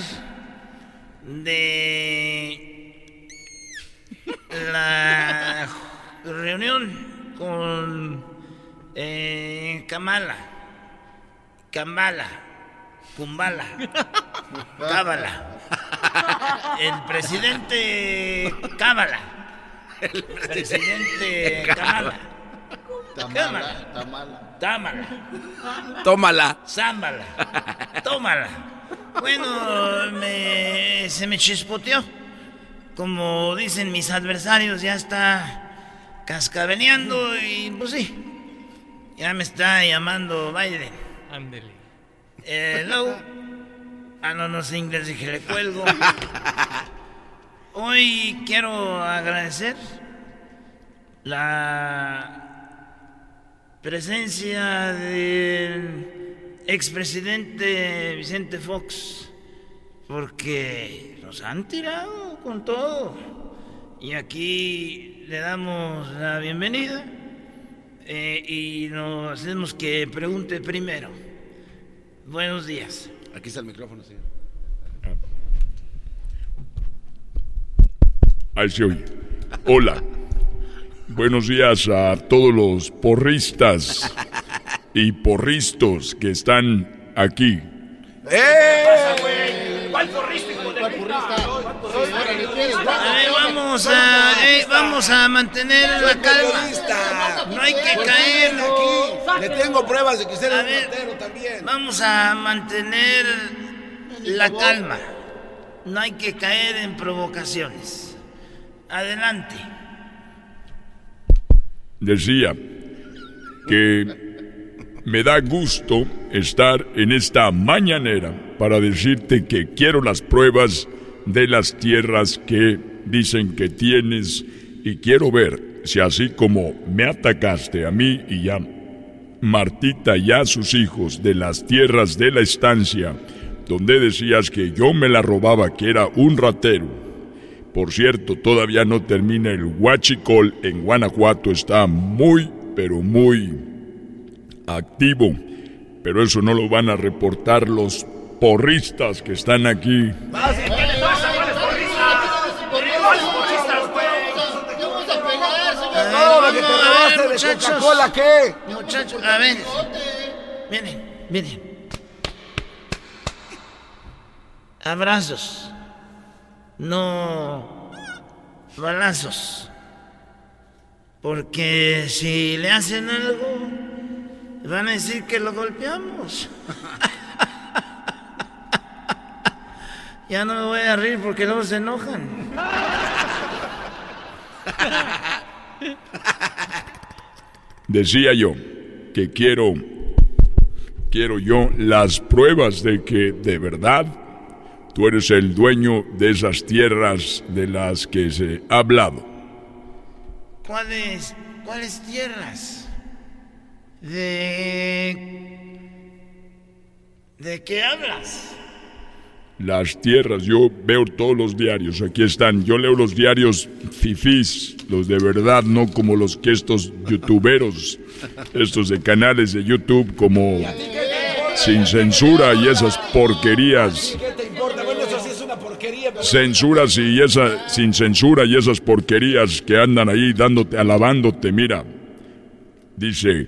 de la reunión con eh, Kamala, Kambala, Kumbala, Cábala, el presidente Cábala, el presidente Kamala, Tamala, tamala. Támala. Tómala. Zámbala. Tómala. Bueno, me- se me chispoteó. Como dicen mis adversarios, ya está cascabeleando y pues sí. Ya me está llamando Biden. Ándele. Hello. Ah, no, no sé inglés, dije, le cuelgo. Hoy quiero agradecer la presencia del expresidente Vicente Fox, porque nos han tirado con todo. Y aquí le damos la bienvenida eh, y nos hacemos que pregunte primero. Buenos días. Aquí está el micrófono, señor. Ahí se oye. Hola. Buenos días a todos los porristas y porristos que están aquí. ¿Cuál porrista, hijo de A ver, vamos a, eh, vamos a mantener la calma. No hay que caer. Le tengo pruebas de que usted A es ver. ratero también. Vamos a mantener la calma. No hay que caer en provocaciones. Adelante. Decía que me da gusto estar en esta mañanera para decirte que quiero las pruebas de las tierras que dicen que tienes y quiero ver si así como me atacaste a mí y a Martita y a sus hijos de las tierras de la estancia, donde decías que yo me la robaba, que era un ratero. Por cierto, todavía no termina el huachicol en Guanajuato, está muy, pero muy activo. Pero eso no lo van a reportar los porristas que están aquí. Coca-Cola, ¿qué? Muchachos, a ver. Miren, miren. Abrazos. No balazos. Porque si le hacen algo, van a decir que lo golpeamos. ya no me voy a reír porque luego se enojan. Decía yo que quiero, quiero yo las pruebas de que de verdad tú eres el dueño de esas tierras de las que se ha hablado. ¿Cuáles, cuáles tierras? ¿De... ¿De qué hablas? Las tierras, yo veo todos los diarios, aquí están. Yo leo los diarios fifís, los de verdad, no como los que estos youtuberos, estos de canales de YouTube como sin censura y esas porquerías. Censuras y esa, sin censura y esas porquerías que andan ahí dándote, alabándote, mira. Dice,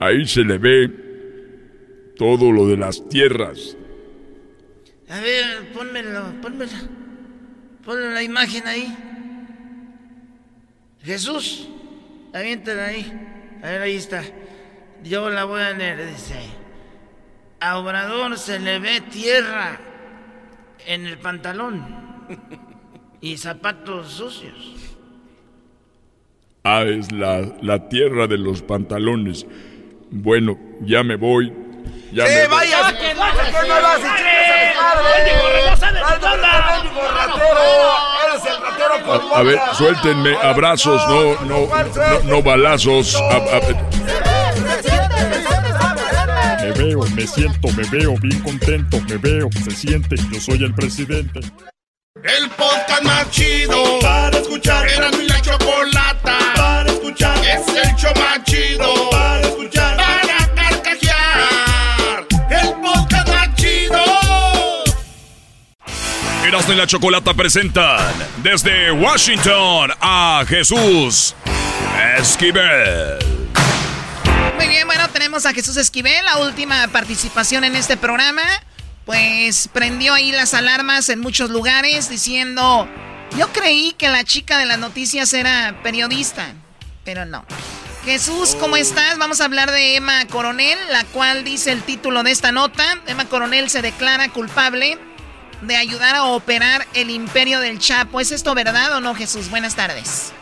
ahí se le ve todo lo de las tierras. A ver, pónmelo, pónmelo. Ponle la imagen ahí. Jesús, aviéntala ahí. A ver, ahí está. Yo la voy a leer, dice. A Obrador se le ve tierra en el pantalón y zapatos sucios. Ah, es la, la tierra de los pantalones. Bueno, ya me voy. Ya ¡Sí, me voy. vaya! ¿Qué no lo haces, ¡Eres el ratero A, a ver, suéltenme, abrazos, no, no, no, no balazos. A- a- Me veo, me siento, me veo bien contento, me veo, se siente, yo soy el presidente. El podcast más chido para escuchar. Era mi la chocolata para escuchar. Es el show más chido para escuchar. Para carcajear. El podcast más chido. Erasmo y la Chocolata presentan desde Washington a Jesús Esquivel. Muy bien, bueno, tenemos a Jesús Esquivel, la última participación en este programa. Pues prendió ahí las alarmas en muchos lugares diciendo, yo creí que la chica de las noticias era periodista, pero no. Jesús, ¿cómo estás? Vamos a hablar de Emma Coronel, la cual dice el título de esta nota. Emma Coronel se declara culpable de ayudar a operar el imperio del Chapo. ¿Es esto verdad o no, Jesús? Buenas tardes.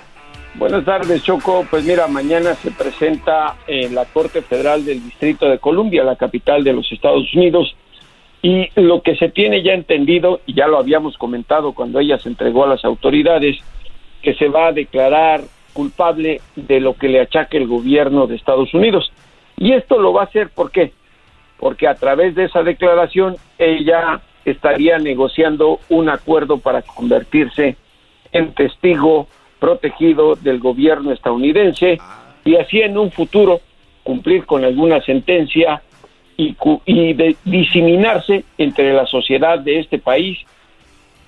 Buenas tardes, Choco. Pues mira, mañana se presenta en la Corte Federal del Distrito de Columbia, la capital de los Estados Unidos, y lo que se tiene ya entendido, y ya lo habíamos comentado cuando ella se entregó a las autoridades, que se va a declarar culpable de lo que le achaque el gobierno de Estados Unidos. Y esto lo va a hacer, ¿por qué? Porque a través de esa declaración ella estaría negociando un acuerdo para convertirse en testigo protegido del gobierno estadounidense y así en un futuro cumplir con alguna sentencia y, y de- diseminarse entre la sociedad de este país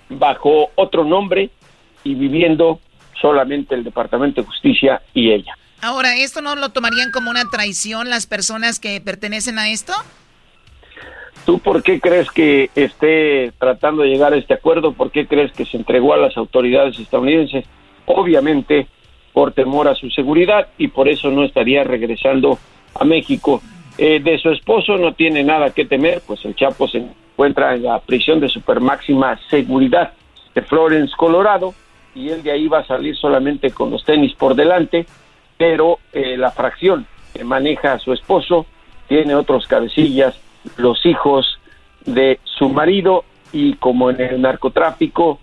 bajo otro nombre y viviendo solamente el Departamento de Justicia y ella. Ahora, ¿esto no lo tomarían como una traición las personas que pertenecen a esto? ¿Tú por qué crees que esté tratando de llegar a este acuerdo? ¿Por qué crees que se entregó a las autoridades estadounidenses? Obviamente por temor a su seguridad y por eso no estaría regresando a México. Eh, de su esposo no tiene nada que temer, pues el Chapo se encuentra en la prisión de super máxima seguridad de Florence, Colorado, y él de ahí va a salir solamente con los tenis por delante, pero eh, la fracción que maneja a su esposo tiene otros cabecillas, los hijos de su marido, y como en el narcotráfico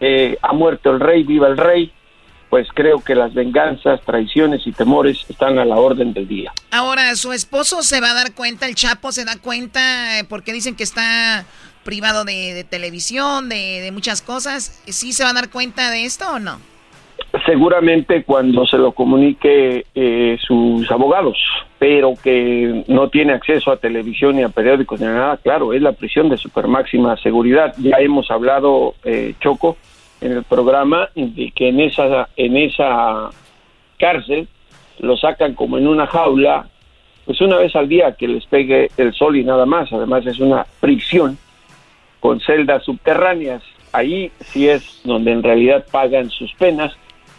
eh, ha muerto el rey, viva el rey, pues creo que las venganzas, traiciones y temores están a la orden del día. Ahora, ¿su esposo se va a dar cuenta, el Chapo se da cuenta, eh, porque dicen que está privado de, de televisión, de, de muchas cosas? ¿Sí se va a dar cuenta de esto o no? Seguramente cuando se lo comunique eh, sus abogados, pero que no tiene acceso a televisión ni a periódicos ni a nada, claro, es la prisión de super máxima seguridad. Ya hemos hablado, eh, Choco, en el programa de que en esa, en esa cárcel lo sacan como en una jaula, pues una vez al día que les pegue el sol y nada más. Además es una prisión con celdas subterráneas. Ahí sí es donde en realidad pagan sus penas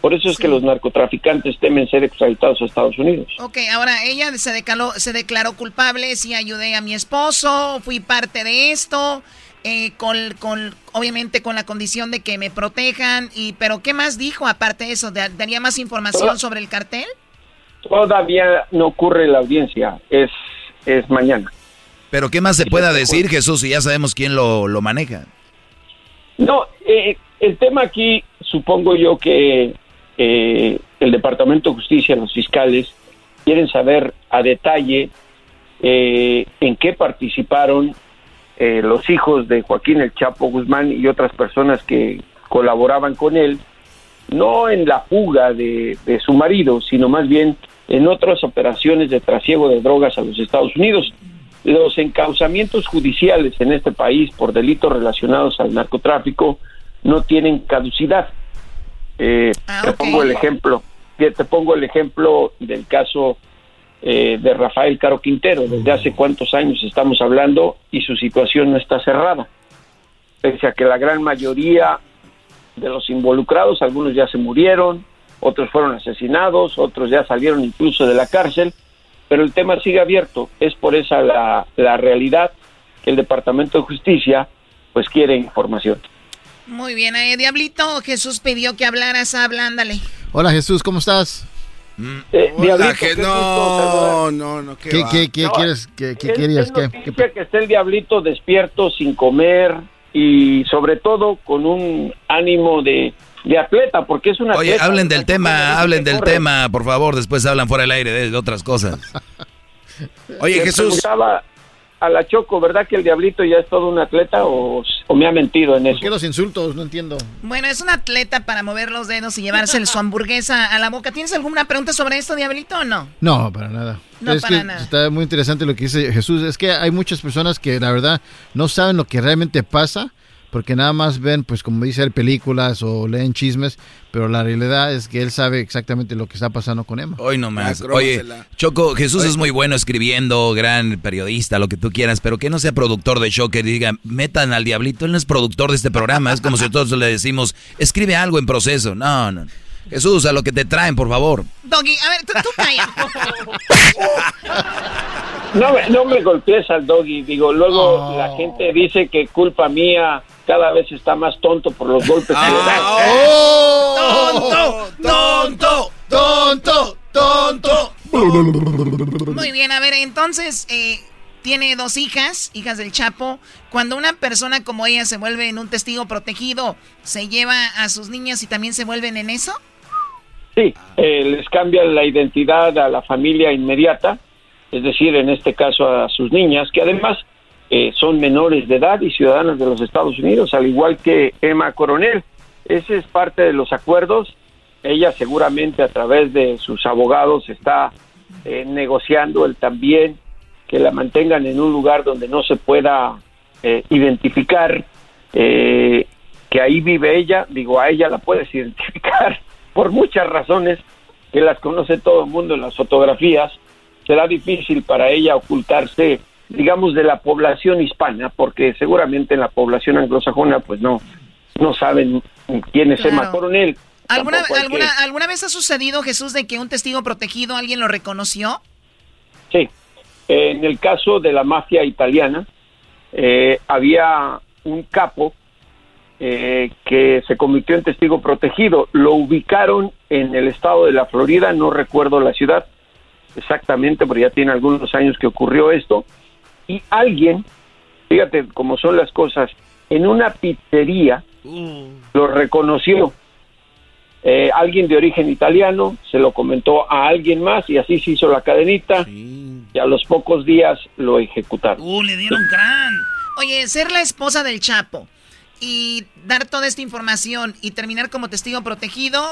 por eso es que los narcotraficantes temen ser extraditados a Estados Unidos. Ok, ahora ella se declaró, se declaró culpable, sí ayudé a mi esposo, fui parte de esto, eh, con, con, obviamente con la condición de que me protejan, y pero ¿qué más dijo aparte de eso? ¿Daría más información sobre el cartel? Todavía no ocurre la audiencia, es, es mañana. Pero ¿qué más se pueda decir, Jesús, si ya sabemos quién lo, lo maneja? No, eh, el tema aquí, supongo yo que eh, el Departamento de Justicia, los fiscales, quieren saber a detalle eh, en qué participaron eh, los hijos de Joaquín el Chapo Guzmán y otras personas que colaboraban con él, no en la fuga de, de su marido, sino más bien en otras operaciones de trasiego de drogas a los Estados Unidos. Los encauzamientos judiciales en este país por delitos relacionados al narcotráfico no tienen caducidad. Eh, ah, te pongo el ejemplo, te pongo el ejemplo del caso eh, de Rafael Caro Quintero. Desde hace cuántos años estamos hablando y su situación no está cerrada. Pese a que la gran mayoría de los involucrados, algunos ya se murieron, otros fueron asesinados, otros ya salieron incluso de la cárcel, pero el tema sigue abierto. Es por esa la, la realidad que el Departamento de Justicia pues quiere información. Muy bien, eh, Diablito, Jesús pidió que hablaras, habla, ándale. Hola Jesús, ¿cómo estás? Eh, Diablito, no, no, no, ¿qué, ¿Qué, qué, quieres? ¿Qué, qué querías? ¿Qué, que esté el Diablito despierto, sin comer y sobre todo con un ánimo de, de atleta, porque es una... Oye, hablen del tema, hablen del tema, por favor, después hablan fuera del aire de, otras cosas. Oye, Jesús a la Choco, ¿verdad que el Diablito ya es todo un atleta o, me ha mentido en eso? ¿Por qué los insultos? No entiendo. Bueno, es un atleta para mover los dedos y llevarse su hamburguesa a la boca. ¿Tienes alguna pregunta sobre esto, Diablito, o no? No, para nada. No, para nada. Está muy interesante lo que dice Jesús. Es que hay muchas personas que la verdad no saben lo que realmente pasa porque nada más ven, pues como dice, películas o leen chismes, pero la realidad es que él sabe exactamente lo que está pasando con Emma. Hoy nomás. Oye, Choco, Jesús es muy bueno escribiendo, gran periodista, lo que tú quieras, pero que no sea productor de show, que diga, metan al diablito, él no es productor de este programa, es como si todos le decimos, escribe algo en proceso. No, no. Jesús, a lo que te traen, por favor. Doggy, a ver, tú, tú calla. No me, no me golpees al doggy, digo, luego oh. la gente dice que culpa mía cada vez está más tonto por los golpes que le dan. Ah, oh. ¡Tonto! ¡Tonto! ¡Tonto! ¡Tonto! Muy bien, a ver, entonces, eh, tiene dos hijas, hijas del Chapo. Cuando una persona como ella se vuelve en un testigo protegido, ¿se lleva a sus niñas y también se vuelven en eso? Sí, eh, les cambia la identidad a la familia inmediata, es decir, en este caso a sus niñas, que además eh, son menores de edad y ciudadanas de los Estados Unidos, al igual que Emma Coronel. Ese es parte de los acuerdos. Ella seguramente a través de sus abogados está eh, negociando el también que la mantengan en un lugar donde no se pueda eh, identificar que ahí vive ella. Digo, a ella la puedes identificar por muchas razones que las conoce todo el mundo en las fotografías. Será difícil para ella ocultarse digamos, de la población hispana, porque seguramente en la población anglosajona, pues no, no saben quién es Emma Coronel. ¿Alguna, alguna, ¿Alguna vez ha sucedido, Jesús, de que un testigo protegido alguien lo reconoció? Sí. En el caso de la mafia italiana, eh, había un capo eh, que se convirtió en testigo protegido. Lo ubicaron en el estado de la Florida, no recuerdo la ciudad exactamente, pero ya tiene algunos años que ocurrió esto y alguien, fíjate cómo son las cosas, en una pizzería mm. lo reconoció. Eh, alguien de origen italiano se lo comentó a alguien más y así se hizo la cadenita y a los pocos días lo ejecutaron. Uh, le dieron gran. Oye, ser la esposa del Chapo y dar toda esta información y terminar como testigo protegido,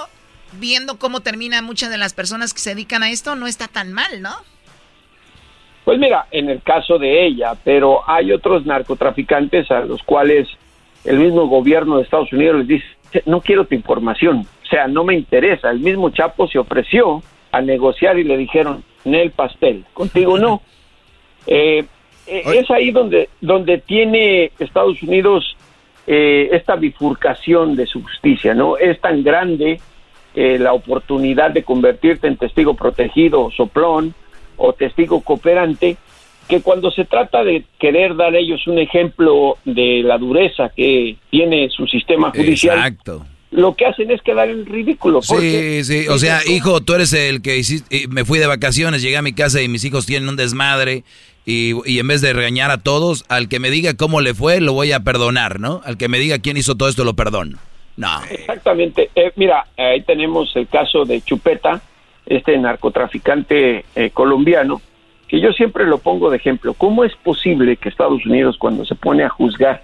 viendo cómo termina muchas de las personas que se dedican a esto, no está tan mal, ¿no? Pues mira, en el caso de ella, pero hay otros narcotraficantes a los cuales el mismo gobierno de Estados Unidos les dice, no quiero tu información, o sea, no me interesa. El mismo Chapo se ofreció a negociar y le dijeron, Nel Pastel, contigo no. Eh, eh, es ahí donde, donde tiene Estados Unidos eh, esta bifurcación de su justicia, ¿no? Es tan grande la oportunidad de convertirte en testigo protegido, soplón, o testigo cooperante, que cuando se trata de querer dar ellos un ejemplo de la dureza que tiene su sistema judicial, lo que hacen es quedar en ridículo. Sí, sí, o sea, hijo, tú eres el que hiciste, me fui de vacaciones, llegué a mi casa y mis hijos tienen un desmadre. Y, y, en vez de regañar a todos, al que me diga cómo le fue, lo voy a perdonar, ¿no? Al que me diga quién hizo todo esto, lo perdono. No. Exactamente. Eh, mira, ahí tenemos el caso de Chupeta, este narcotraficante eh, colombiano, que yo siempre lo pongo de ejemplo. ¿Cómo es posible que Estados Unidos, cuando se pone a juzgar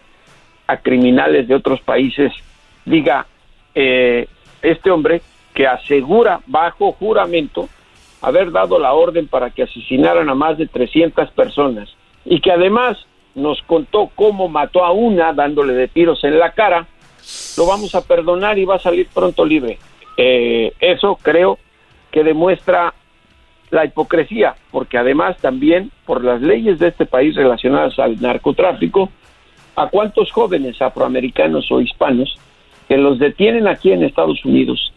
a criminales de otros países, diga, eh, este hombre que asegura bajo juramento haber dado la orden para que asesinaran a más de 300 personas y que además nos contó cómo mató a una dándole de tiros en la cara, lo vamos a perdonar y va a salir pronto libre. Eh, eso creo que demuestra la hipocresía, porque además también por las leyes de este país relacionadas al narcotráfico, a cuántos jóvenes afroamericanos o hispanos que los detienen aquí en Estados Unidos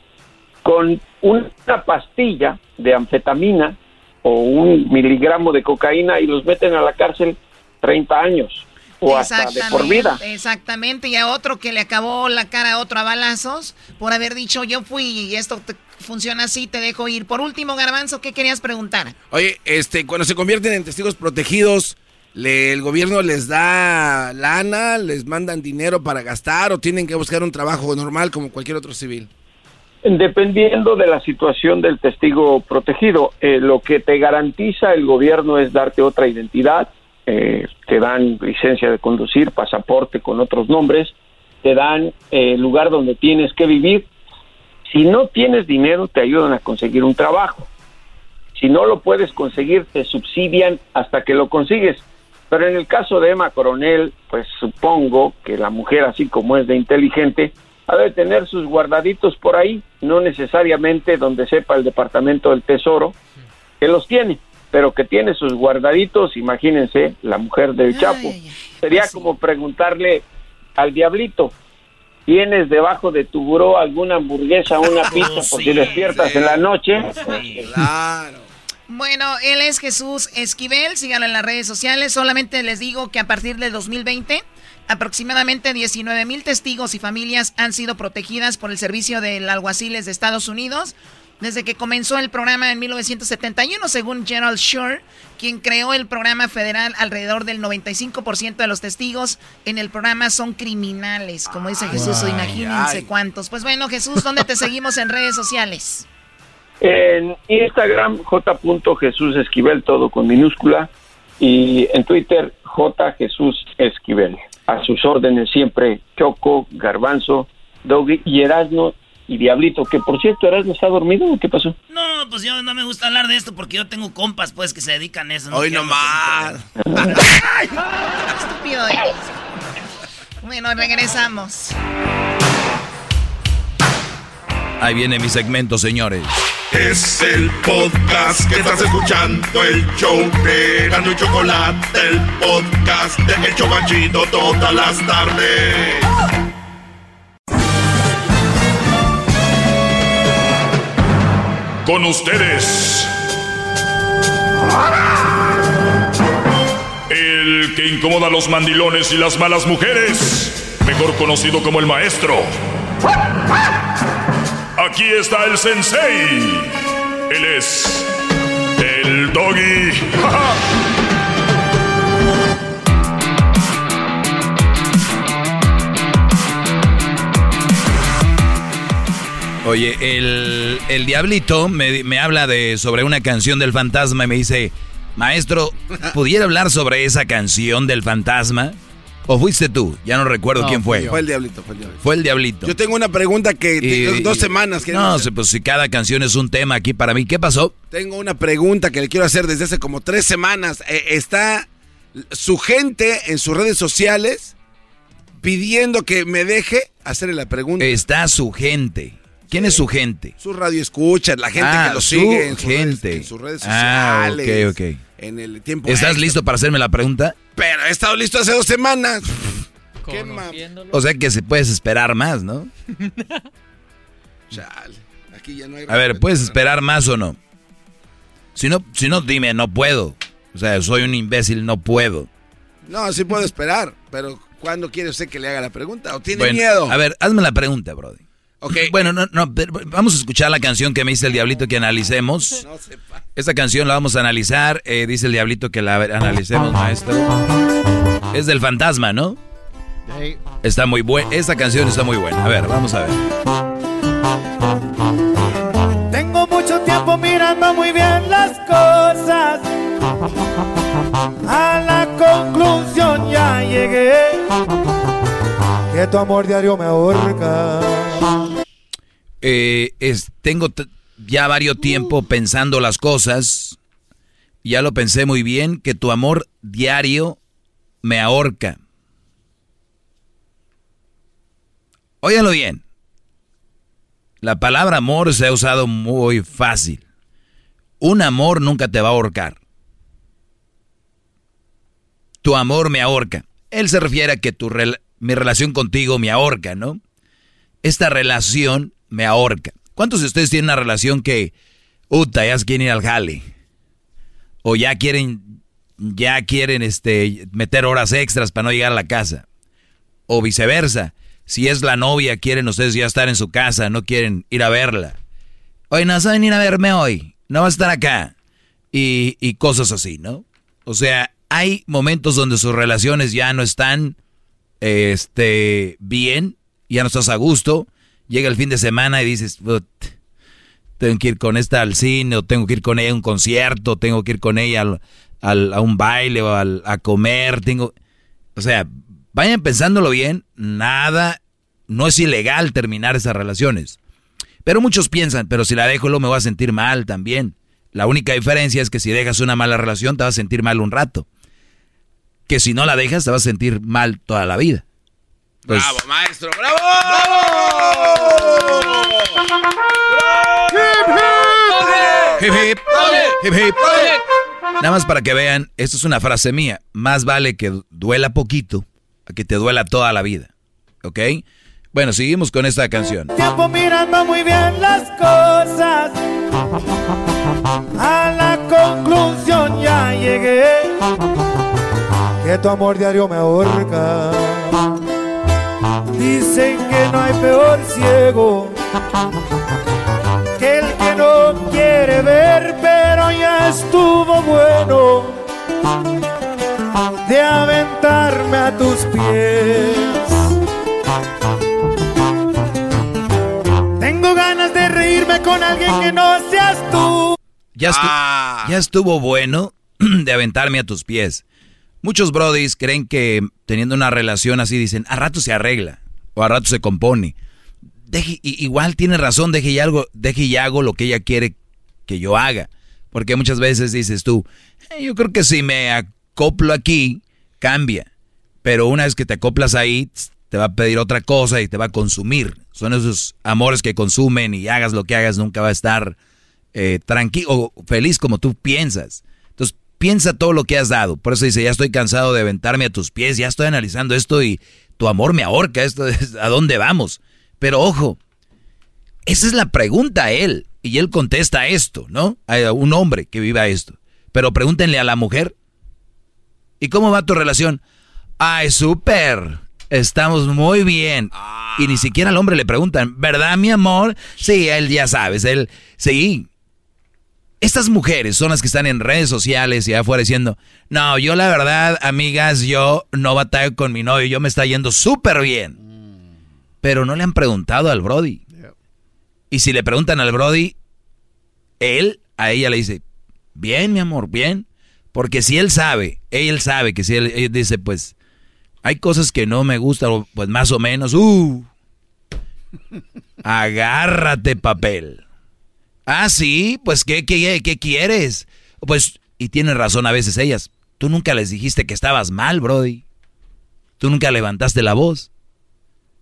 con una pastilla de anfetamina o un miligramo de cocaína y los meten a la cárcel 30 años o hasta de por vida. Exactamente, y a otro que le acabó la cara a otro a balazos por haber dicho yo fui y esto funciona así, te dejo ir. Por último, Garbanzo, ¿qué querías preguntar? Oye, este, cuando se convierten en testigos protegidos, ¿el gobierno les da lana, les mandan dinero para gastar o tienen que buscar un trabajo normal como cualquier otro civil? Dependiendo de la situación del testigo protegido, eh, lo que te garantiza el gobierno es darte otra identidad, eh, te dan licencia de conducir, pasaporte con otros nombres, te dan eh, lugar donde tienes que vivir. Si no tienes dinero, te ayudan a conseguir un trabajo. Si no lo puedes conseguir, te subsidian hasta que lo consigues. Pero en el caso de Emma Coronel, pues supongo que la mujer, así como es de inteligente, ha de tener sus guardaditos por ahí, no necesariamente donde sepa el Departamento del Tesoro, que los tiene pero que tiene sus guardaditos, imagínense, la mujer del Chapo. Sería pues como preguntarle al diablito, ¿tienes debajo de tu buró alguna hamburguesa o una pizza por si despiertas en la noche? claro. Bueno, él es Jesús Esquivel, síganlo en las redes sociales. Solamente les digo que a partir del 2020, aproximadamente 19 mil testigos y familias han sido protegidas por el servicio del alguaciles de Estados Unidos desde que comenzó el programa en 1971, según Gerald Shore, quien creó el programa federal, alrededor del 95% de los testigos en el programa son criminales, como dice Jesús, imagínense cuántos. Pues bueno, Jesús, ¿dónde te seguimos en redes sociales? En Instagram, J. Jesús Esquivel, todo con minúscula, y en Twitter, J. Jesús Esquivel. A sus órdenes siempre Choco, Garbanzo, Doggy y Erasmo y Diablito, que por cierto, ¿Erasmo está dormido o qué pasó? No, pues yo no me gusta hablar de esto porque yo tengo compas, pues, que se dedican a eso. Hoy no más. Estúpido. Bueno, regresamos. Ahí viene mi segmento, señores. Es el podcast que estás escuchando, el show de Gano y Chocolate, el podcast de El Chocachito todas las tardes. Con ustedes. El que incomoda a los mandilones y las malas mujeres. Mejor conocido como el maestro. Aquí está el sensei. Él es el doggy. Oye, el, diablito me, habla de sobre una canción del fantasma y me dice, maestro, ¿pudiera hablar sobre esa canción del fantasma? ¿O fuiste tú? Ya no recuerdo No, quién fue. Fue el diablito, fue el diablito. Fue el diablito. Yo tengo una pregunta que dos semanas que No, pues si cada canción es un tema aquí para mí. ¿Qué pasó? Tengo una pregunta que le quiero hacer desde hace como tres semanas. Eh, está su gente en sus redes sociales pidiendo que me deje hacerle la pregunta. Está su gente. ¿Quién es su gente? Su radio escucha, la gente Ah, que lo su sigue en, sus gente. redes, en sus redes Ah, sociales. ok, ok. En el tiempo. ¿Estás extra. listo para hacerme la pregunta? Pero he estado listo hace dos semanas. ¿Qué O sea que se puedes esperar más, ¿no? Chale, aquí ya no hay A ver, ¿puedes esperar más o no? Si no, si no, dime, no puedo. O sea, soy un imbécil, no puedo. No, sí puedo esperar, pero ¿cuándo quiere usted que le haga la pregunta? ¿O tiene Bueno, miedo? A ver, hazme la pregunta, Brody. Ok. Bueno, no, no, pero vamos a escuchar la canción que me dice el Diablito que analicemos. No sepa. Esta canción la vamos a analizar. eh, dice el Diablito que la analicemos, maestro. Es del fantasma, ¿no? Está muy buena. Esta canción está muy buena. A ver, vamos a ver. Tengo mucho tiempo mirando muy bien las cosas. A la conclusión ya llegué. Que tu amor diario me ahorca. Eh, es- tengo ya varios tiempo pensando las cosas. Ya lo pensé muy bien, que tu amor diario me ahorca. Óyalo bien. La palabra amor se ha usado muy fácil. Un amor nunca te va a ahorcar. Tu amor me ahorca. Él se refiere a que tu mi relación contigo me ahorca, ¿no? Esta relación me ahorca. ¿Cuántos de ustedes tienen una relación que, uta, ya quieren ir al jale? O ya quieren, ya quieren este, meter horas extras para no llegar a la casa. O viceversa. Si es la novia, quieren ustedes ya estar en su casa, no quieren ir a verla. Oye, no vas a venir a verme hoy, no vas a estar acá. Y, y cosas así, ¿no? O sea, hay momentos donde sus relaciones ya no están este, bien, ya no estás a gusto. Llega el fin de semana y dices, "Put, tengo que ir con esta al cine, o tengo que ir con ella a un concierto, tengo que ir con ella al- al- a un baile o al- a comer, tengo... O sea, vayan pensándolo bien, nada, no es ilegal terminar esas relaciones. Pero muchos piensan, pero si la dejo luego me voy a sentir mal también. La única diferencia es que si dejas una mala relación te vas a sentir mal un rato. Que si no la dejas te vas a sentir mal toda la vida. Pues, ¡Bravo, maestro! ¡Bravo! Hip, hip. Hip, hip. Nada más para que vean, esto es una frase mía. Más vale que duela poquito a que te duela toda la vida. ¿Ok? Bueno, seguimos con esta canción. Tiempo mirando muy bien las cosas. A la conclusión ya llegué. Que tu amor diario me ahorca. Dicen que no hay peor ciego que el que no quiere ver, pero ya estuvo bueno de aventarme a tus pies. Tengo ganas de reírme con alguien que no seas tú. Ya, estu- ya estuvo bueno de aventarme a tus pies. Muchos brodis creen que teniendo una relación así dicen, a rato se arregla a rato se compone. Deje, igual tiene razón, deje y, algo, hago lo que ella quiere que yo haga. Porque muchas veces dices tú, "Eh, yo creo que si me acoplo aquí, cambia. Pero una vez que te acoplas ahí, te va a pedir otra cosa y te va a consumir. Son esos amores que consumen y hagas lo que hagas, nunca va a estar eh, tranquilo o feliz como tú piensas. Entonces, piensa todo lo que has dado. Por eso dice, ya estoy cansado de aventarme a tus pies, ya estoy analizando esto y tu amor me ahorca, esto es a dónde vamos. Pero ojo, esa es la pregunta a él. Y él contesta esto, ¿no? A un hombre que viva esto. Pero pregúntenle a la mujer. ¿Y cómo va tu relación? Ay, súper. Estamos muy bien. Y ni siquiera al hombre le preguntan, ¿verdad, mi amor? Sí, él ya sabes, él, sí. Estas mujeres son las que están en redes sociales y afuera diciendo, no, yo la verdad, amigas, yo no batallo con mi novio, yo me está yendo súper bien. Pero no le han preguntado al Brody. Y si le preguntan al Brody, él a ella le dice, bien, mi amor, bien. Porque si él sabe, él sabe que si él, él dice, pues, Hay cosas que no me gustan, pues más o menos. Uh, agárrate papel. Ah, sí, pues ¿qué, qué, qué quieres? Pues, y tienen razón a veces ellas. Tú nunca les dijiste que estabas mal, Brody. Tú nunca levantaste la voz.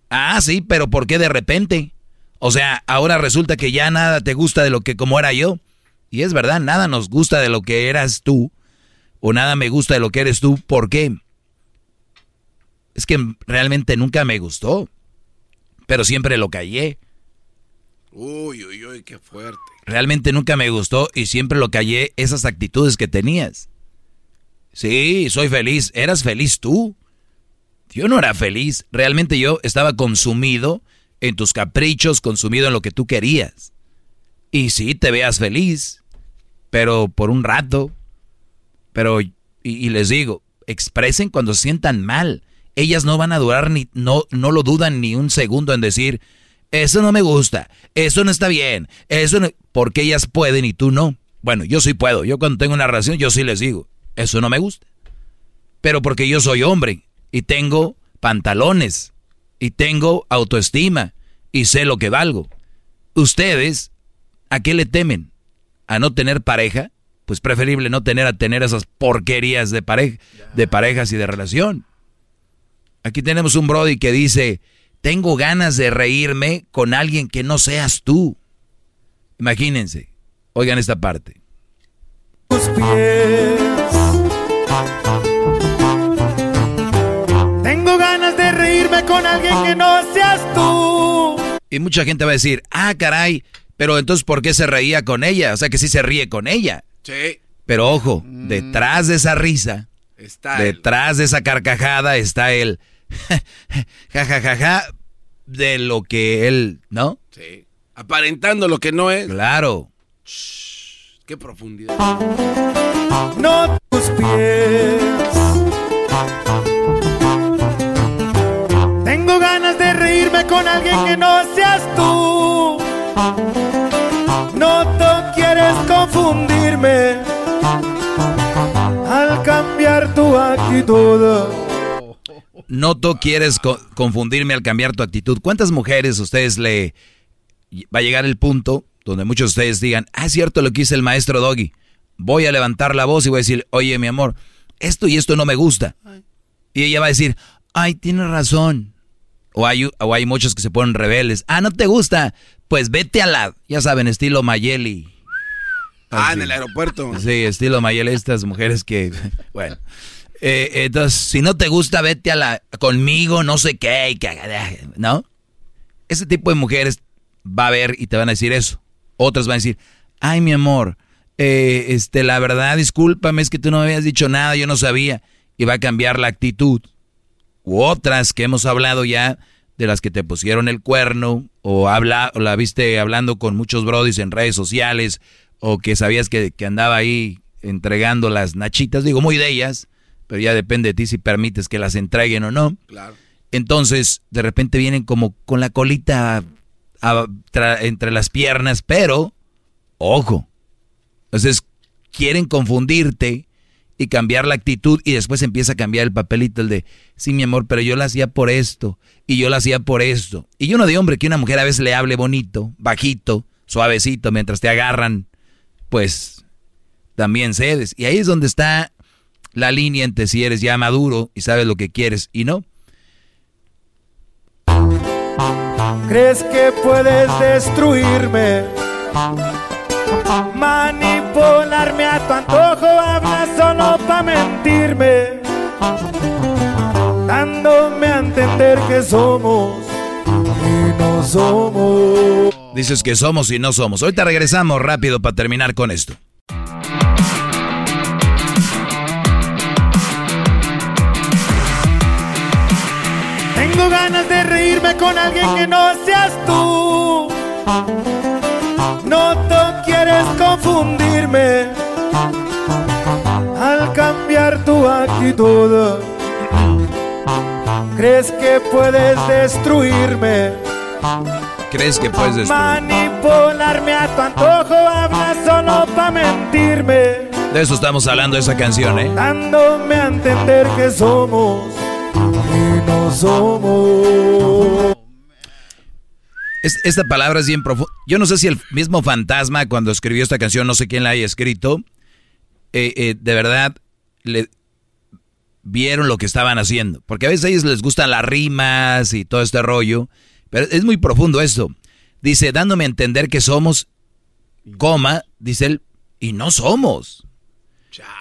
Ah, sí, pero ¿por qué de repente? O sea, ahora resulta que ya nada te gusta de lo que como era yo. Y es verdad, nada nos gusta de lo que eras tú. O nada me gusta de lo que eres tú. ¿Por qué? Es que realmente nunca me gustó. Pero siempre lo callé. Uy, uy, uy, qué fuerte. Realmente nunca me gustó y siempre lo callé esas actitudes que tenías. Sí, soy feliz. ¿Eras feliz tú? Yo no era feliz. Realmente yo estaba consumido en tus caprichos, consumido en lo que tú querías. Y sí, te veas feliz, pero por un rato. Pero, y, les digo, expresen cuando se sientan mal. Ellas no van a durar ni, no, no lo dudan ni un segundo en decir, eso no me gusta, eso no está bien, eso no, porque ellas pueden y tú no. Bueno, yo sí puedo, yo cuando tengo una relación, yo sí les digo, eso no me gusta. Pero porque yo soy hombre y tengo pantalones y tengo autoestima y sé lo que valgo. Ustedes, ¿a qué le temen? ¿A no tener pareja? Pues preferible no tener a tener esas porquerías de, pareja, de parejas y de relación. Aquí tenemos un Brody que dice, tengo ganas de reírme con alguien que no seas tú. Imagínense, oigan esta parte. Tengo ganas de reírme con alguien que no seas tú. Y mucha gente va a decir, ah, caray, pero entonces ¿por qué se reía con ella? O sea que sí se ríe con ella. Sí. Pero ojo, mm. detrás de esa risa, detrás de esa carcajada está el jajajaja ja, de lo que él, ¿no? Sí. Aparentando lo que no es. Claro. qué profundidad. No tus pies. Tengo ganas de reírme con alguien que no seas tú. No te quieres confundirme al cambiar tu actitud. Noto quieres confundirme al cambiar tu actitud. ¿Cuántas mujeres ustedes le va a llegar el punto donde muchos de ustedes digan, ah, es cierto lo que dice el maestro Doggy? Voy a levantar la voz y voy a decir, oye, mi amor, esto y esto no me gusta. Y ella va a decir, ay, tienes razón. O hay, o hay muchos que se ponen rebeldes. Ah, ¿no te gusta? Pues vete a la, ya saben, estilo Mayeli. Ah, en el aeropuerto. Sí, estilo Mayeli, estas mujeres que, bueno. Eh, entonces, si no te gusta, vete a la conmigo, no sé qué, ¿no? Ese tipo de mujeres va a ver y te van a decir eso. Otras van a decir, ay, mi amor, eh, este, la verdad, discúlpame, es que tú no me habías dicho nada, yo no sabía. Y va a cambiar la actitud. U otras que hemos hablado ya, de las que te pusieron el cuerno, o, habla, o la viste hablando con muchos brodis en redes sociales, o que sabías que, que andaba ahí entregando las nachitas, digo, muy de ellas pero ya depende de ti si permites que las entreguen o no. Claro. Entonces, de repente vienen como con la colita entre las piernas, pero, ojo, entonces quieren confundirte y cambiar la actitud y después empieza a cambiar el papelito, el de, sí, mi amor, pero yo la hacía por esto y yo la hacía por esto. Y yo no de hombre que una mujer a veces le hable bonito, bajito, suavecito, mientras te agarran, pues también cedes. Y ahí es donde está la línea entre si eres ya maduro y sabes lo que quieres y no. ¿Crees que puedes destruirme? Manipularme a tu antojo, hablas solo para mentirme. Dándome a entender que somos y no somos. Dices que somos y no somos. Ahorita regresamos rápido para terminar con esto. Reírme con alguien que no seas tú. No te quieres confundirme al cambiar tu actitud. ¿Crees que puedes destruirme? ¿Crees que puedes destruirme? Manipularme a tu antojo, hablas solo para mentirme. De eso estamos hablando, esa canción, ¿eh? Dándome a entender que somos no somos. Esta palabra es bien profunda. Yo no sé si el mismo fantasma cuando escribió esta canción, no sé quién la haya escrito, eh, eh, de verdad le vieron lo que estaban haciendo. Porque a veces a ellos les gustan las rimas y todo este rollo. Pero es muy profundo esto. Dice, dándome a entender que somos, coma, dice él, y no somos.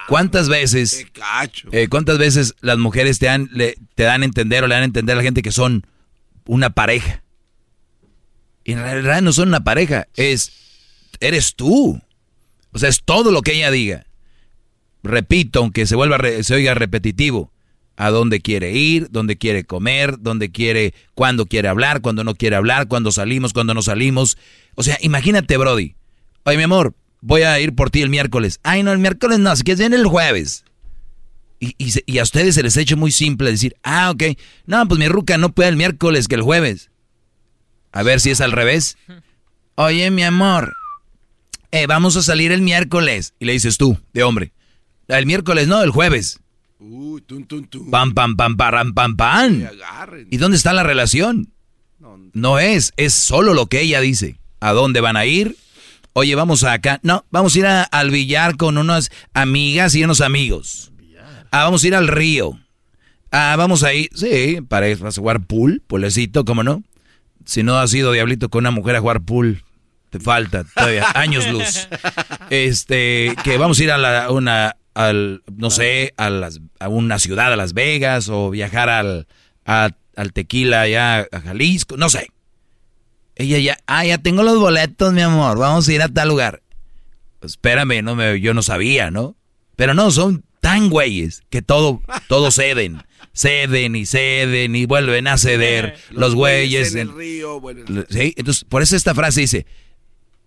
¿Cuántas veces, eh, cuántas veces las mujeres te dan, te dan a entender o le dan a entender a la gente que son una pareja? Y en realidad no son una pareja, es, eres tú. O sea, es todo lo que ella diga. Repito, aunque se vuelva, se oiga repetitivo, a dónde quiere ir, dónde quiere comer, dónde quiere, cuándo quiere hablar, cuándo no quiere hablar, cuándo salimos, cuándo no salimos. O sea, imagínate, Brody. Oye, mi amor, voy a ir por ti el miércoles. Ay, no, el miércoles no, así que viene el jueves. Y, y, a ustedes se les ha hecho muy simple decir, ah, ok, no, pues mi ruca no puede el miércoles que el jueves. A ver si es al revés. Oye, mi amor, eh, vamos a salir el miércoles. Y le dices tú, de hombre. El miércoles no, el jueves. Uy, tum, tum, tum. Pam, pam, pam, pam, pam, pam. ¿Y dónde está la relación? No es, es solo lo que ella dice. ¿A dónde van a ir? Oye, vamos a acá. No, vamos a ir al billar con unas amigas y unos amigos. Ah, vamos a ir al río. Ah, vamos a ir. Sí, para vas a jugar pool, pulecito, ¿cómo no? Si no has ido diablito con una mujer a jugar pool, te falta todavía años luz. Este, que vamos a ir a la, una, al, no sé, a, las, a una ciudad, a Las Vegas, o viajar al, al tequila allá a Jalisco, no sé. Ella ya, ah, ya tengo los boletos, mi amor, vamos a ir a tal lugar. Espérame, no me, yo no sabía, ¿no? Pero no, son tan güeyes que todo, todo ceden. Ceden y ceden y vuelven a ceder. los, güeyes. En el río, ¿sí? Entonces, por eso esta frase dice,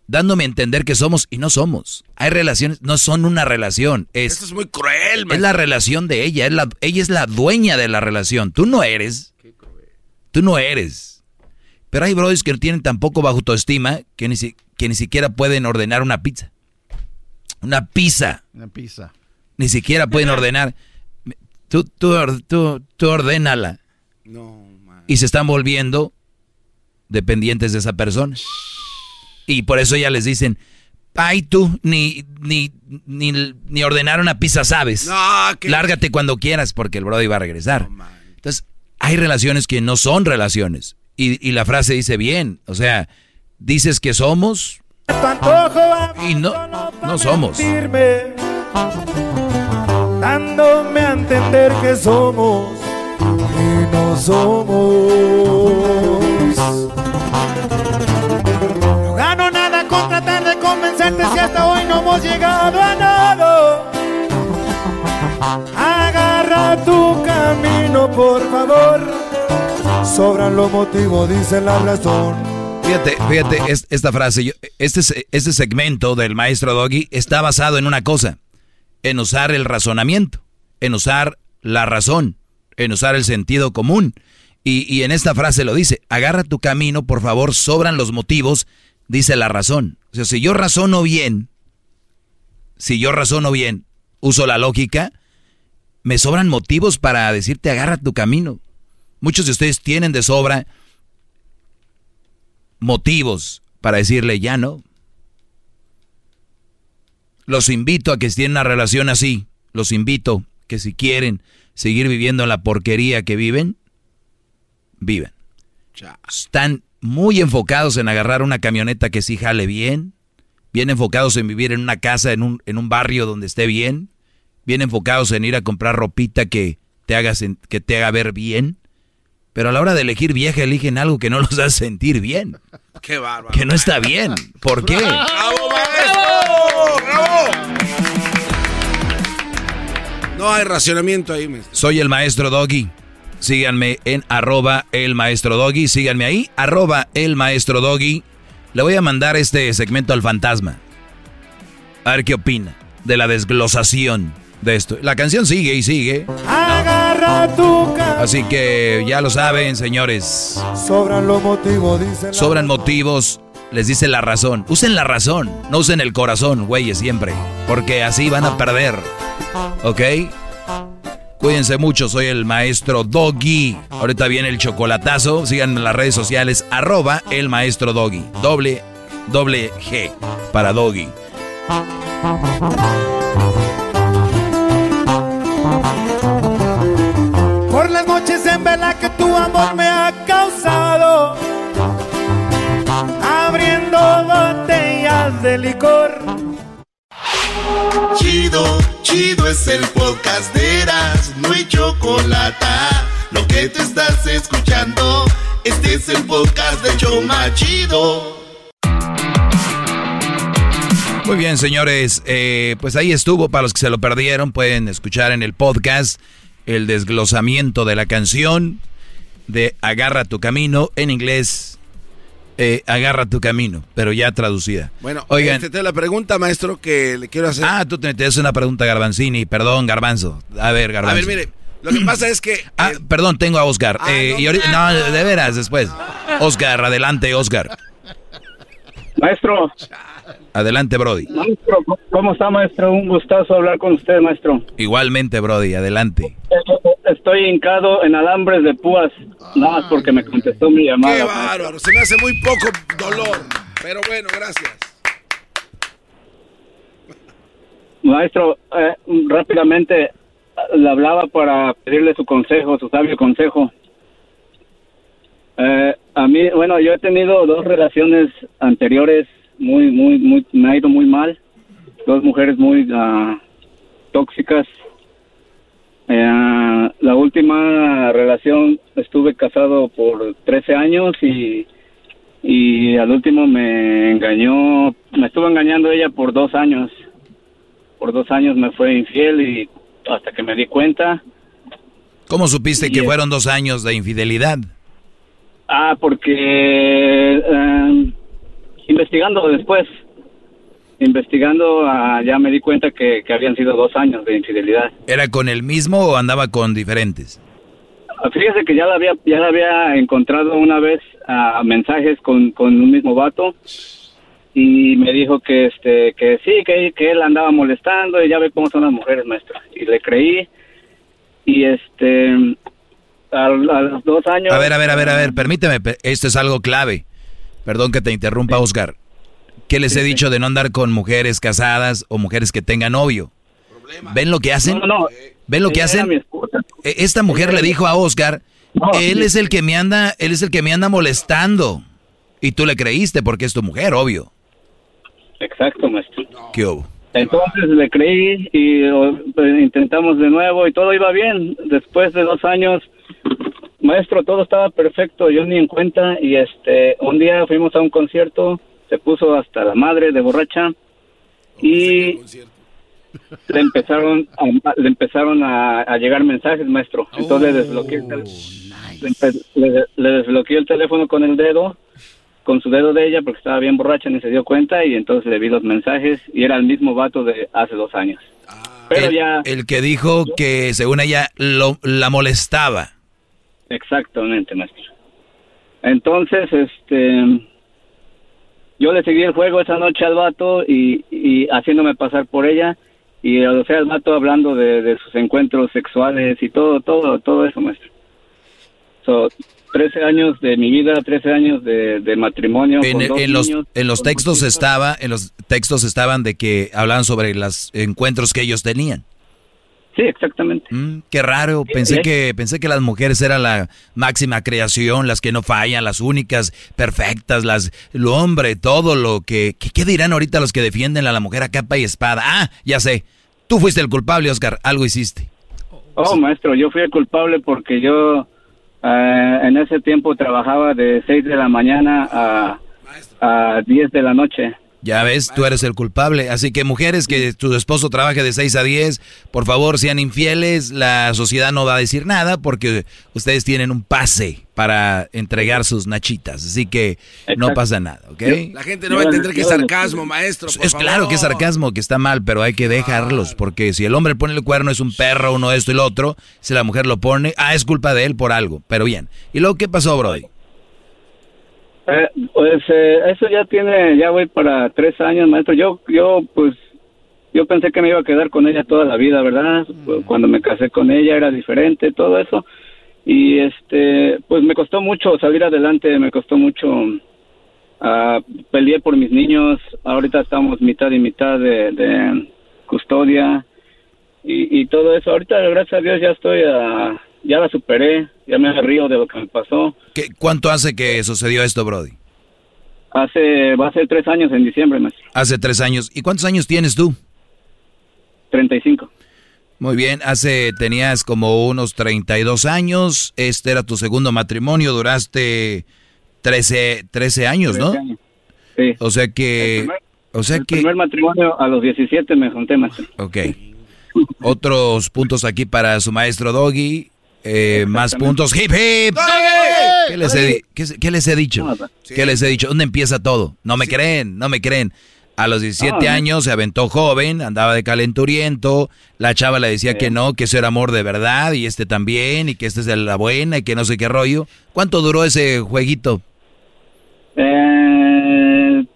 dándome a entender que somos y no somos. Hay relaciones, no son una relación. Es, Esto es muy cruel, Es la relación de ella, es la, ella es la dueña de la relación. Tú no eres. Tú no eres. Pero hay brothers que no tienen tampoco bajo autoestima que ni, que ni siquiera pueden ordenar una pizza. Una pizza. Una pizza. Ni siquiera pueden ordenar. Tú, tú, tú, tú ordénala. No, Y se están volviendo dependientes de esa persona. Y por eso ya les dicen, ay tú, ni, ni, ni, ordenar una pizza sabes. Lárgate cuando quieras porque el brother iba a regresar. Entonces, hay relaciones que no son relaciones. Y, la frase dice bien, o sea, dices que somos y no, no somos. Dándome a entender que somos y no somos. convencerte si hasta hoy no hemos llegado a nada. Agarra tu camino, por favor. Sobran los motivos, dice la razón. Fíjate, fíjate, esta frase, este, este segmento del maestro Doggy está basado en una cosa, en usar el razonamiento, en usar la razón, en usar el sentido común. Y, y en esta frase lo dice, agarra tu camino, por favor, sobran los motivos, dice la razón. O sea, si yo razono bien, si yo razono bien, uso la lógica, me sobran motivos para decirte agarra tu camino. Muchos de ustedes tienen de sobra motivos para decirle ya no. Los invito a que estén una relación así. Los invito que si quieren seguir viviendo en la porquería que viven, viven. Están muy enfocados en agarrar una camioneta que sí jale bien, bien enfocados en vivir en una casa, en un, en un barrio donde esté bien, bien enfocados en ir a comprar ropita que te, haga, que te haga ver bien, pero a la hora de elegir vieja eligen algo que no los hace sentir bien. Qué bárbaro. Que no está bien. ¿Por qué? ¡Bravo, maestro! No hay racionamiento ahí, maestro. Soy el maestro Doggy. Síganme en arroba el maestro doggy. Síganme ahí, arroba el maestro doggy. Le voy a mandar este segmento al fantasma. A ver qué opina de la desglosación de esto. La canción sigue y sigue. Agarra tu Así que ya lo saben, señores. Sobran los motivos, dicen. Sobran motivos, les dice la razón. Usen la razón, no usen el corazón, güeyes, siempre. Porque así van a perder. ¿Ok? Cuídense mucho, soy el maestro Doggy. Ahorita viene el chocolatazo. Sigan en las redes sociales, arroba el maestro Doggy. Doble, doble G para Doggy. Por las noches en vela que tu amor me ha de licor. Chido, chido es el podcast de Eras, no hay chocolate. Lo que te estás escuchando, este es el podcast de Choma Chido. Muy bien, señores, eh, pues ahí estuvo. Para los que se lo perdieron, pueden escuchar en el podcast el desglosamiento de la canción de Agarra tu camino en inglés. Eh, Agarra tu camino, pero ya traducida. Bueno, Oigan. este, te la pregunta, maestro, que le quiero hacer. Ah, tú te te haces una pregunta, Garbanzini. Perdón, Garbanzo. A ver, Garbanzo. A ver, mire, lo que pasa es que. Ah, perdón, tengo a Oscar. Eh, y ahorita- no, de veras, después. Oscar, adelante, Oscar. Maestro, Adelante, Brody. maestro, ¿cómo está, maestro? Un gustazo hablar con usted, maestro. Igualmente, Brody, adelante. Estoy hincado en alambres de púas, nada más porque me contestó mi llamada. Qué bárbaro, se me hace muy poco dolor. Pero bueno, gracias. Maestro, eh, rápidamente le hablaba para pedirle su consejo, su sabio consejo. Eh, a mí, bueno, yo he tenido dos relaciones anteriores muy, muy, muy, me ha ido muy mal. Dos mujeres muy ah, tóxicas. Eh, la última relación estuve casado por 13 años y, y al último me engañó, me estuvo engañando ella por dos años por dos años me fue infiel y hasta que me di cuenta. ¿Cómo supiste que fueron dos años de infidelidad? Ah, porque eh, investigando después, investigando ah, ya me di cuenta que, que habían sido dos años de infidelidad. ¿Era con el mismo o andaba con diferentes? Ah, Fíjese que ya la había, ya la había encontrado una vez a mensajes con, con un mismo vato y me dijo que este que sí que, que él andaba molestando y ya ve cómo son las mujeres maestro y le creí y este a, a los dos años A ver, a ver, a ver, a ver, permíteme, pe- esto es algo clave. Perdón que te interrumpa, Oscar. ¿Qué les he dicho de no andar con mujeres casadas o mujeres que tengan novio? ¿Ven lo que hacen? No, no, ¿Ven lo que hacen? E- Esta mujer le dijo a Oscar, él es el que me anda, él es el que me anda molestando. Y tú le creíste porque es tu mujer, obvio. exacto maestro ¿Qué hubo? entonces le creí y o, pues, intentamos de nuevo y todo iba bien después de dos años maestro todo estaba perfecto yo ni en cuenta y este un día fuimos a un concierto se puso hasta la madre de borracha y le empezaron a, le empezaron a, a llegar mensajes maestro. Entonces le desbloqueé el tel- le, le- desbloqueé el teléfono con el dedo con su dedo de ella porque estaba bien borracha ni se dio cuenta y entonces le vi los mensajes y era el mismo vato de hace dos años. Pero el, ya el que dijo que según ella lo, la molestaba. Exactamente, maestro. Entonces, este, yo le seguí el juego esa noche al vato y, y haciéndome pasar por ella y o sea el vato hablando de, de sus encuentros sexuales y todo, todo, todo eso, maestro. So, 13 años de mi vida, 13 años de, de matrimonio. En, con dos en los, en los textos estaba, en los textos estaban de que hablaban sobre los encuentros que ellos tenían. Sí, exactamente. Mm, qué raro, pensé que, pensé que las mujeres eran la máxima creación, las que no fallan, las únicas, perfectas, las, el hombre, todo lo que, que- ¿qué dirán ahorita los que defienden a la mujer a capa y espada? Ah, ya sé, tú fuiste el culpable, Oscar, algo hiciste. Oh, maestro, yo fui el culpable porque yo eh, en ese tiempo trabajaba de 6 de la mañana a, a 10 de la noche. Ya ves, tú eres el culpable. Así que mujeres que tu esposo trabaje de 6 a 10, por favor sean infieles. La sociedad no va a decir nada porque ustedes tienen un pase para entregar sus nachitas. Así que no pasa nada, ¿ok? La gente no va a entender que es sarcasmo, maestro. por Es claro que es sarcasmo, que está mal, pero hay que dejarlos. Porque si el hombre pone el cuerno es un perro, uno esto y lo otro. Si la mujer lo pone, ah, es culpa de él por algo. Pero bien. ¿Y luego qué pasó, Brody? Eh, pues eh, eso ya tiene, ya voy para tres años, maestro. Yo, yo pues yo pensé que me iba a quedar con ella toda la vida, ¿verdad? Cuando me casé con ella era diferente, todo eso. Y este, pues me costó mucho salir adelante, me costó mucho ah, peleé por mis niños. Ahorita estamos mitad y mitad de, de custodia y, y todo eso. Ahorita, gracias a Dios, ya estoy, ah, ya la superé, ya me río de lo que me pasó. ¿Qué, ¿Cuánto hace que sucedió esto, Brody? Hace, va a ser tres años en diciembre, maestro. Hace tres años. ¿Y cuántos años tienes tú? 35. Muy bien, hace, tenías como unos 32 años, este era tu segundo matrimonio, duraste 13, 13 años, ¿no? Sí. O sea que... El primer, o sea el que... primer matrimonio a los 17 me junté, maestro. Ok. Otros puntos aquí para su maestro Doggy. Eh, más puntos. ¡Hip, hip! ¿Qué les, he, qué, qué les he dicho? ¿Qué les he dicho? ¿Dónde empieza todo? No me creen, no me creen. A los 17 Ah, años se aventó joven, andaba de calenturiento, la chava le decía que no, que eso era amor de verdad, y este también, y que esta es la buena, y que no sé qué rollo. ¿Cuánto duró ese jueguito? Eh,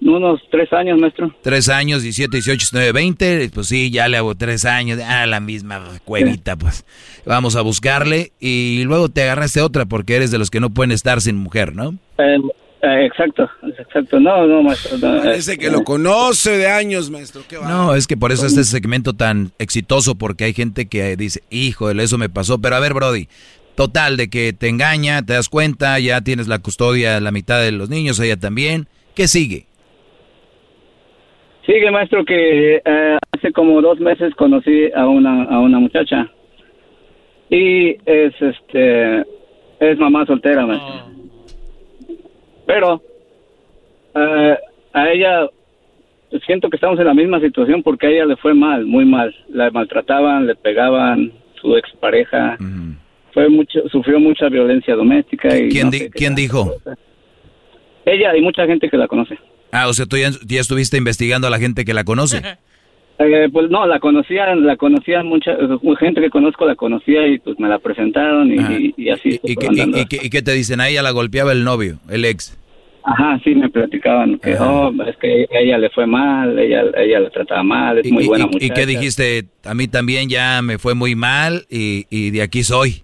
unos tres años, maestro. Tres años, 17, 18, 19, 20. Pues sí, ya le hago tres años. Ah, la misma cuevita, pues. Vamos a buscarle. Y luego te agarraste otra porque eres de los que no pueden estar sin mujer, ¿no? Eh, eh, exacto, exacto. No, no, maestro. no, Parece eh, que lo conoce de años, maestro. Qué va. No, es que por eso es este segmento tan exitoso porque hay gente que dice, hijo, eso me pasó. Pero a ver, Brody, total, de que te engaña, te das cuenta, ya tienes la custodia, la mitad de los niños, ella también. ¿Qué sigue? Sigue, maestro, que eh, hace como dos meses conocí a una, a una muchacha. Y es, este, es mamá soltera, maestro. Pero, eh, a ella, siento que estamos en la misma situación porque a ella le fue mal, muy mal. La maltrataban, le pegaban, su expareja. Fue mucho, sufrió mucha violencia doméstica. Y ¿Quién, no di- ¿quién dijo? Ella y mucha gente que la conoce. Ah, o sea, tú ya, ya estuviste investigando a la gente que la conoce. Eh, pues no, la conocían, la conocían mucha gente que conozco la conocía y pues me la presentaron y, y- y así. ¿Y qué, y- te dicen? A ella la golpeaba el novio, el ex. Ajá, sí, me platicaban que oh, es que a ella le fue mal, ella, ella la trataba mal, es muy ¿Y, buena y- y muchacha. qué dijiste? A mí también ya me fue muy mal y, y de aquí soy.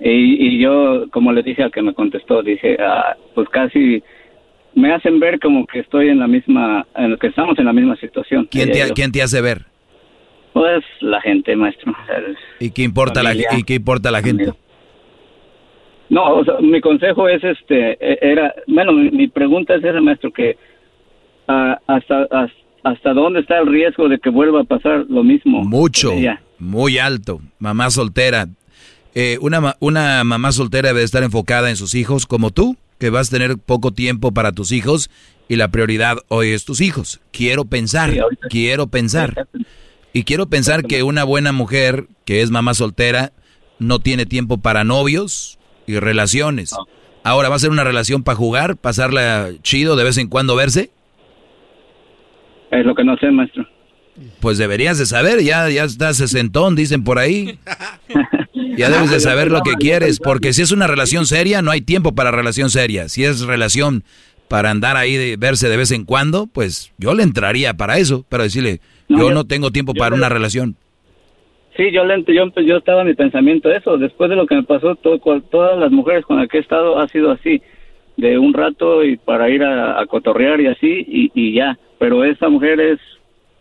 Y, y yo, como le dije al que me contestó, dije, ah, pues casi me hacen ver como que estoy en la misma, en que estamos en la misma situación. ¿Quién te, quién te hace ver? Pues la gente, maestro. ¿Y qué importa, la, y qué importa la gente? No, o sea, mi consejo es este, e- era, bueno, mi, mi pregunta es esa, maestro, que ah, hasta, hasta hasta dónde está el riesgo de que vuelva a pasar lo mismo. Mucho, muy alto. Mamá soltera. Eh, una, una mamá soltera debe estar enfocada en sus hijos como tú, que vas a tener poco tiempo para tus hijos y la prioridad hoy es tus hijos. Quiero pensar, quiero pensar. Y quiero pensar que una buena mujer que es mamá soltera no tiene tiempo para novios y relaciones. Ahora, ¿va a ser una relación para jugar, pasarla chido, de vez en cuando verse? Es lo que no sé, maestro. Pues deberías de saber, ya, ya estás sesentón, dicen por ahí. Ya debes de saber lo que quieres, porque si es una relación seria, no hay tiempo para relación seria. Si es relación para andar ahí de verse de vez en cuando, pues yo le entraría para eso, pero decirle, yo no tengo tiempo para una relación. Sí, yo, le- yo, yo estaba en mi pensamiento eso. Después de lo que me pasó, todo, todas las mujeres con las que he estado ha sido así, de un rato y para ir a, a cotorrear y así y, y ya. Pero esa mujer es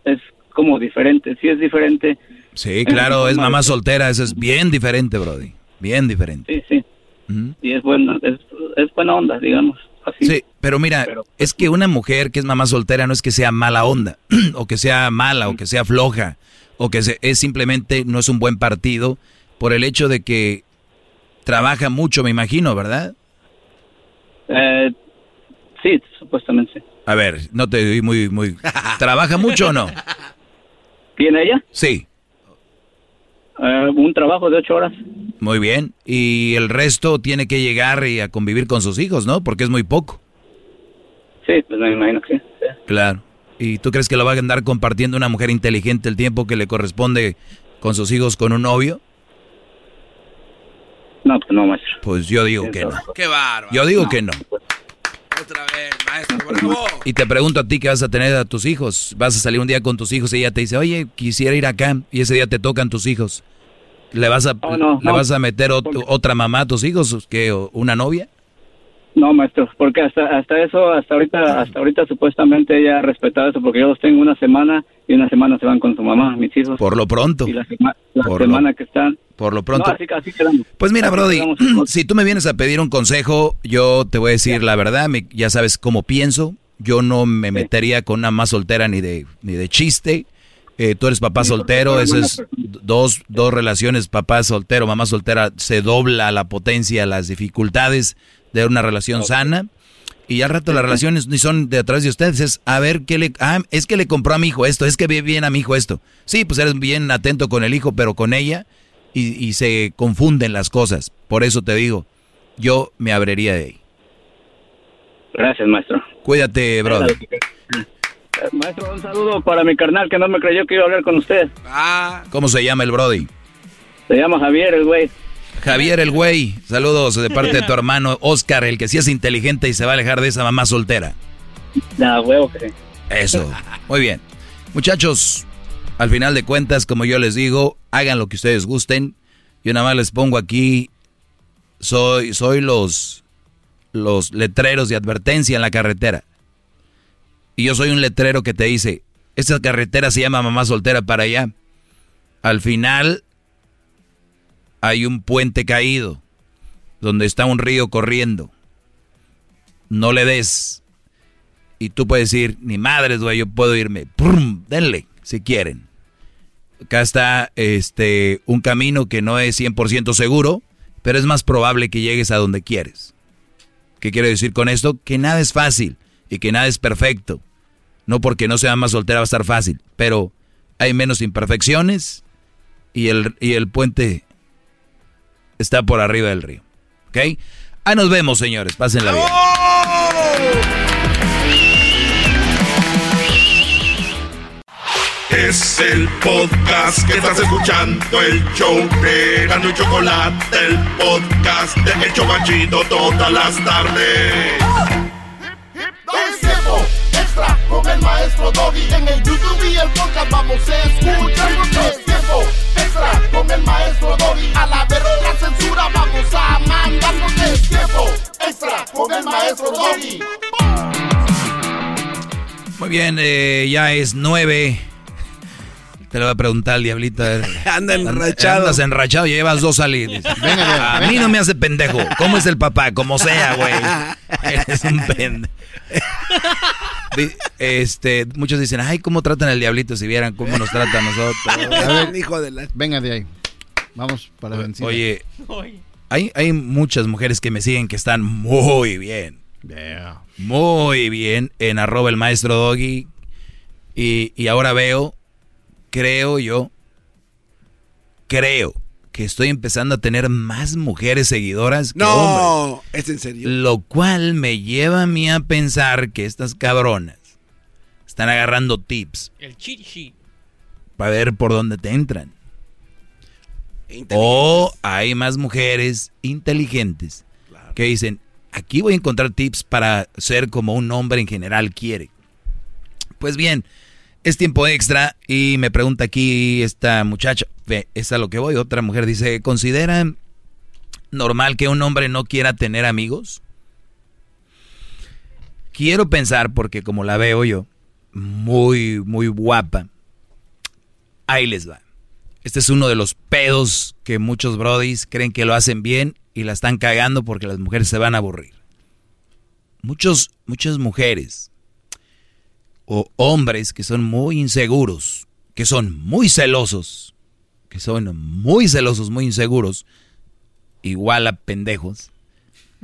es como diferente, sí es diferente. Sí, claro, es mamá soltera, eso es bien diferente, Brody. Bien diferente. Sí, sí. Y es buena, es, es buena onda, digamos. Así. Sí, pero mira, es que una mujer que es mamá soltera no es que sea mala onda, o que sea mala, o que sea floja, o que se- es simplemente no es un buen partido por el hecho de que trabaja mucho, me imagino, ¿verdad? Eh, sí, supuestamente. A ver, no te oí muy, muy... ¿Trabaja mucho o no? ¿Tiene ella? Sí, Eh, un trabajo de ocho horas. muy bien. Y el resto tiene que llegar y a convivir con sus hijos, ¿no? Porque es muy poco. Sí, pues me imagino que sí. sí. Claro. ¿Y tú crees que lo va a andar compartiendo una mujer inteligente el tiempo que le corresponde con sus hijos con un novio? No, pues no, maestro. Pues yo digo que no. Qué bárbaro. Yo digo que no. Otra vez, Maestro, bravo. Y te pregunto a ti qué vas a tener a tus hijos. Vas a salir un día con tus hijos y ella te dice, oye, quisiera ir acá. Y ese día te tocan tus hijos. ¿Le vas a, Oh, no, ¿le no. vas a meter ot- otra mamá a tus hijos? ¿Qué, o ¿Una novia? No, maestro, porque hasta hasta eso, hasta ahorita, hasta ahorita supuestamente ella ha respetado eso, porque yo los tengo una semana y una semana se van con su mamá, mis hijos. Por lo pronto. Y la, sema- la Por lo- semana que están. Por lo pronto. No, así, así. Pues mira, Así Brody, quedamos. si tú me vienes a pedir un consejo, yo te voy a decir la verdad, me- ya sabes cómo pienso. Yo no me metería con una más soltera ni de, ni de chiste. Eh, tú eres papá Sí, soltero, eso es dos, dos relaciones, papá soltero, mamá soltera, se dobla la potencia, las dificultades de una relación sana. Y al rato las relaciones ni son de atrás de ustedes, es a ver qué le... Ah, es que le compró a mi hijo esto, es que ve bien a mi hijo esto. Sí, pues eres bien atento con el hijo, pero con ella y, y se confunden las cosas. Por eso te digo, yo me abriría de ahí. Gracias, maestro. Cuídate, brother. Eh, Maestro, un saludo para mi carnal que no me creyó que iba a hablar con usted. ¿Cómo se llama el Brody? Se llama Javier, el güey. Javier el güey, saludos de parte de tu hermano Oscar, el que sí es inteligente y se va a alejar de esa mamá soltera. Da huevo que. Eso, muy bien. Muchachos, al final de cuentas, como yo les digo, hagan lo que ustedes gusten. Yo nada más les pongo aquí, soy, soy los, los letreros de advertencia en la carretera. Y yo soy un letrero que te dice, esta carretera se llama mamá soltera para allá. Al final hay un puente caído, donde está un río corriendo. No le des. Y tú puedes decir, ni madres, güey, yo puedo irme. ¡Prum! Denle, si quieren. Acá está este, un camino que no es 100% seguro, pero es más probable que llegues a donde quieres. ¿Qué quiero decir con esto? Que nada es fácil y que nada es perfecto. No porque no sea más soltera va a estar fácil, pero hay menos imperfecciones y el, y el puente está por arriba del río. ¿Ok? Ahí nos vemos, señores. Pásenla bien. Es el podcast que estás escuchando, el show de Gano y Chocolate, el podcast de El Chobachito todas las tardes. Extra con el maestro Doggy. En el YouTube y el podcast vamos a escuchar. Es tiempo extra con el maestro Doggy. A la verga la censura vamos a mandarnos. Es tiempo extra con el maestro Doggy. Muy bien, eh, ya es nueve. Te lo voy a preguntar al diablito. a ver. Anda enrachado. Andas enrachado, llevas dos salidas. Venga, a mí no me hace pendejo. ¿Cómo es el papá? Como sea, güey. Eres un pendejo. Este, muchos dicen, ay, ¿cómo tratan al diablito si vieran cómo nos trata a nosotros? A ver, hijo de la... Venga de ahí. Vamos para la vencida. Oye, hay, hay muchas mujeres que me siguen que están muy bien. Muy bien en arroba el maestro Doggy. Y, y ahora veo, creo yo, creo que estoy empezando a tener más mujeres seguidoras que hombres. No, es en serio. Lo cual me lleva a mí a pensar que estas cabronas están agarrando tips El cheat sheet. para ver por dónde te entran. O hay más mujeres inteligentes que dicen, aquí voy a encontrar tips para ser como un hombre en general quiere. Pues bien, es tiempo extra y me pregunta aquí esta muchacha, es a lo que voy, otra mujer dice, ¿considera normal que un hombre no quiera tener amigos? Quiero pensar, porque como la veo yo, muy, muy guapa, ahí les va. Este es uno de los pedos que muchos brodis creen que lo hacen bien y la están cagando porque las mujeres se van a aburrir. Muchos, muchas mujeres o hombres que son muy inseguros, que son muy celosos, que son muy celosos, muy inseguros, igual a pendejos.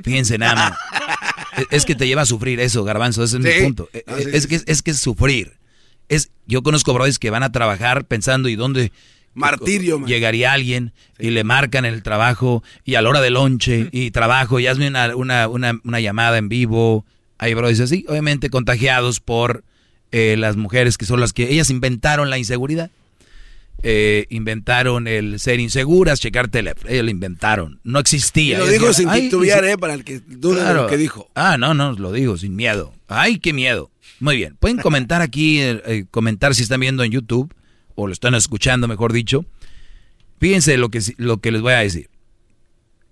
Fíjense nada más. Es- que te lleva a sufrir eso, garbanzo, ese es Sí. mi punto. Sí, es, sí, que, es que es sufrir. Es, yo conozco brodis que van a trabajar pensando y dónde Martirio, man. llegaría alguien y le marcan el trabajo y a la hora del lonche y trabajo y hazme una, una, una, una llamada en vivo. Hay brodis así, obviamente contagiados por eh, las mujeres que son las que ellas inventaron la inseguridad. eh, inventaron el ser inseguras, checar teléfono. Ellos lo inventaron. No existía. Y lo dijo sin titubear, ¿eh? Para el que duda de lo que dijo. Ah, no, no, lo digo sin miedo. Ay, qué miedo. Muy bien. Pueden comentar aquí, eh, eh, comentar si están viendo en YouTube o lo están escuchando, mejor dicho. Fíjense lo que, lo que les voy a decir.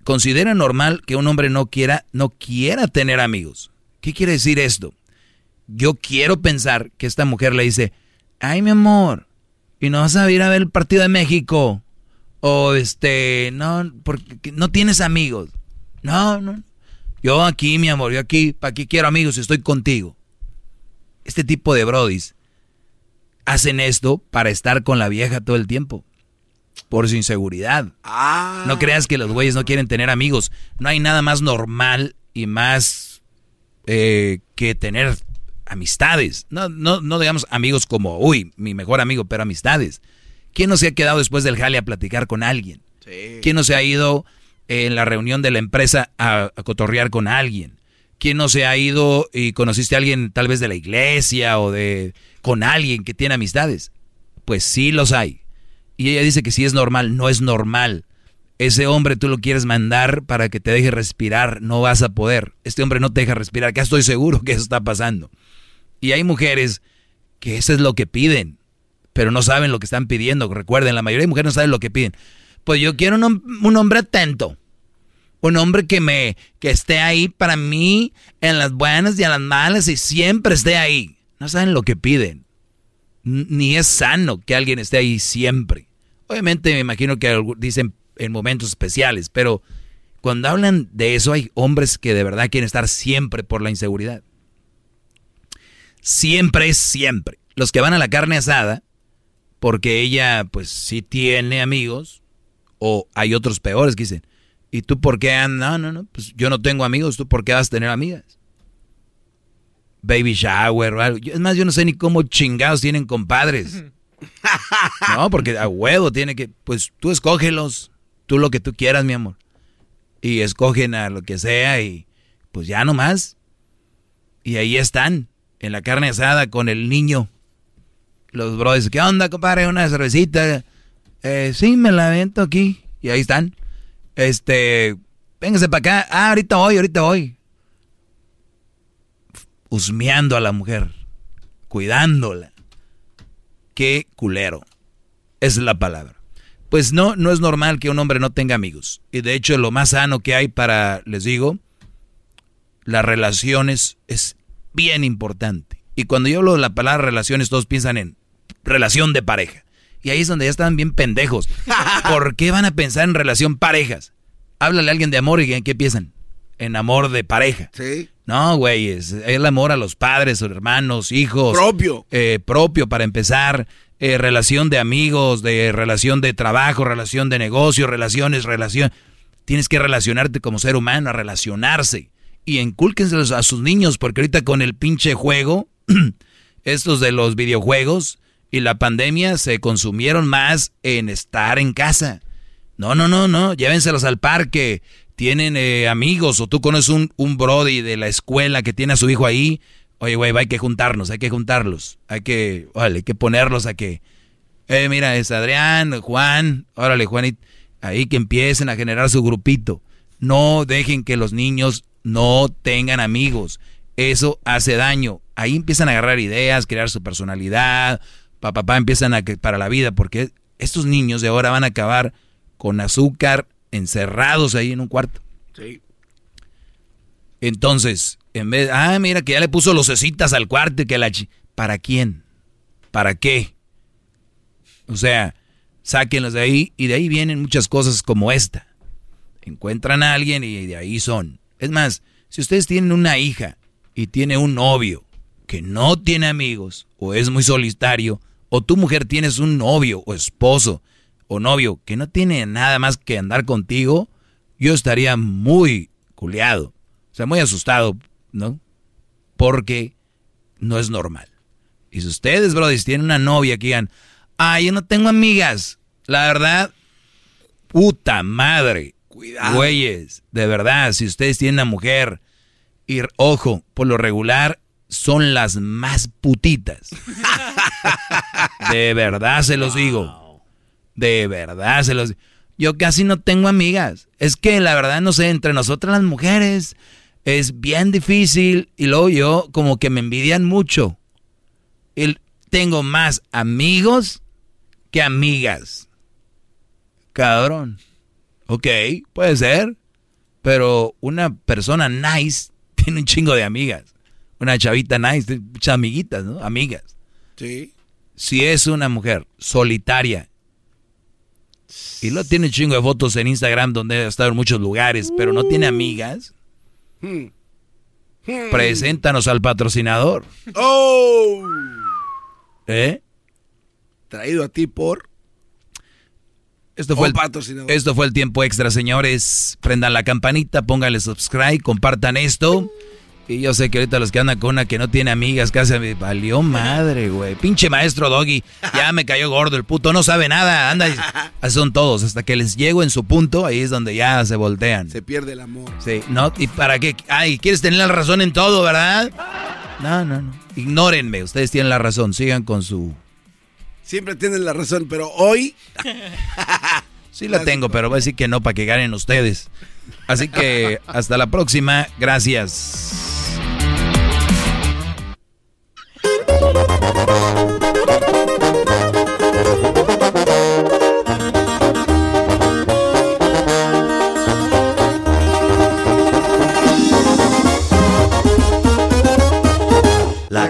Considera normal que un hombre no quiera, no quiera tener amigos. ¿Qué quiere decir esto? Yo quiero pensar que esta mujer le dice, ay mi amor, y no vas a ir a ver el partido de México. O este, no, porque no tienes amigos. No, no. Yo aquí, mi amor, yo aquí, ¿para qué quiero amigos si estoy contigo? Este tipo de brodis hacen esto para estar con la vieja todo el tiempo. Por su inseguridad. Ah. No creas que los güeyes no quieren tener amigos. No hay nada más normal y más eh, que tener amistades. No, no, no digamos amigos como, uy, mi mejor amigo, pero amistades. ¿Quién no se ha quedado después del jale a platicar con alguien? ¿Quién no se ha ido en la reunión de la empresa a, cotorrear con alguien? ¿Quién no se ha ido y conociste a alguien tal vez de la iglesia o de con alguien que tiene amistades? Pues sí los hay. Y ella dice que si es normal, no es normal. Ese hombre tú lo quieres mandar para que te deje respirar, no vas a poder. Este hombre no te deja respirar, que estoy seguro que eso está pasando. Y hay mujeres que eso es lo que piden, pero no saben lo que están pidiendo. Recuerden, la mayoría de mujeres no saben lo que piden. Pues yo quiero un, hombre atento. Un hombre que me que esté ahí para mí en las buenas y en las malas y siempre esté ahí. No saben lo que piden. Ni es sano que alguien esté ahí siempre. Obviamente me imagino que dicen en momentos especiales, pero cuando hablan de eso hay hombres que de verdad quieren estar siempre por la inseguridad. Siempre es siempre. Los que van a la carne asada, porque ella pues sí tiene amigos, o hay otros peores que dicen, ¿y tú por qué? No, no, no, pues yo no tengo amigos, ¿tú por qué vas a tener amigas? Baby shower o algo. Es más, yo no sé ni cómo chingados tienen compadres. No, porque a huevo tiene que, pues tú escógelos, tú lo que tú quieras, mi amor. Y escogen a lo que sea y pues ya nomás. Y ahí están en la carne asada con el niño. Los brothers, ¿qué onda, compadre? Una cervecita. Eh, sí, me la vento aquí. Y ahí están. Este, véngase para acá. Ah, ahorita voy, ahorita voy. Husmeando a la mujer. Cuidándola. Qué culero. Es la palabra. Pues no, no es normal que un hombre no tenga amigos. Y de hecho, lo más sano que hay para, les digo, las relaciones es bien importante. Y cuando yo hablo de la palabra relaciones, todos piensan en relación de pareja. Y ahí es donde ya están bien pendejos. ¿Por qué van a pensar en relación parejas? Háblale a alguien de amor y ¿en qué piensan? En amor de pareja. Sí. No, güey, es el amor a los padres, hermanos, hijos. Propio. Eh, propio para empezar. Eh, relación de amigos, de relación de trabajo, relación de negocio, relaciones, relación. Tienes que relacionarte como ser humano, a relacionarse y encúlquenselos a sus niños, porque ahorita con el pinche juego, estos de los videojuegos y la pandemia se consumieron más en estar en casa. No, no, no, no, llévenselos al parque, tienen eh, amigos o tú conoces un, un brody de la escuela que tiene a su hijo ahí. Oye, güey, hay que juntarnos, hay que juntarlos, hay que, vale, hay que ponerlos a que, eh, mira, es Adrián, Juan, órale, Juan, ahí que empiecen a generar su grupito. No dejen que los niños no tengan amigos. Eso hace daño. Ahí empiezan a agarrar ideas, crear su personalidad. Papá, papá empiezan a que para la vida, porque estos niños de ahora van a acabar con azúcar encerrados ahí en un cuarto. Sí. Entonces, en vez, ah, mira que ya le puso los cecitas al cuarto y que la ¿Para quién? ¿Para qué? O sea, sáquenlos de ahí y de ahí vienen muchas cosas como esta. Encuentran a alguien y de ahí son. Es más, si ustedes tienen una hija y tiene un novio que no tiene amigos o es muy solitario, o tu mujer tienes un novio o esposo o novio que no tiene nada más que andar contigo, yo estaría muy culeado, o sea, muy asustado, ¿no? Porque no es normal. Y si ustedes, brothers, tienen una novia que digan, ah, yo no tengo amigas, la verdad, puta madre, Cuidado. Güeyes, de verdad, si ustedes tienen una mujer, y ojo, por lo regular son las más putitas. de verdad se los digo. De verdad, se los... Yo casi no tengo amigas. Es que la verdad, no sé, entre nosotras las mujeres es bien difícil y luego yo como que me envidian mucho. Y tengo más amigos que amigas. Cabrón. Ok, puede ser. Pero una persona nice tiene un chingo de amigas. Una chavita nice, muchas amiguitas, ¿no? Amigas. Sí. Si es una mujer solitaria y no tiene un chingo de fotos en Instagram donde ha estado en muchos lugares, pero no tiene amigas, Hmm. Hmm. preséntanos al patrocinador. ¡Oh! ¿Eh? Traído a ti por. Esto fue, el, esto fue el tiempo extra, señores. Prendan la campanita, pónganle subscribe, compartan esto. Y yo sé que ahorita los que andan con una que no tiene amigas, casi me valió madre, güey. Pinche maestro Doggy, ya me cayó gordo el puto, no sabe nada, anda. Así son todos, hasta que les llego en su punto, ahí es donde ya se voltean. Se pierde el amor. Sí, no, ¿y para qué? Ay, quieres tener la razón en todo, ¿verdad? No, no, no. Ignórenme, ustedes tienen la razón, sigan con su... Siempre tienen la razón, pero hoy. Sí la tengo, pero voy a decir que no para que ganen ustedes. Así que hasta la próxima, gracias.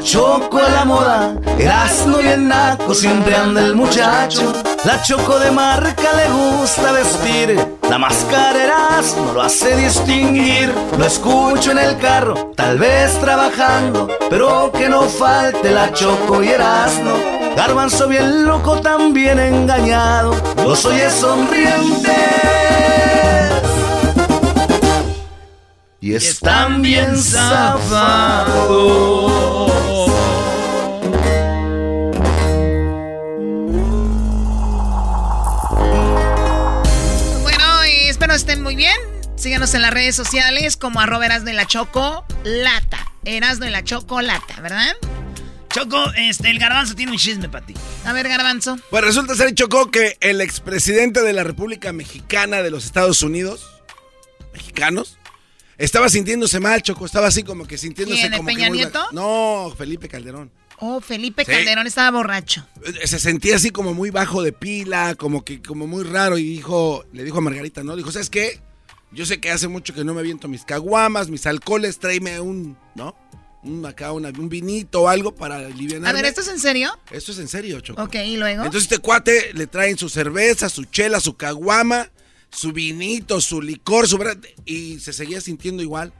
Choco a la moda, Erasmo bien naco, siempre anda el muchacho. La choco de marca le gusta vestir, la máscara Erasmo lo hace distinguir. Lo escucho en el carro, tal vez trabajando, pero que no falte la choco y Erasmo. Garbanzo bien loco, también engañado, los oye sonrientes. Y están bien zafados. Muy bien. Síganos en las redes sociales como arroba Erasno y la Choco Lata. Erasno y la Choco Lata, ¿verdad? Choco, este, el garbanzo tiene un chisme para ti. A ver, Garbanzo. Pues resulta ser, Chocó, que el expresidente de la República Mexicana de los Estados Unidos, mexicanos, estaba sintiéndose mal, Choco. Estaba así como que sintiéndose ¿Quién, el como Peña que Nieto? No, Felipe Calderón. Oh, Felipe Sí. Calderón estaba borracho. Eh, Se sentía así como muy bajo de pila, como que como muy raro y dijo, le dijo a Margarita, ¿no? Dijo, ¿sabes qué? Yo sé que hace mucho que no me aviento mis caguamas, mis alcoholes, tráeme un, ¿no? Un acá, una- un vinito o algo para aliviar. A ver, ¿esto es en serio? Esto es en serio, Choco. Ok, ¿y luego? Entonces este cuate le traen su cerveza, su chela, su caguama, su vinito, su licor, su... Y se seguía sintiendo igual.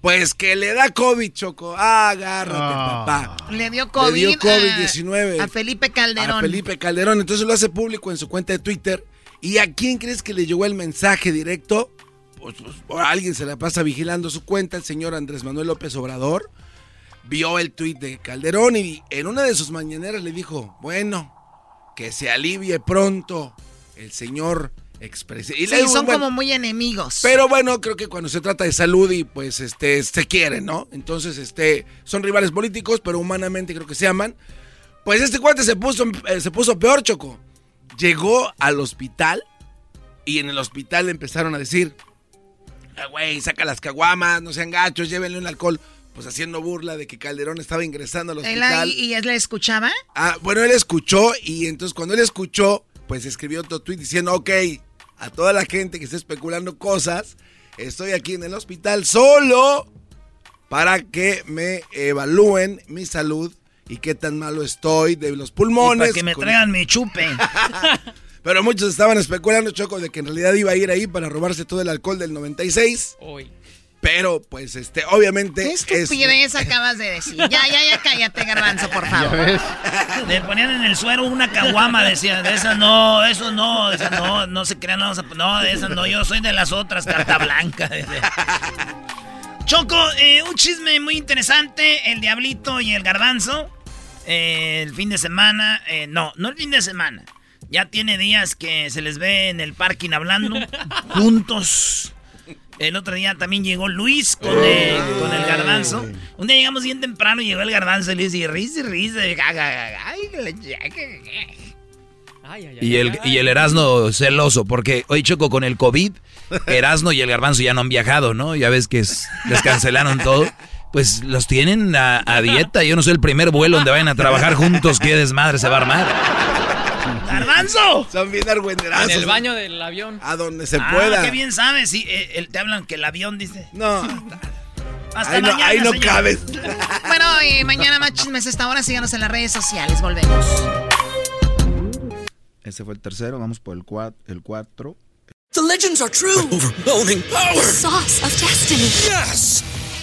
Pues que le da COVID, Choco. Agárrate, papá. Le dio COVID, Le dio COVID-19. a, a Felipe Calderón. A Felipe Calderón. Entonces lo hace público en su cuenta de Twitter. ¿Y a quién crees que le llegó el mensaje directo? Pues, pues, alguien se la pasa vigilando su cuenta, el señor Andrés Manuel López Obrador. Vio el tuit de Calderón y en una de sus mañaneras le dijo, bueno, que se alivie pronto el señor Sí, son como muy enemigos. Pero bueno, creo que cuando se trata de salud y pues este se quieren, ¿no? Entonces, este, son rivales políticos, pero humanamente creo que se aman. Pues este cuate se puso, eh, se puso peor, Choco. Llegó al hospital y en el hospital le empezaron a decir, "Ah, güey, saca las caguamas, no sean gachos, llévenle un alcohol. Pues haciendo burla de que Calderón estaba ingresando al hospital. ahí, ¿Y él le escuchaba? Ah, bueno, él escuchó y entonces cuando él escuchó, pues escribió otro tweet diciendo, ok, a toda la gente que está especulando cosas, estoy aquí en el hospital solo para que me evalúen mi salud y qué tan malo estoy de los pulmones. para que me con- traigan mi chupe. Pero muchos estaban especulando, Choco, de que en realidad iba a ir ahí para robarse todo el alcohol del 96. Pero, pues, este, obviamente... ¿Qué es- estupidez acabas de decir? Ya, ya, ya cállate, Garbanzo, por favor. Le ponían en el suero una caguama, decían, de esas no, eso no, esas no, no se crean, no, no, de esas no, yo soy de las otras, carta blanca. Choco, eh, un chisme muy interesante, el diablito y el garbanzo, eh, el fin de semana, eh, no, no el fin de semana, ya tiene días que se les ve en el parking hablando, juntos. El otro día también llegó Luis con el, con el garbanzo. Un día llegamos bien temprano y llegó el garbanzo y le dice, risa, risa. y el, y el Erasno celoso, porque hoy Choco con el COVID, Erasno y el Garbanzo ya no han viajado, ¿no? Ya ves que les cancelaron todo. Pues los tienen a, dieta. Yo no soy el primer vuelo donde vayan a trabajar juntos. ¿Qué desmadre se va a armar? ¡Garbanzo! Son bien argüenderazos. En el baño del avión. A donde se ah, pueda. qué bien sabes. Sí, eh, te hablan que el avión dice. No. Hasta ahí mañana, no, ahí no cabes. bueno, y mañana más chismes esta hora. Síganos en las redes sociales. Volvemos. Ese fue el tercero. Vamos por el cuatro. El cuatro. The legends are true. overwhelming power. sauce of destiny. Yes.